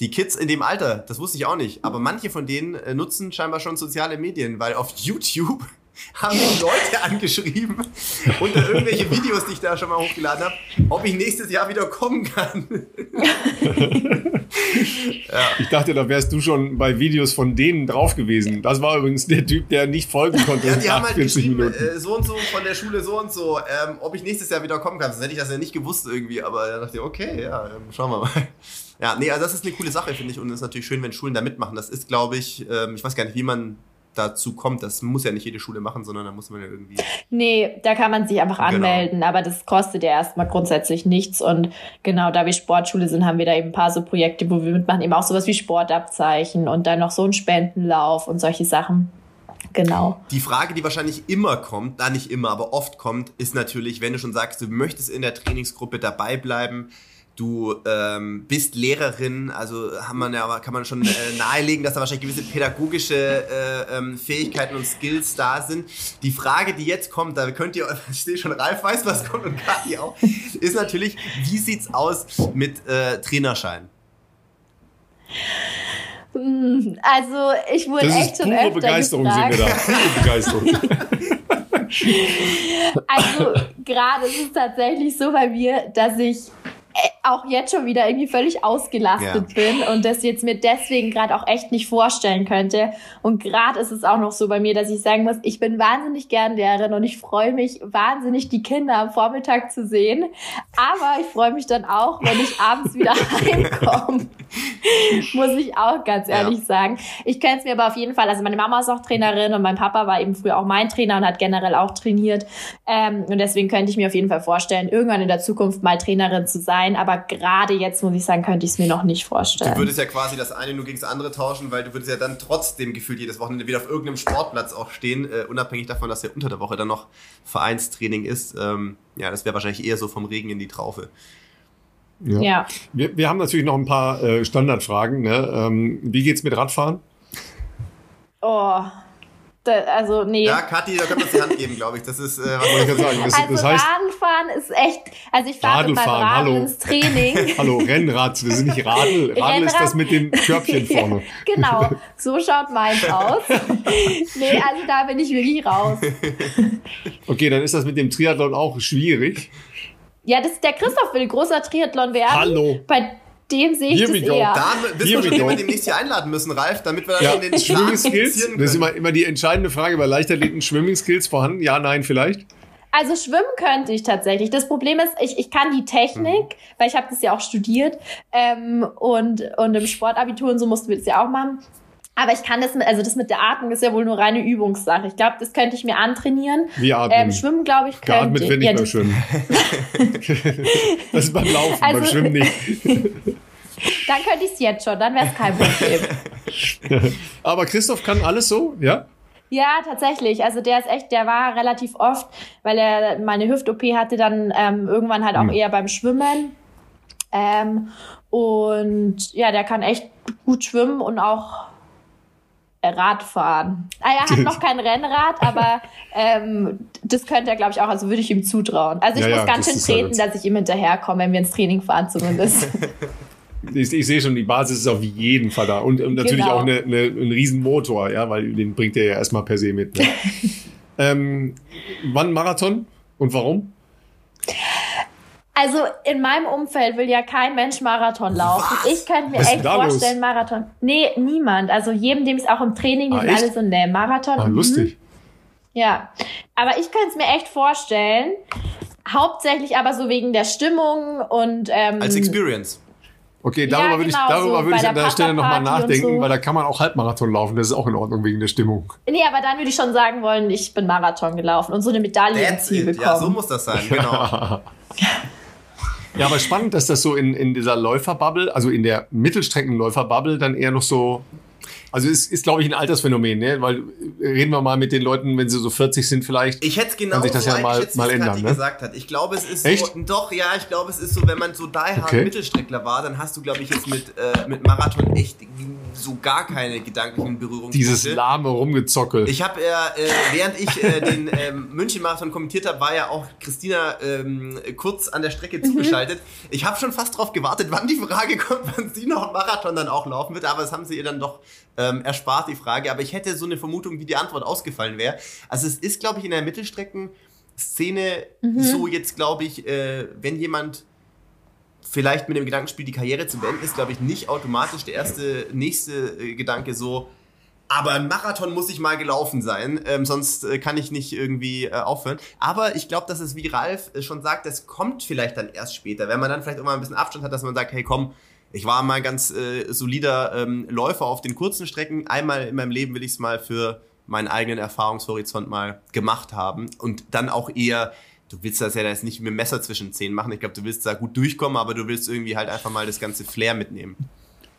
die Kids in dem Alter, das wusste ich auch nicht, aber manche von denen äh, nutzen scheinbar schon soziale Medien, weil auf YouTube *laughs* haben mich Leute *laughs* angeschrieben unter irgendwelche Videos, die ich da schon mal hochgeladen habe, ob ich nächstes Jahr wieder kommen kann. *laughs* ja. Ich dachte, da wärst du schon bei Videos von denen drauf gewesen. Das war übrigens der Typ, der nicht folgen konnte. Ja, die haben halt geschrieben, äh, so und so von der Schule so und so, ähm, ob ich nächstes Jahr wieder kommen kann. Sonst hätte ich das ja nicht gewusst irgendwie, aber da dachte ich, okay, ja, ähm, schauen wir mal. Ja, nee, also das ist eine coole Sache, finde ich. Und es ist natürlich schön, wenn Schulen da mitmachen. Das ist, glaube ich, ähm, ich weiß gar nicht, wie man dazu kommt. Das muss ja nicht jede Schule machen, sondern da muss man ja irgendwie. Nee, da kann man sich einfach genau. anmelden, aber das kostet ja erstmal grundsätzlich nichts. Und genau, da wir Sportschule sind, haben wir da eben ein paar so Projekte, wo wir mitmachen, eben auch sowas wie Sportabzeichen und dann noch so ein Spendenlauf und solche Sachen. Genau. Die Frage, die wahrscheinlich immer kommt, da nicht immer, aber oft kommt, ist natürlich, wenn du schon sagst, du möchtest in der Trainingsgruppe dabei bleiben, Du ähm, bist Lehrerin, also haben man ja, kann man schon äh, nahelegen, dass da wahrscheinlich gewisse pädagogische äh, ähm, Fähigkeiten und Skills da sind. Die Frage, die jetzt kommt, da könnt ihr, *laughs* ich sehe schon, Ralf weiß, was kommt und Kathi auch, ist natürlich, wie sieht's aus mit äh, Trainerschein? Hm, also ich wurde das echt schon öfter Begeisterung gefragt. Sehen wir da. Pure Begeisterung. *laughs* also gerade ist es tatsächlich so bei mir, dass ich auch jetzt schon wieder irgendwie völlig ausgelastet ja. bin und das jetzt mir deswegen gerade auch echt nicht vorstellen könnte. Und gerade ist es auch noch so bei mir, dass ich sagen muss, ich bin wahnsinnig gern Lehrerin und ich freue mich wahnsinnig, die Kinder am Vormittag zu sehen. Aber ich freue mich dann auch, wenn ich abends wieder *laughs* heimkomme. muss ich auch ganz ehrlich ja. sagen. Ich könnte es mir aber auf jeden Fall, also meine Mama ist auch Trainerin und mein Papa war eben früher auch mein Trainer und hat generell auch trainiert. Ähm, und deswegen könnte ich mir auf jeden Fall vorstellen, irgendwann in der Zukunft mal Trainerin zu sein. Aber gerade jetzt, muss ich sagen, könnte ich es mir noch nicht vorstellen. Du würdest ja quasi das eine nur gegen das andere tauschen, weil du würdest ja dann trotzdem gefühlt jedes Wochenende wieder auf irgendeinem Sportplatz auch stehen, äh, unabhängig davon, dass ja unter der Woche dann noch Vereinstraining ist. Ähm, ja, das wäre wahrscheinlich eher so vom Regen in die Traufe. Ja. ja. Wir, wir haben natürlich noch ein paar äh, Standardfragen. Ne? Ähm, wie geht's mit Radfahren? Oh, also nee. Ja, Kathi, da können wir uns die Hand geben, glaube ich. Das ist, äh, was soll ich sagen? Das, also das heißt, Radenfahren ist echt, also ich fahre mit meinem hallo. ins Training. *laughs* hallo, Rennrad, wir sind nicht Radl. *laughs* Radl Rennrad. ist das mit dem Körbchen *laughs* vorne. genau, so schaut meins aus. nee, also da bin ich wirklich raus. okay, dann ist das mit dem Triathlon auch schwierig. Ja, das, der Christoph will großer Triathlon werden. Hallo. Bei dem sehe ich Here das eher. Da wissen wir schon, wir demnächst hier einladen müssen, Ralf, damit wir dann ja. den Schwimming-Skills, das ist immer, immer die entscheidende Frage bei Leichtathleten, Schwimming-Skills vorhanden? Ja, nein, vielleicht? Also schwimmen könnte ich tatsächlich. Das Problem ist, ich, ich kann die Technik, mhm. weil ich habe das ja auch studiert ähm, und, und im Sportabitur und so mussten wir das ja auch machen. Aber ich kann das, mit, also das mit der Atmung ist ja wohl nur reine Übungssache. Ich glaube, das könnte ich mir antrainieren. Wie atmen? Ähm, schwimmen, glaube ich, könnte Geatmet ich. wenn ich Ja, beim Schwimmen. *laughs* das ist beim Laufen, beim Also- Schwimmen nicht. *laughs* Dann könnte ich es jetzt schon, dann wäre es kein Problem. *laughs* Aber Christoph kann alles so, ja? Ja, tatsächlich. Also der ist echt, der war relativ oft, weil er mal eine Hüft-OP hatte, dann ähm, irgendwann halt auch Hm. eher beim Schwimmen. Ähm, und ja, der kann echt gut schwimmen und auch Radfahren. Ah, er hat *laughs* noch kein Rennrad, aber ähm, das könnte er, glaube ich, auch. Also würde ich ihm zutrauen. Also ich Ja, muss ja, ganz schön treten, jetzt- dass ich ihm hinterherkomme, wenn wir ins Training fahren zumindest. *laughs* Ich, ich sehe schon, die Basis ist auf jeden Fall da. Und, und natürlich Genau. auch eine, eine, ein Riesenmotor, ja, weil den bringt er ja erstmal per se mit. Ne? *laughs* ähm, wann Marathon und warum? Also in meinem Umfeld will ja kein Mensch Marathon laufen. Was? Ich könnte mir Was echt da los? vorstellen, Marathon. Nee, niemand. Also jedem, dem es auch im Training, die Ah, sind echt? alle so, nee, Marathon. Ah, mhm. lustig. Ja. Aber ich könnte es mir echt vorstellen. Hauptsächlich aber so wegen der Stimmung und ähm, Als Experience. Okay, darüber Ja, würde ich, genau, darüber so würde ich an der der Stelle nochmal nachdenken, so. weil da kann man auch Halbmarathon laufen. Das ist auch in Ordnung wegen der Stimmung. Nee, aber dann würde ich schon sagen wollen, ich bin Marathon gelaufen und so eine Medaille im That's Ziel it. bekommen. Ja, so muss das sein, genau. *laughs* *laughs* Ja, aber spannend, dass das so in, in dieser Läuferbubble, also in der Mittelstreckenläuferbubble, dann eher noch so. Also es ist, glaube ich, ein Altersphänomen, ne? Weil äh, reden wir mal mit den Leuten, wenn sie so 40 sind vielleicht. Ich hätte es genau Kann sich das so ja mal- mal ändern, ne? gesagt hat. Ich glaube, es ist Echt? so, doch, ja, ich glaube, es ist so, wenn man so die hard Okay. Mittelstreckler war, dann hast du, glaube ich, jetzt mit, äh, mit Marathon echt so gar keine gedanklichen Berührungen. Dieses lahme Rumgezockel. Ich habe ja, äh, während ich äh, den *laughs* ähm, München-Marathon kommentiert habe, war ja auch Christina ähm, kurz an der Strecke zugeschaltet. Ich habe schon fast darauf gewartet, wann die Frage kommt, wann sie noch einen Marathon dann auch laufen wird, aber das haben sie ihr dann doch ähm, erspart, die Frage. Aber ich hätte so eine Vermutung, wie die Antwort ausgefallen wäre. Also es ist, glaube ich, in der Mittelstrecken-Szene so jetzt, glaube ich, äh, wenn jemand vielleicht mit dem Gedankenspiel die Karriere zu beenden, ist, glaube ich, nicht automatisch der erste, nächste äh, Gedanke so, aber ein Marathon muss ich mal gelaufen sein, ähm, sonst äh, kann ich nicht irgendwie äh, aufhören. Aber ich glaube, dass es, wie Ralf äh, schon sagt, das kommt vielleicht dann erst später, wenn man dann vielleicht auch mal ein bisschen Abstand hat, dass man sagt, hey komm, ich war mal ganz äh, solider ähm, Läufer auf den kurzen Strecken. Einmal in meinem Leben will ich es mal für meinen eigenen Erfahrungshorizont mal gemacht haben und dann auch eher du willst das ja jetzt nicht mit dem Messer zwischen Zähnen machen. Ich glaube, du willst da gut durchkommen, aber du willst irgendwie halt einfach mal das ganze Flair mitnehmen.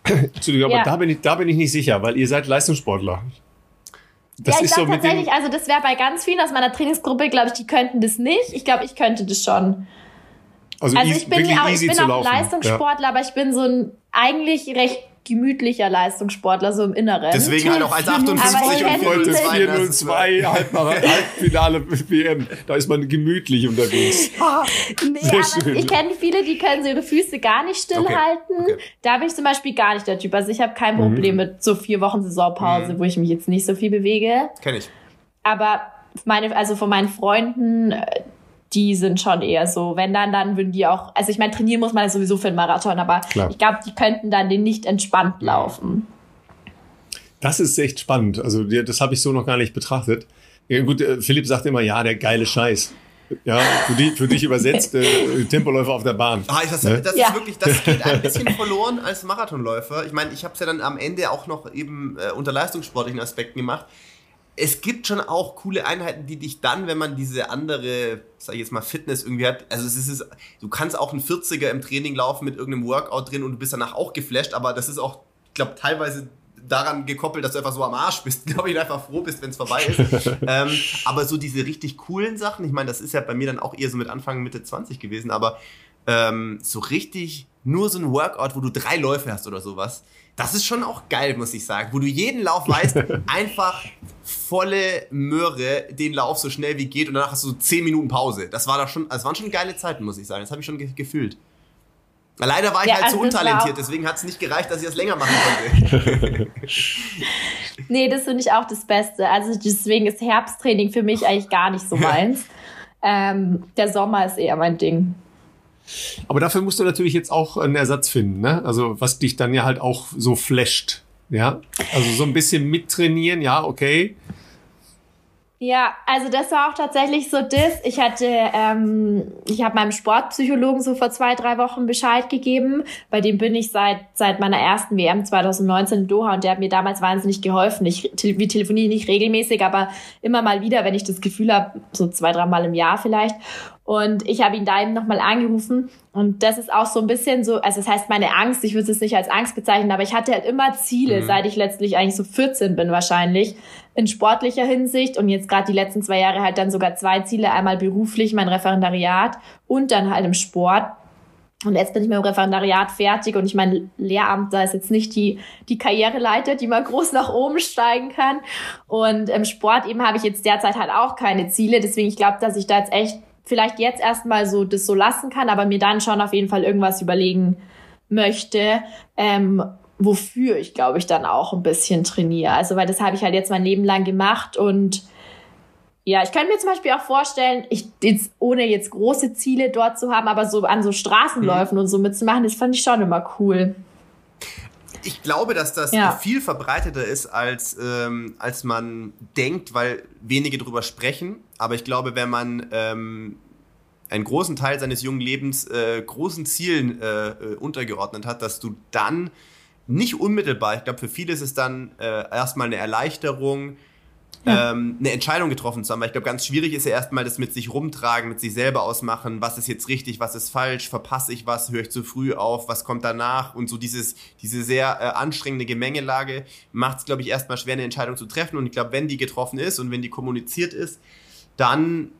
Entschuldigung, aber Ja. da, bin ich, da bin ich nicht sicher, weil ihr seid Leistungssportler. Das ja, ich ist so glaube mit dem. tatsächlich, also das wäre bei ganz vielen aus meiner Trainingsgruppe, glaube ich, die könnten das nicht. Ich glaube, ich könnte das schon. Also, Also easy- ich bin wirklich ja auch, ich bin auch. Leistungssportler, aber ich bin so ein eigentlich recht gemütlicher Leistungssportler, so im Inneren. Deswegen halt auch 1,58 Aber ich und hätte- Heute 4,02. 402 Halbmara- Halbfinale WM. Da ist man gemütlich unterwegs. *laughs* Nee, Sehr aber schön. ich kenne viele, die können so ihre Füße gar nicht stillhalten. Okay, okay. Da bin ich zum Beispiel gar nicht der Typ. Also ich habe kein Mhm. Problem mit so vier Wochen Saisonpause, wo ich mich jetzt nicht so viel bewege. Kenn ich. Aber meine, also von meinen Freunden, äh, die sind schon eher so, wenn dann, dann würden die auch, also ich meine, trainieren muss man ja sowieso für einen Marathon, aber Klar. ich glaube, die könnten dann den nicht entspannt laufen. Das ist echt spannend. Also, das habe ich so noch gar nicht betrachtet. Ja, gut, äh, Philipp sagt immer, ja, der geile Scheiß. Ja, für, die, für dich übersetzt, äh, Tempoläufer auf der Bahn. Ah, das, Ne? das Ja. ist wirklich, das *laughs* geht ein bisschen verloren als Marathonläufer. Ich meine, ich habe es ja dann am Ende auch noch eben äh, unter leistungssportlichen Aspekten gemacht. Es gibt schon auch coole Einheiten, die dich dann, wenn man diese andere, sag ich jetzt mal, Fitness irgendwie hat, also es ist, du kannst auch einen 40er im Training laufen mit irgendeinem Workout drin und du bist danach auch geflasht, aber das ist auch, ich glaube, teilweise daran gekoppelt, dass du einfach so am Arsch bist, *laughs* glaube ich, und einfach froh bist, wenn es vorbei ist. *laughs* ähm, aber so diese richtig coolen Sachen, ich meine, das ist ja bei mir dann auch eher so mit Anfang, Mitte 20 gewesen, aber ähm, so richtig nur so ein Workout, wo du drei Läufe hast oder sowas, das ist schon auch geil, muss ich sagen. Wo du jeden Lauf weißt, *laughs* einfach volle Möhre den Lauf so schnell wie geht und danach hast du so 10 Minuten Pause. Das war doch schon, das waren schon geile Zeiten, muss ich sagen. Das habe ich schon ge gefühlt. Leider war ich Ja, halt also so untalentiert, deswegen hat es nicht gereicht, dass ich das länger machen konnte. *laughs* Nee, das finde ich auch das Beste. Also deswegen ist Herbsttraining für mich eigentlich gar nicht so meins. *laughs* ähm, der Sommer ist eher mein Ding. Aber dafür musst du natürlich jetzt auch einen Ersatz finden, ne? Also, was dich dann ja halt auch so flasht. Ja, also so ein bisschen mittrainieren, ja, okay. Ja, also das war auch tatsächlich so das. Ich hatte, ähm, ich habe meinem Sportpsychologen so vor zwei, drei Wochen Bescheid gegeben. Bei dem bin ich seit seit meiner ersten WM 2019 in Doha und der hat mir damals wahnsinnig geholfen. Ich wir telefoniere nicht regelmäßig, aber immer mal wieder, wenn ich das Gefühl habe, so zwei, drei Mal im Jahr vielleicht. Und ich habe ihn da eben nochmal angerufen. Und das ist auch so ein bisschen so, also das heißt meine Angst, ich würde es nicht als Angst bezeichnen, aber ich hatte halt immer Ziele, mhm. seit ich letztlich eigentlich so 14 bin wahrscheinlich, in sportlicher Hinsicht. Und jetzt gerade die letzten zwei Jahre halt dann sogar zwei Ziele, einmal beruflich, mein Referendariat und dann halt im Sport. Und jetzt bin ich mit dem Referendariat fertig und ich mein Lehramt, da ist jetzt nicht die, die Karriereleiter, die man groß nach oben steigen kann. Und im Sport eben habe ich jetzt derzeit halt auch keine Ziele. Deswegen, ich glaube, dass ich da jetzt echt vielleicht jetzt erstmal so das so lassen kann, aber mir dann schon auf jeden Fall irgendwas überlegen möchte, ähm, wofür ich glaube ich dann auch ein bisschen trainiere. Also weil das habe ich halt jetzt mein Leben lang gemacht und ja, ich könnte mir zum Beispiel auch vorstellen, ich jetzt, ohne jetzt große Ziele dort zu haben, aber so an so Straßenläufen mhm. und so mitzumachen, das fand ich schon immer cool. Ich glaube, dass das ja. viel verbreiteter ist, als, ähm, als man denkt, weil wenige drüber sprechen. Aber ich glaube, wenn man ähm, einen großen Teil seines jungen Lebens äh, großen Zielen äh, äh, untergeordnet hat, dass du dann nicht unmittelbar, ich glaube, für viele ist es dann äh, erstmal eine Erleichterung, ja. ähm, eine Entscheidung getroffen zu haben. Weil ich glaube, ganz schwierig ist ja erstmal das mit sich rumtragen, mit sich selber ausmachen, was ist jetzt richtig, was ist falsch, verpasse ich was, höre ich zu früh auf, was kommt danach und so dieses, diese sehr äh, anstrengende Gemengelage macht es, glaube ich, erstmal schwer, eine Entscheidung zu treffen. Und ich glaube, wenn die getroffen ist und wenn die kommuniziert ist, dann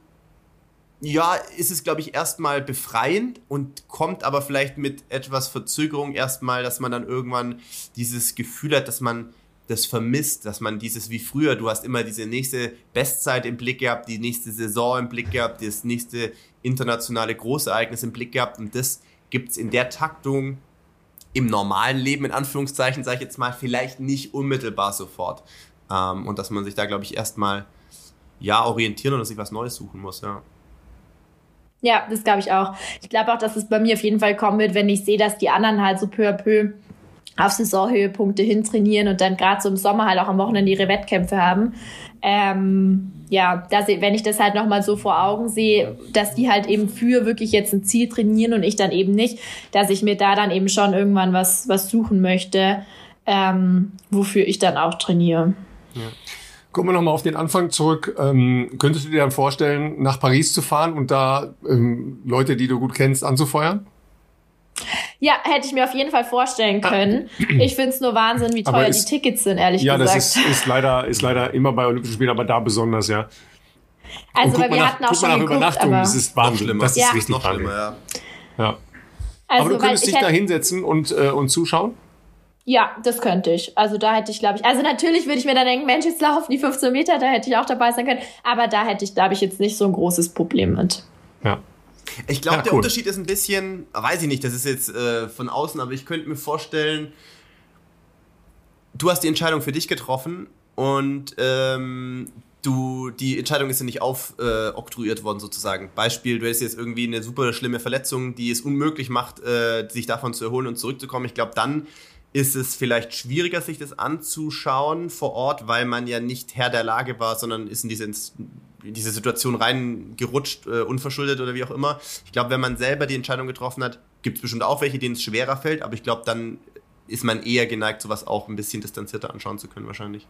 ja, ist es, glaube ich, erstmal befreiend und kommt aber vielleicht mit etwas Verzögerung erstmal, dass man dann irgendwann dieses Gefühl hat, dass man das vermisst, dass man dieses wie früher, du hast immer diese nächste Bestzeit im Blick gehabt, die nächste Saison im Blick gehabt, das nächste internationale Großereignis im Blick gehabt und das gibt es in der Taktung im normalen Leben, in Anführungszeichen, sage ich jetzt mal, vielleicht nicht unmittelbar sofort. Ähm, und dass man sich da, glaube ich, erstmal ja orientieren und sich was Neues suchen muss, ja. Ja, das glaube ich auch. Ich glaube auch, dass es bei mir auf jeden Fall kommen wird, wenn ich sehe, dass die anderen halt so peu à peu auf Saisonhöhepunkte hintrainieren und dann gerade so im Sommer halt auch am Wochenende ihre Wettkämpfe haben. Ähm, ja, dass, wenn ich das halt nochmal so vor Augen sehe, dass die halt eben für wirklich jetzt ein Ziel trainieren und ich dann eben nicht, dass ich mir da dann eben schon irgendwann was, was suchen möchte, ähm, wofür ich dann auch trainiere. Ja. Kommen wir nochmal auf den Anfang zurück. Ähm, könntest du dir dann vorstellen, nach Paris zu fahren und da ähm, Leute, die du gut kennst, anzufeuern? Ja, hätte ich mir auf jeden Fall vorstellen können. Ich finde es nur Wahnsinn, wie teuer ist, die Tickets sind, ehrlich ja, gesagt. Ja, das ist, ist, leider, ist leider immer bei Olympischen Spielen, aber da besonders, ja. Also, weil wir nach, hatten auch schon geguckt, Übernachtung, aber das ist Wahnsinn. Das ist ja. richtig noch schlimmer, ja. ja. Also, aber du könntest dich da hinsetzen und, äh, und zuschauen? Ja, das könnte ich. Also da hätte ich, glaube ich, also natürlich würde ich mir dann denken, Mensch, jetzt laufen die 15 Meter, da hätte ich auch dabei sein können. Aber da hätte ich, glaube ich, jetzt nicht so ein großes Problem mit. Ja. Ich glaube, ja, der Unterschied ist ein bisschen, weiß ich nicht, das ist jetzt äh, von außen, aber ich könnte mir vorstellen, du hast die Entscheidung für dich getroffen und ähm, du, die Entscheidung ist ja nicht aufoktroyiert äh, worden sozusagen. Beispiel, du hast jetzt irgendwie eine super schlimme Verletzung, die es unmöglich macht, äh, sich davon zu erholen und zurückzukommen. Ich glaube, dann ist es vielleicht schwieriger, sich das anzuschauen vor Ort, weil man ja nicht Herr der Lage war, sondern ist in diese, in diese Situation reingerutscht, äh, unverschuldet oder wie auch immer. Ich glaube, wenn man selber die Entscheidung getroffen hat, gibt es bestimmt auch welche, denen es schwerer fällt, aber ich glaube, dann ist man eher geneigt, sowas auch ein bisschen distanzierter anschauen zu können, wahrscheinlich.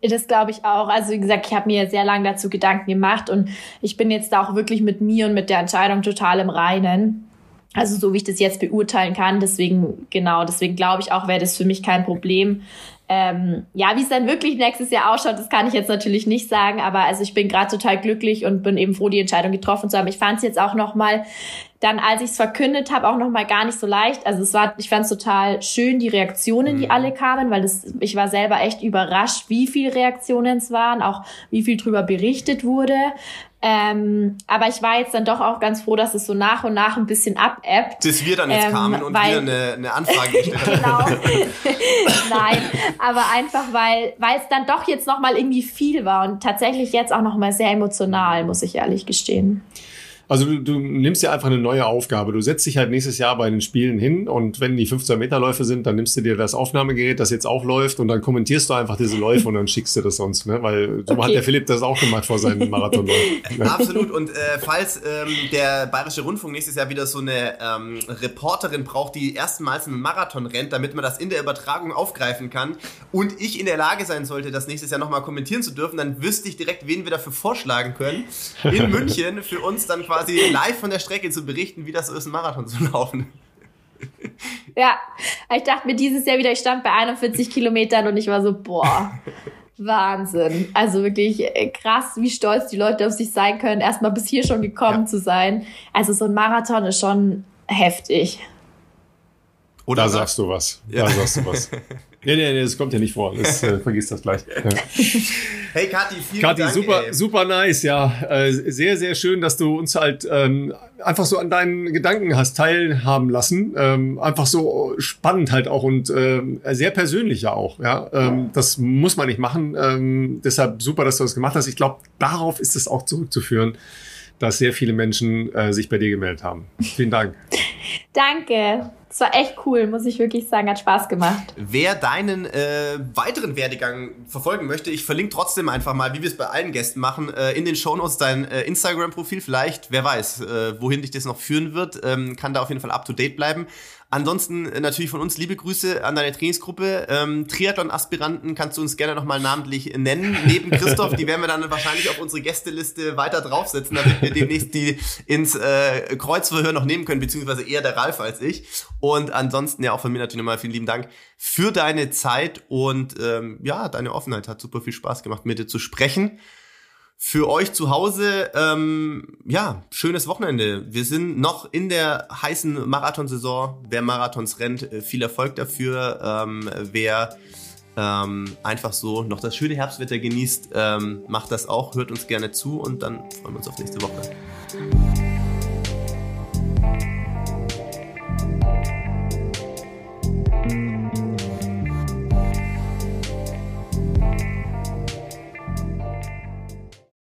Das glaube ich auch. Also wie gesagt, ich habe mir sehr lange dazu Gedanken gemacht und ich bin jetzt da auch wirklich mit mir und mit der Entscheidung total im Reinen. Also so wie ich das jetzt beurteilen kann, deswegen genau, deswegen glaube ich auch, wäre das für mich kein Problem. Ähm, ja, wie es dann wirklich nächstes Jahr ausschaut, das kann ich jetzt natürlich nicht sagen, aber also ich bin gerade total glücklich und bin eben froh, die Entscheidung getroffen zu haben. Ich fand es jetzt auch noch mal dann, als ich es verkündet habe, auch noch mal gar nicht so leicht. Also es war, ich fand es total schön, die Reaktionen, die mhm. alle kamen, weil das, ich war selber echt überrascht, wie viele Reaktionen es waren, auch wie viel drüber berichtet wurde. Ähm, aber ich war jetzt dann doch auch ganz froh, dass es so nach und nach ein bisschen abebbt. Bis wir dann jetzt ähm, kamen und weil, wieder eine, eine Anfrage *laughs* gestellt haben. genau. *laughs* Nein, aber einfach, weil, weil es dann doch jetzt nochmal irgendwie viel war und tatsächlich jetzt auch nochmal sehr emotional, muss ich ehrlich gestehen. Also du, du nimmst dir einfach eine neue Aufgabe. Du setzt dich halt nächstes Jahr bei den Spielen hin und wenn die 15 Meter Läufe sind, dann nimmst du dir das Aufnahmegerät, das jetzt auch läuft und dann kommentierst du einfach diese Läufe und dann schickst du das sonst, ne? Weil so okay. hat der Philipp das auch gemacht vor seinem Marathonlauf. *laughs* Ne? Absolut. Und äh, falls ähm, der Bayerische Rundfunk nächstes Jahr wieder so eine ähm, Reporterin braucht, die erstmals einen Marathon rennt, damit man das in der Übertragung aufgreifen kann und ich in der Lage sein sollte, das nächstes Jahr nochmal kommentieren zu dürfen, dann wüsste ich direkt, wen wir dafür vorschlagen können, in *laughs* München für uns dann quasi live von der Strecke zu berichten, wie das so ist, einen Marathon zu laufen. Ja, ich dachte mir dieses Jahr wieder, ich stand bei 41 Kilometern und ich war so, boah, Wahnsinn. Also wirklich äh, krass, wie stolz die Leute auf sich sein können, erstmal bis hier schon gekommen ja. zu sein. Also so ein Marathon ist schon heftig. Oder da sagst du was. Ja. Da sagst du was. *laughs* Nee, nee, nee, das kommt ja nicht vor. Das, äh, *laughs* vergiss das gleich. Hey Kathi, vielen Kathi, Dank. super, ey. super nice, ja. Äh, sehr, sehr schön, dass du uns halt ähm, einfach so an deinen Gedanken hast teilhaben lassen. Ähm, einfach so spannend halt auch und ähm, sehr persönlich ja auch. Ja, ähm, das muss man nicht machen. Ähm, deshalb super, dass du das gemacht hast. Ich glaube, darauf ist es auch zurückzuführen, dass sehr viele Menschen äh, sich bei dir gemeldet haben. Vielen Dank. *laughs* Danke. Es war echt cool, muss ich wirklich sagen, hat Spaß gemacht. Wer deinen äh, weiteren Werdegang verfolgen möchte, ich verlinke trotzdem einfach mal, wie wir es bei allen Gästen machen, äh, in den Shownotes dein äh, Instagram-Profil. Vielleicht, wer weiß, äh, wohin dich das noch führen wird, ähm, kann da auf jeden Fall up to date bleiben. Ansonsten äh, natürlich von uns liebe Grüße an deine Trainingsgruppe. Ähm, Triathlon-Aspiranten kannst du uns gerne nochmal namentlich nennen. Neben Christoph, die werden wir dann wahrscheinlich auf unsere Gästeliste weiter draufsetzen, damit wir demnächst die ins äh, Kreuzverhör noch nehmen können, beziehungsweise eher der Ralf als ich. Und ansonsten ja auch von mir natürlich nochmal vielen lieben Dank für deine Zeit und ähm, ja, deine Offenheit. Hat super viel Spaß gemacht, mit dir zu sprechen für euch zu Hause, ähm, ja, schönes Wochenende. Wir sind noch in der heißen Marathonsaison. Wer Marathons rennt, äh, viel Erfolg dafür. Ähm, wer ähm, einfach so noch das schöne Herbstwetter genießt, ähm, macht das auch, hört uns gerne zu und dann freuen wir uns auf nächste Woche.